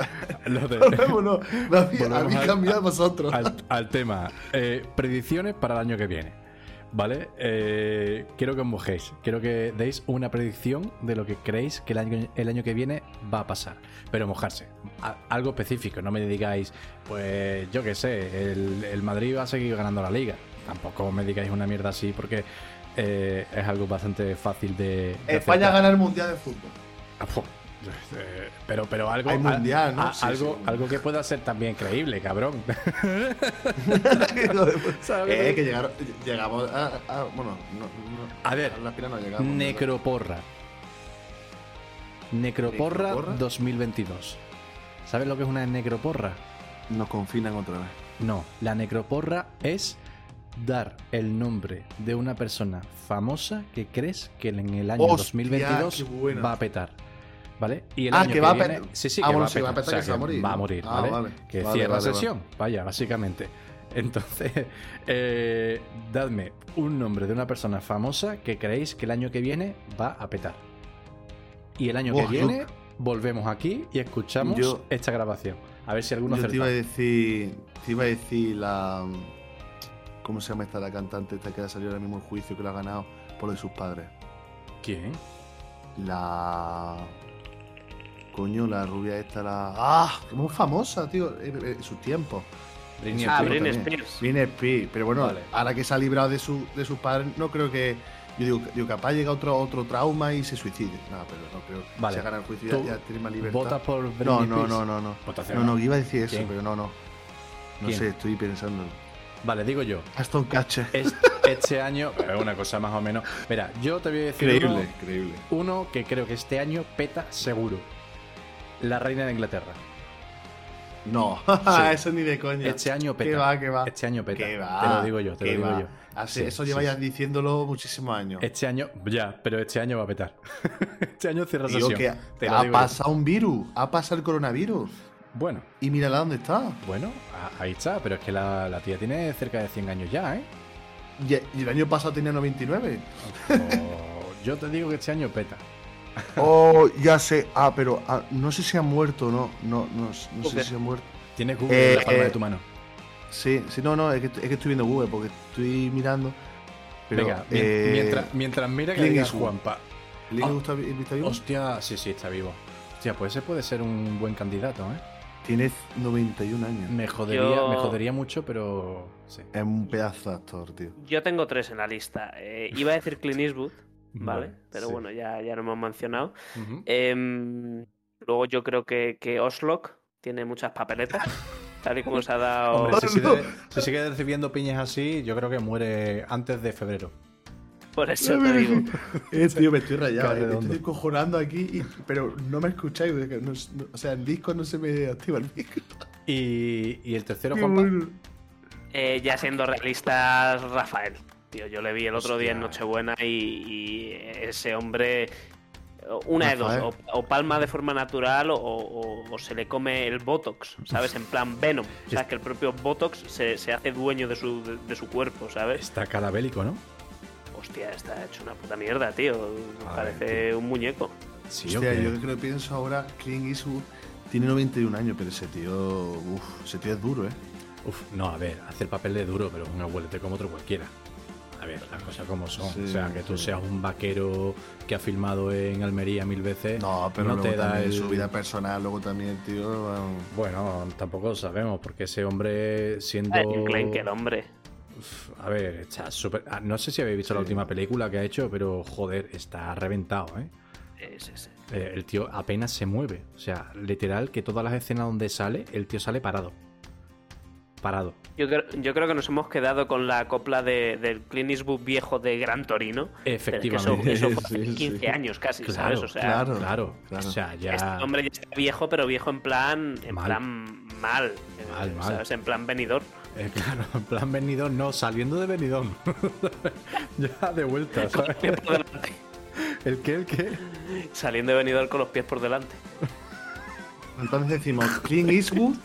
Speaker 2: Lo de-
Speaker 1: volvemos, no. Me habéis-
Speaker 2: Volvemos
Speaker 1: habéis
Speaker 2: al-
Speaker 1: vosotros.
Speaker 2: Al, al tema. Eh, predicciones para el año que viene. ¿Vale? Eh, quiero que os mojéis. Quiero que deis una predicción de lo que creéis que el año, el año que viene va a pasar. Pero mojarse. A- algo específico. No me digáis, pues yo qué sé, el, el Madrid va a seguir ganando la liga. Tampoco me digáis una mierda así porque eh, es algo bastante fácil de. de
Speaker 1: España gana el mundial de fútbol.
Speaker 2: Pero, pero algo,
Speaker 1: Hay mundial, ¿no?
Speaker 2: a-
Speaker 1: Sí,
Speaker 2: algo,
Speaker 1: sí.
Speaker 2: algo que pueda ser también creíble, cabrón.
Speaker 1: Eh, que llegaron, llegamos a, a- Bueno, no, no,
Speaker 2: A ver,
Speaker 1: la final no llegamos.
Speaker 2: Necroporra. Necroporra,
Speaker 1: ¿Necroporra?
Speaker 2: 2022. ¿Sabes lo que es una necroporra?
Speaker 1: Nos confinan otra vez.
Speaker 2: No, la necroporra es dar el nombre de una persona famosa que crees que en el año
Speaker 1: Hostia,
Speaker 2: 2022
Speaker 1: qué buena.
Speaker 2: va a petar. ¿Vale? Y el
Speaker 1: Ah,
Speaker 2: año
Speaker 1: que va a
Speaker 2: viene-
Speaker 1: pe-
Speaker 2: Sí, sí,
Speaker 1: Ah,
Speaker 2: que
Speaker 1: bueno,
Speaker 2: va a
Speaker 1: sí, va a
Speaker 2: petar.
Speaker 1: petar,
Speaker 2: o sea,
Speaker 1: que se va a morir.
Speaker 2: Va a morir,
Speaker 1: Ah,
Speaker 2: ¿vale?
Speaker 1: vale.
Speaker 2: Que
Speaker 1: Vale,
Speaker 2: cierra
Speaker 1: vale,
Speaker 2: sesión. Vaya, básicamente. Entonces, eh, dadme un nombre de una persona famosa que creéis que el año que viene va a petar. Y el año que
Speaker 1: yo-
Speaker 2: viene volvemos aquí y escuchamos
Speaker 1: Yo-
Speaker 2: esta grabación. A ver si alguno
Speaker 1: Yo te iba a
Speaker 2: acerta.
Speaker 1: decir. Te iba a decir la. ¿Cómo se llama esta la cantante esta que ha salido ahora mismo el juicio que lo ha ganado por lo de sus padres?
Speaker 2: ¿Quién?
Speaker 1: La. Coño, la rubia esta, la. ¡Ah! Muy famosa, tío. En, en sus tiempos.
Speaker 2: Britney
Speaker 3: Ah. Spears.
Speaker 1: Britney Spears. Pero bueno,
Speaker 2: Vale.
Speaker 1: ahora que se ha librado de, su, de sus padres, no creo que. Yo digo, digo capaz llega otro, otro trauma y se suicide. No, pero no creo.
Speaker 2: Vale.
Speaker 1: Se gana el juicio
Speaker 2: ¿Tú
Speaker 1: ya, ya tiene más libertad.
Speaker 2: ¿Votas por Britney
Speaker 1: No, no, no, no, no.
Speaker 2: Votación.
Speaker 1: No, no, iba a decir eso,
Speaker 2: ¿Quién?
Speaker 1: pero no, no. No
Speaker 2: ¿Quién?
Speaker 1: sé, estoy pensando.
Speaker 2: Vale, digo yo.
Speaker 1: Aston Catcher.
Speaker 2: Es- este año, es una cosa más o menos. Mira, yo te voy a decir
Speaker 1: Creíble,
Speaker 2: uno,
Speaker 1: creíble.
Speaker 2: uno que creo que este año peta seguro. La reina de Inglaterra.
Speaker 1: No,
Speaker 2: Sí.
Speaker 1: eso ni de coña.
Speaker 2: Este año peta.
Speaker 1: ¿Qué va, qué va?
Speaker 2: Este año peta.
Speaker 1: ¿Qué va?
Speaker 2: Te lo digo yo, te lo
Speaker 1: ¿Qué
Speaker 2: digo
Speaker 1: va?
Speaker 2: yo.
Speaker 1: Así-
Speaker 2: Sí,
Speaker 1: eso
Speaker 2: sí,
Speaker 1: lleva ya
Speaker 2: sí.
Speaker 1: diciéndolo muchísimos años.
Speaker 2: Este año, ya, pero este año va a petar. este año cierra
Speaker 1: Digo
Speaker 2: sesión.
Speaker 1: que
Speaker 2: Te lo
Speaker 1: ha
Speaker 2: yo.
Speaker 1: pasado un virus, ha pasado el coronavirus.
Speaker 2: Bueno,
Speaker 1: Y mírala dónde está.
Speaker 2: bueno, ahí está, pero es que la, la tía tiene cerca de 100 años ya, ¿eh?
Speaker 1: Y, y el año pasado tenía 99.
Speaker 2: Oh, yo te digo que este año peta.
Speaker 1: Oh, ya sé. Ah, pero ah, no sé si ha muerto o no. No, no, no sé si ha muerto.
Speaker 2: Tienes Google en la
Speaker 1: Eh,
Speaker 2: palma de
Speaker 1: eh,
Speaker 2: tu mano.
Speaker 1: Sí, sí, no, no, es que, es que estoy viendo Google porque estoy mirando. Pero,
Speaker 2: Venga,
Speaker 1: eh,
Speaker 2: mientras, mientras mira que digas. Juanpa.
Speaker 1: ¿Clint
Speaker 2: Ah,
Speaker 1: Eastwood está, vi- está vivo?
Speaker 2: Hostia, sí, sí, está vivo. Hostia, pues ese puede ser un buen candidato, ¿eh?
Speaker 1: Tiene 91 años.
Speaker 2: Me jodería,
Speaker 3: Yo-
Speaker 2: me jodería mucho, pero sí.
Speaker 1: Es un pedazo de actor, tío.
Speaker 3: Yo tengo tres en la lista. Eh, iba a decir Clint Eastwood, ¿vale? Pero
Speaker 1: sí.
Speaker 3: bueno, ya, ya lo hemos mencionado. Em, luego yo creo que, que Oslock tiene muchas papeletas. Tal y como se ha dado.
Speaker 2: Hombre, si, sigue, si sigue recibiendo piñas así, yo creo que muere antes de febrero.
Speaker 3: Por eso te digo.
Speaker 1: Eh, tío, me estoy rayado. Eh, me estoy cojonando aquí, y- pero no me escucháis. porque no- no- o sea, el disco no se me activa el micro.
Speaker 2: Y, y el tercero, Juanpa.
Speaker 3: Eh, ya siendo realistas, Rafael. Tío, yo le vi el otro día en. Nochebuena y, y ese hombre. Una de dos,
Speaker 1: Rafael.
Speaker 3: o, o palma de forma natural o, o- o se le come el Botox, ¿sabes? En plan Venom. O sea, que el propio Botox se, se hace dueño de su, de, de su cuerpo, ¿sabes?
Speaker 2: Está cadabélico, ¿no?
Speaker 3: Hostia, está hecho una puta mierda, tío.
Speaker 2: A
Speaker 3: Parece un muñeco.
Speaker 2: Sí,
Speaker 1: Hostia,
Speaker 2: ¿o qué?
Speaker 1: yo creo que pienso ahora, Clint Eastwood tiene 91 años, pero ese tío. Uf, ese tío es duro, ¿eh?
Speaker 2: Uf, no, a ver, hace el papel de duro, pero un abuelete como otro cualquiera. A ver, las cosas como son.
Speaker 1: Sí,
Speaker 2: o sea, que tú
Speaker 1: sí.
Speaker 2: seas un vaquero que ha filmado en Almería mil veces.
Speaker 1: No, pero
Speaker 2: no
Speaker 1: luego
Speaker 2: te da
Speaker 1: también
Speaker 2: el.
Speaker 1: su vida personal, luego también el tío. vamos.
Speaker 2: Bueno, tampoco lo sabemos, porque ese hombre siendo.
Speaker 3: Klein que el hombre.
Speaker 2: A ver, está súper. ah, No sé si habéis visto la última película que ha hecho, pero joder, está reventado, ¿eh?
Speaker 3: Sí, sí, sí.
Speaker 2: Eh, El tío apenas se mueve. O sea, literal, que todas las escenas donde sale, el tío sale parado. Parado.
Speaker 3: Yo creo, yo creo que nos hemos quedado con la copla de, del Clint Eastwood viejo de Gran Torino. Pero es que
Speaker 2: Efectivamente.
Speaker 3: eso, eso fue hace
Speaker 1: Sí, sí.
Speaker 3: 15 años casi,
Speaker 2: Claro,
Speaker 3: ¿sabes? O sea,
Speaker 1: claro.
Speaker 2: Claro,
Speaker 1: claro.
Speaker 2: O sea, ya.
Speaker 3: este hombre ya está viejo, pero viejo en plan, en
Speaker 2: Mal.
Speaker 3: plan mal.
Speaker 2: Mal,
Speaker 3: eh,
Speaker 2: mal.
Speaker 3: ¿Sabes? En plan venidor.
Speaker 2: Eh, claro, en plan Benidorm, no, saliendo de Benidorm. ya de vuelta,
Speaker 3: Con los
Speaker 2: ¿sabes?
Speaker 3: pies por delante.
Speaker 2: ¿El qué? ¿El qué?
Speaker 3: Saliendo de venidor con los pies por delante.
Speaker 1: Entonces decimos Clint Eastwood,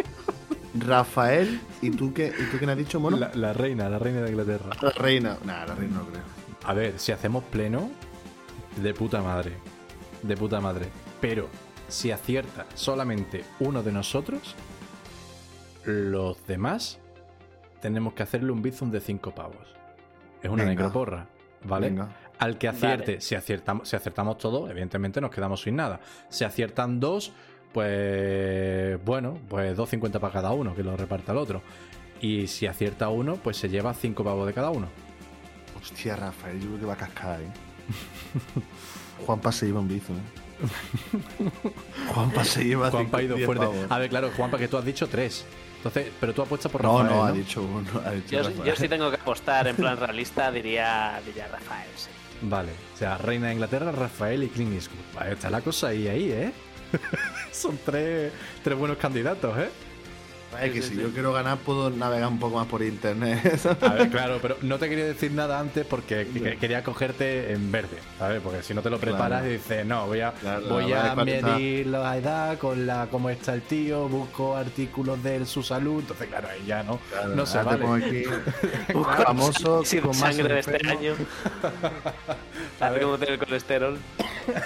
Speaker 1: Rafael, ¿y tú qué, ¿y tú quién has dicho, mono?
Speaker 2: La, la reina, la reina de Inglaterra.
Speaker 1: La reina. Nah, la reina no creo.
Speaker 2: A ver, si hacemos pleno, de puta madre. De puta madre. Pero, si acierta solamente uno de nosotros, los demás tenemos que hacerle un bizum de 5 pavos. Es una
Speaker 1: Venga.
Speaker 2: necroporra, ¿vale?
Speaker 1: Venga.
Speaker 2: Al que acierte,
Speaker 3: Vale.
Speaker 2: si, aciertamos, si acertamos todos, evidentemente nos quedamos sin nada. Si aciertan dos, pues bueno, pues 2.50 para cada uno, que lo reparta el otro. Y si acierta uno, pues se lleva 5 pavos de cada uno.
Speaker 1: Hostia, Rafael, yo creo que va a cascar, ¿eh? Juanpa se lleva un bizo, ¿eh? Juanpa se lleva
Speaker 2: Juanpa ha ido
Speaker 1: 10
Speaker 2: fuerte.
Speaker 1: pavos.
Speaker 2: A ver, claro, Juanpa, que tú has dicho tres. Entonces, pero tú apuestas por Rafael.
Speaker 1: no,
Speaker 2: ¿no?
Speaker 1: ha dicho uno. Ha dicho
Speaker 3: Yo,
Speaker 1: Rafael.
Speaker 3: yo sí tengo que apostar en plan realista, diría, diría Rafael. sí.
Speaker 2: Vale, o sea, Reina de Inglaterra, Rafael y Clint Eastwood. Vale, está la cosa ahí, ahí, ¿eh? Son tres, tres buenos candidatos, ¿eh?
Speaker 1: Es que si yo quiero ganar, puedo navegar un poco más por internet.
Speaker 2: A ver, claro, pero no te quería decir nada antes porque que- quería cogerte en verde, ¿sabes? Porque si no te lo preparas
Speaker 1: Claro.
Speaker 2: y dices, no, voy a,
Speaker 1: Claro,
Speaker 2: voy a medir la edad con la cómo está el tío, busco artículos de su salud, entonces claro, ahí ya no, no se vale.
Speaker 1: aquí famoso
Speaker 3: Sí,
Speaker 1: con más
Speaker 3: sangre de este año. A ver cómo tiene el colesterol.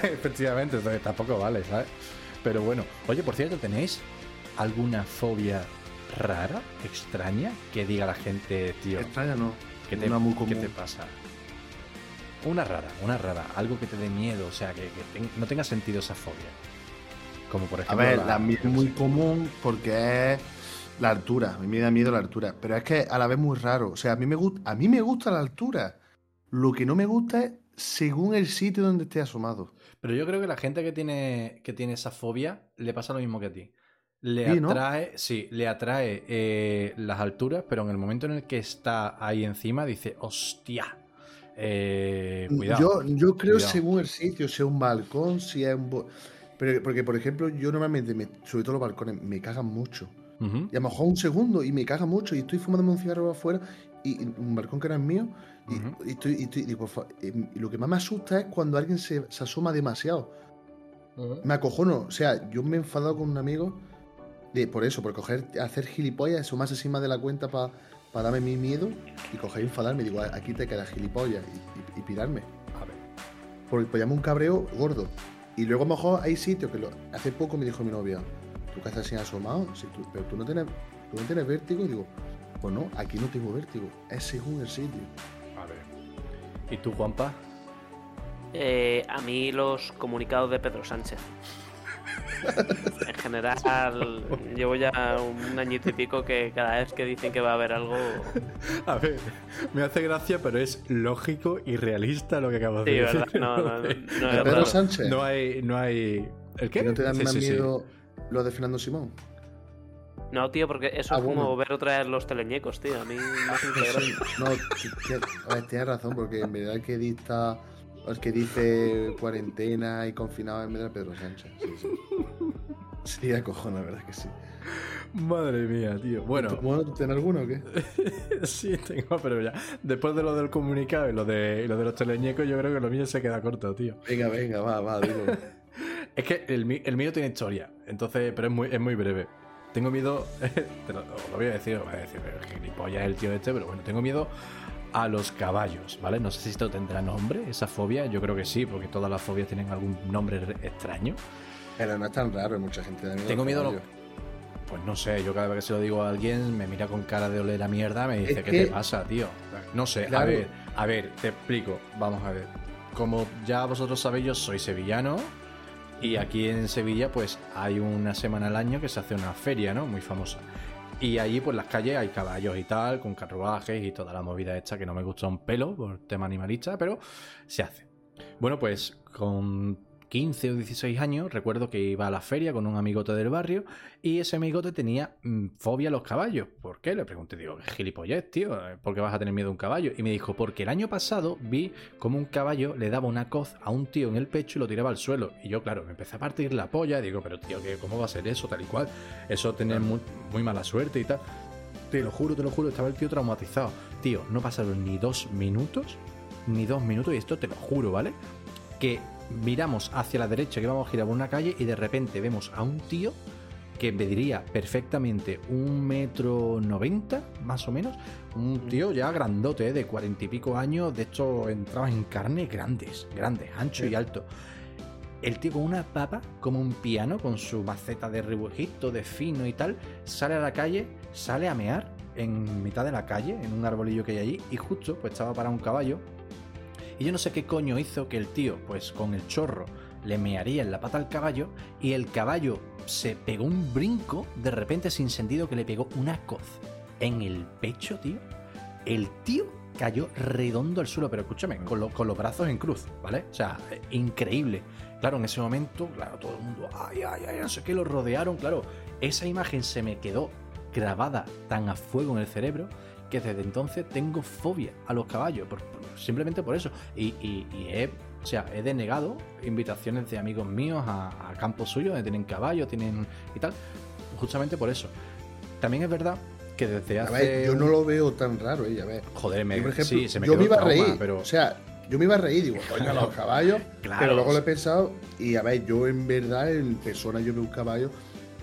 Speaker 2: Efectivamente, entonces tampoco vale, ¿sabes? Pero bueno, oye, por cierto, ¿tenéis alguna fobia rara, extraña, que diga la gente, tío,
Speaker 1: Extraña no.
Speaker 2: ¿qué te,
Speaker 1: Una muy
Speaker 2: qué
Speaker 1: común.
Speaker 2: te pasa? Una rara, una rara, algo que te dé miedo, o sea, que, no tenga sentido esa fobia. Como por
Speaker 1: A
Speaker 2: ejemplo.
Speaker 1: ver, la mía es muy común porque es la altura. A mí me da miedo la altura. Pero es que a la vez muy raro. O sea, a mí me gusta, a mí me gusta la altura. Lo que no me gusta es según el sitio donde esté asomado.
Speaker 2: Pero yo creo que la gente que tiene, que tiene esa fobia le pasa lo mismo que a ti. Le
Speaker 1: Sí, ¿no?
Speaker 2: atrae, sí, le atrae eh, las alturas, pero en el momento en el que está ahí encima dice, hostia, eh, cuidado.
Speaker 1: Yo, yo creo
Speaker 2: cuidado".
Speaker 1: según el sitio, si es un balcón, si es un... Pero, porque, por ejemplo, yo normalmente, me- sobre todo los balcones, me cagan mucho. Y a lo mejor un segundo y me caga mucho y estoy fumándome un cigarro afuera y, y un balcón que era mío y, y estoy, y estoy- digo, por fa- eh, y lo que más me asusta es cuando alguien se, se asoma demasiado. Me acojono. O sea, yo me he enfadado con un amigo de, por eso, por coger, hacer gilipollas, asomarse encima de la cuenta para darme mi miedo y coger y enfadarme. Digo, aquí te quedas gilipollas y, y- y pirarme.
Speaker 2: A ver.
Speaker 1: Porque pues llamo un cabreo gordo. Y luego a lo mejor hay sitios que lo, hace poco me dijo mi novia, ¿tú qué haces así asomado? Si tú- pero tú no tienes, tú no tienes vértigo. Digo, pues no, aquí no tengo vértigo. Es según el sitio.
Speaker 2: A ver. ¿Y tú, Juanpa?
Speaker 3: Eh, a mí los comunicados de Pedro Sánchez. En general, llevo ya un añito y pico que cada vez que dicen que va a haber algo.
Speaker 2: A ver, me hace gracia, pero es lógico y realista lo que acabo de
Speaker 3: Sí,
Speaker 2: decir.
Speaker 3: ¿verdad? No, no, no, no
Speaker 1: Pedro. Sánchez.
Speaker 2: No hay, no hay. ¿El qué?
Speaker 1: ¿Que no te dan
Speaker 2: Sí,
Speaker 1: más
Speaker 2: sí, sí.
Speaker 1: miedo lo de Fernando Simón?
Speaker 3: No, tío, porque eso
Speaker 1: Ah,
Speaker 3: es como
Speaker 1: bueno.
Speaker 3: ver otra vez los teleñecos, tío. A mí me hace gracia.
Speaker 1: No, tienes razón, porque en verdad que dicta, el que dice cuarentena y confinado en es Pedro Sánchez. Sí, sí. Sí, acojona, la verdad que sí.
Speaker 2: Madre mía, tío. Bueno,
Speaker 1: Bueno, ¿tú tienes alguno o qué?
Speaker 2: sí, tengo, pero ya. Después de lo del comunicado y lo de, y lo de los teleñecos, yo creo que lo mío se queda corto, tío.
Speaker 1: Venga, venga, va, va, dilo.
Speaker 2: Es que el, mío tiene historia, entonces, pero es muy, es muy breve. Tengo miedo, te lo, voy a decir, voy a decir, "Pero gilipollas el tío este, pero bueno, tengo miedo a los caballos, ¿vale? No sé si esto tendrá nombre, esa fobia, yo creo que sí, porque todas las fobias tienen algún nombre re- extraño.
Speaker 1: Pero no es tan raro, mucha gente miedo.
Speaker 2: Tengo miedo a los... Pues no sé, yo cada vez que se lo digo a alguien me mira con cara de oler a mierda, me dice,
Speaker 1: Es
Speaker 2: ¿qué
Speaker 1: que-
Speaker 2: te pasa, tío? No sé, a ver, a ver, te explico, vamos a ver. Como ya vosotros sabéis, yo soy sevillano y aquí en Sevilla pues hay una semana al año que se hace una feria, ¿no? Muy famosa. Y allí pues las calles hay caballos y tal, con carruajes y toda la movida esta que no me gusta un pelo por tema animalista, pero se hace. Bueno, pues con 15 o 16 años recuerdo que iba a la feria con un amigote del barrio y ese amigote tenía mm, fobia a los caballos. ¿Por qué? Le pregunté, digo, ¿qué gilipollez, tío? ¿Por qué vas a tener miedo a un caballo? Y me dijo, porque el año pasado vi como un caballo le daba una coz a un tío en el pecho y lo tiraba al suelo. Y yo, claro, me empecé a partir la polla. Digo, pero tío, ¿qué- ¿cómo va a ser eso? Tal y cual. Eso tener muy, muy mala suerte y tal. Te lo juro, te lo juro, estaba el tío traumatizado. Tío, no pasaron ni dos minutos, ni dos minutos, y esto te lo juro, ¿vale? Que miramos hacia la derecha, que vamos a girar por una calle, y de repente vemos a un tío que mediría perfectamente un metro noventa, más o menos. Un tío ya grandote, de cuarenta y pico años, de hecho entraba en carne grandes, grandes, ancho y alto. El tío con una papa, como un piano, con su maceta de rebujito, de fino y tal, sale a la calle, sale a mear en mitad de la calle, en un arbolillo que hay allí, y justo pues estaba para un caballo. Y yo no sé qué coño hizo que el tío, pues con el chorro, le mearía en la pata al caballo, y el caballo se pegó un brinco, de repente sin sentido, que le pegó una coz en el pecho, tío. El tío cayó redondo al suelo, pero escúchame, con, con los brazos en cruz, ¿vale? O sea, eh, increíble. Claro, en ese momento, claro, todo el mundo, ay, ay, ay, no sé qué, lo rodearon, claro. Esa imagen se me quedó grabada tan a fuego en el cerebro que desde entonces tengo fobia a los caballos, por- por- simplemente por eso. Y, y- y he, o sea, he denegado invitaciones de amigos míos a, a campos suyos donde tienen caballos, tienen y tal, justamente por eso. También es verdad que desde
Speaker 1: A
Speaker 2: hace...
Speaker 1: ver, yo no lo veo tan raro, eh, a ver.
Speaker 2: Joder, me,
Speaker 1: Yo, por ejemplo,
Speaker 2: sí, se me
Speaker 1: yo me iba a reír,
Speaker 2: pero...
Speaker 1: o sea, yo me iba a reír, digo, coño, los caballos.
Speaker 2: Claro.
Speaker 1: Pero luego lo he pensado, y a ver, yo en verdad, en persona, yo veo un caballo.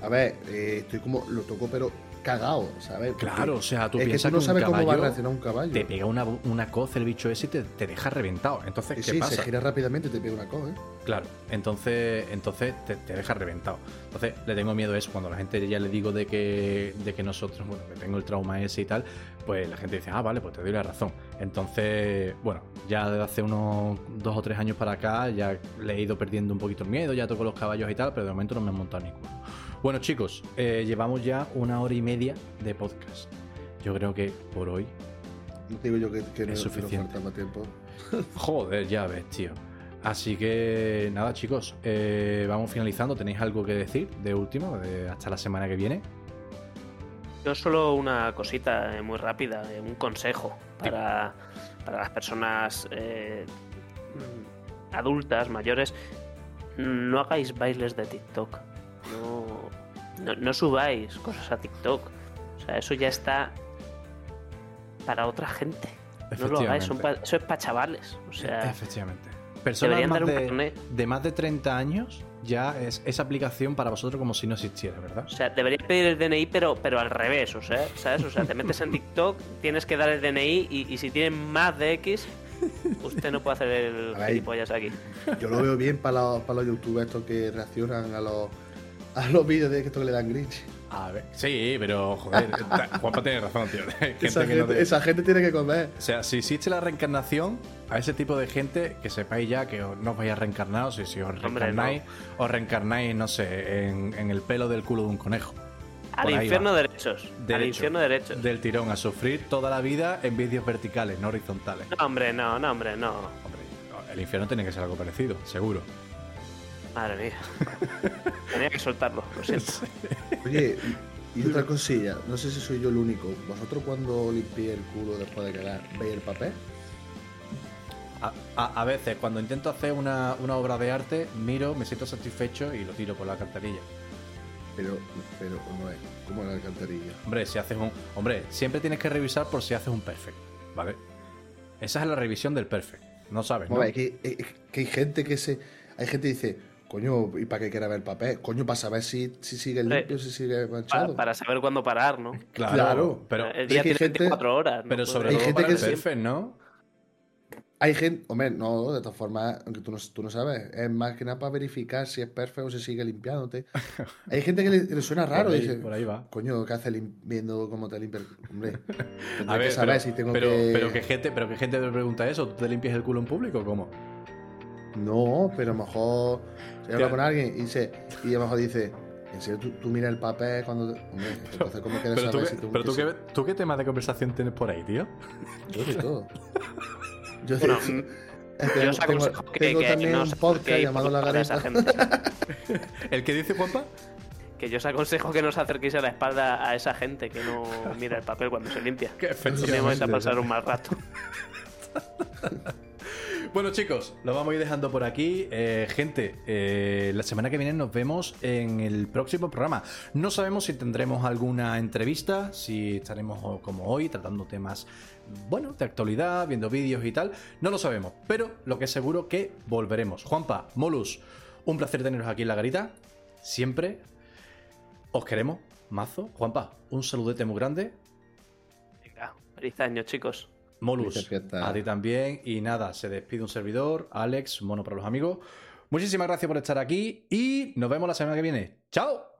Speaker 1: A ver, eh, estoy como, lo toco, pero cagado, ¿sabes? Porque
Speaker 2: Claro, o sea, tú
Speaker 1: es que
Speaker 2: piensas
Speaker 1: tú no
Speaker 2: un
Speaker 1: sabes cómo va a reaccionar un caballo.
Speaker 2: Te pega una, una coz el bicho ese y te, te deja reventado. Entonces, ¿qué
Speaker 1: sí,
Speaker 2: pasa?
Speaker 1: se gira rápidamente y te pega una cosa, ¿eh?
Speaker 2: Claro, entonces, entonces te, te deja reventado. Entonces le tengo miedo a eso. Cuando la gente ya le digo de que, de que nosotros, bueno, que tengo el trauma ese y tal, pues la gente dice, ah, vale, pues te doy la razón. Entonces, bueno, ya desde hace unos dos o tres años para acá ya le he ido perdiendo un poquito el miedo, ya toco los caballos y tal, pero de momento no me han montado ninguno. Bueno, chicos, eh, llevamos ya una hora y media de podcast. Yo creo que por hoy
Speaker 1: No te digo yo que, que no,
Speaker 2: Es
Speaker 1: no
Speaker 2: suficiente.
Speaker 1: tiempo.
Speaker 2: Joder, ya ves, tío. Así que nada, chicos, eh, vamos finalizando. ¿Tenéis algo que decir de último, de hasta la semana que viene?
Speaker 3: Yo solo una cosita eh, muy rápida, eh, un consejo para, para las personas adultas, mayores. No hagáis bailes de TikTok. No, no, no subáis cosas a TikTok. O sea, eso ya está para otra gente. No lo hagáis, son pa- eso es para chavales. O sea,
Speaker 2: Efectivamente. personas
Speaker 3: Deberían
Speaker 2: más
Speaker 3: dar un
Speaker 2: de, de más de 30 años, ya es esa aplicación para vosotros como si no existiera, ¿verdad?
Speaker 3: O sea, deberías pedir el DNI, pero, pero al revés, o sea, ¿sabes? O sea, te metes en TikTok, tienes que dar el DNI y, y si tienes más de X, usted no puede hacer el
Speaker 1: ver.
Speaker 3: gilipollas aquí.
Speaker 1: Yo lo veo bien para los, para los youtubers estos que reaccionan a los, a los vídeos de esto que le dan glitch.
Speaker 2: A ver, sí, pero joder, Juanpa tiene razón, tío. Gente
Speaker 1: Esa
Speaker 2: que no
Speaker 1: gente,
Speaker 2: te-
Speaker 1: esa gente tiene que comer.
Speaker 2: O sea, si existe la reencarnación, a ese tipo de gente, que sepáis ya que no os vais a reencarnar, o si, si os
Speaker 3: Hombre,
Speaker 2: reencarnáis, os reencarnáis, no sé, en, en el pelo del culo de un conejo.
Speaker 3: Al
Speaker 2: Por
Speaker 3: infierno derechos. Al infierno derechos.
Speaker 2: Del tirón, a sufrir toda la vida en vídeos verticales, no horizontales.
Speaker 3: No, hombre, no, no, hombre, no.
Speaker 2: El infierno tiene que ser algo parecido, seguro.
Speaker 3: Madre mía. Tenía que soltarlo, lo siento.
Speaker 1: Oye, y, otra cosilla, no sé si soy yo el único. ¿Vosotros cuando limpié el culo después de cagar, veis el papel?
Speaker 2: A, a- a veces, cuando intento hacer una, una obra de arte, miro, me siento satisfecho y lo tiro por la alcantarilla.
Speaker 1: Pero, pero, ¿cómo es? ¿Cómo es la alcantarilla?
Speaker 2: Hombre, si haces un. Hombre, siempre tienes que revisar por si haces un perfect, ¿vale? Esa es la revisión del perfect. No sabes, ¿no?
Speaker 1: Ver, que, que hay gente que se. Hay gente que dice, coño, ¿y para qué quiere ver el papel? Coño, para saber si, si sigue limpio, si sigue
Speaker 3: Para,
Speaker 1: manchado.
Speaker 3: para saber cuándo parar, ¿no?
Speaker 2: Claro,
Speaker 1: Claro.
Speaker 2: pero,
Speaker 3: El día
Speaker 1: es que hay
Speaker 3: tiene
Speaker 1: gente-
Speaker 3: 24 horas. ¿no?
Speaker 2: pero sobre
Speaker 1: Hay
Speaker 2: todo
Speaker 1: gente
Speaker 2: para
Speaker 1: que
Speaker 2: el ¿no?
Speaker 1: Hay gente, hombre, no, de todas formas, aunque tú no, tú no sabes, es más que nada para verificar si es perfecto o si sigue limpiándote. Hay gente que le, le suena raro,
Speaker 2: Por ahí-
Speaker 1: dice,
Speaker 2: por ahí va.
Speaker 1: coño, ¿qué hace viendo cómo te limpia el Hombre,
Speaker 2: A ver,
Speaker 1: que saber
Speaker 2: pero,
Speaker 1: si tengo
Speaker 2: pero,
Speaker 1: que...
Speaker 2: pero que gente, pero que gente te pregunta eso, ¿tú te limpias el culo en público o cómo?
Speaker 1: No, pero a lo mejor se habla con alguien y, dice, y a lo mejor dice, ¿en serio tú, tú miras el papel cuando... te-?" Hombre, entonces ¿cómo quieres
Speaker 2: Pero, tú,
Speaker 1: saber
Speaker 2: qué-
Speaker 1: si tengo
Speaker 2: pero
Speaker 1: que
Speaker 2: tú, qué, tú qué tema de conversación tienes por ahí, tío?
Speaker 1: Yo de todo. Yo,
Speaker 3: Bueno,
Speaker 1: de-
Speaker 3: mm, yo
Speaker 1: tengo,
Speaker 3: os
Speaker 1: tengo-
Speaker 3: aconsejo que-
Speaker 1: tengo
Speaker 3: que
Speaker 1: también
Speaker 3: no
Speaker 1: un podcast llamado La
Speaker 3: culpa de esa
Speaker 1: Gareta.
Speaker 2: ¿El que dice Juanpa?
Speaker 3: Que yo os aconsejo que no os acerquéis a la espalda a esa gente que no mira el papel cuando se limpia.
Speaker 2: Que
Speaker 3: Así vais a pasar un mal rato.
Speaker 2: Bueno, chicos, lo vamos a ir dejando por aquí. Eh, gente, eh, la semana que viene nos vemos en el próximo programa. No sabemos si tendremos alguna entrevista, si estaremos como hoy tratando temas, bueno, de actualidad, viendo vídeos y tal. No lo sabemos, pero lo que es seguro que volveremos. Juanpa, Molus, un placer teneros aquí en la garita. Siempre os queremos, mazo. Juanpa, un saludete muy grande.
Speaker 3: Venga, feliz año, chicos.
Speaker 2: Molus, a ti también. Y nada, se despide un servidor, Alex, mono para los amigos. Muchísimas gracias por estar aquí y nos vemos la semana que viene. ¡Chao!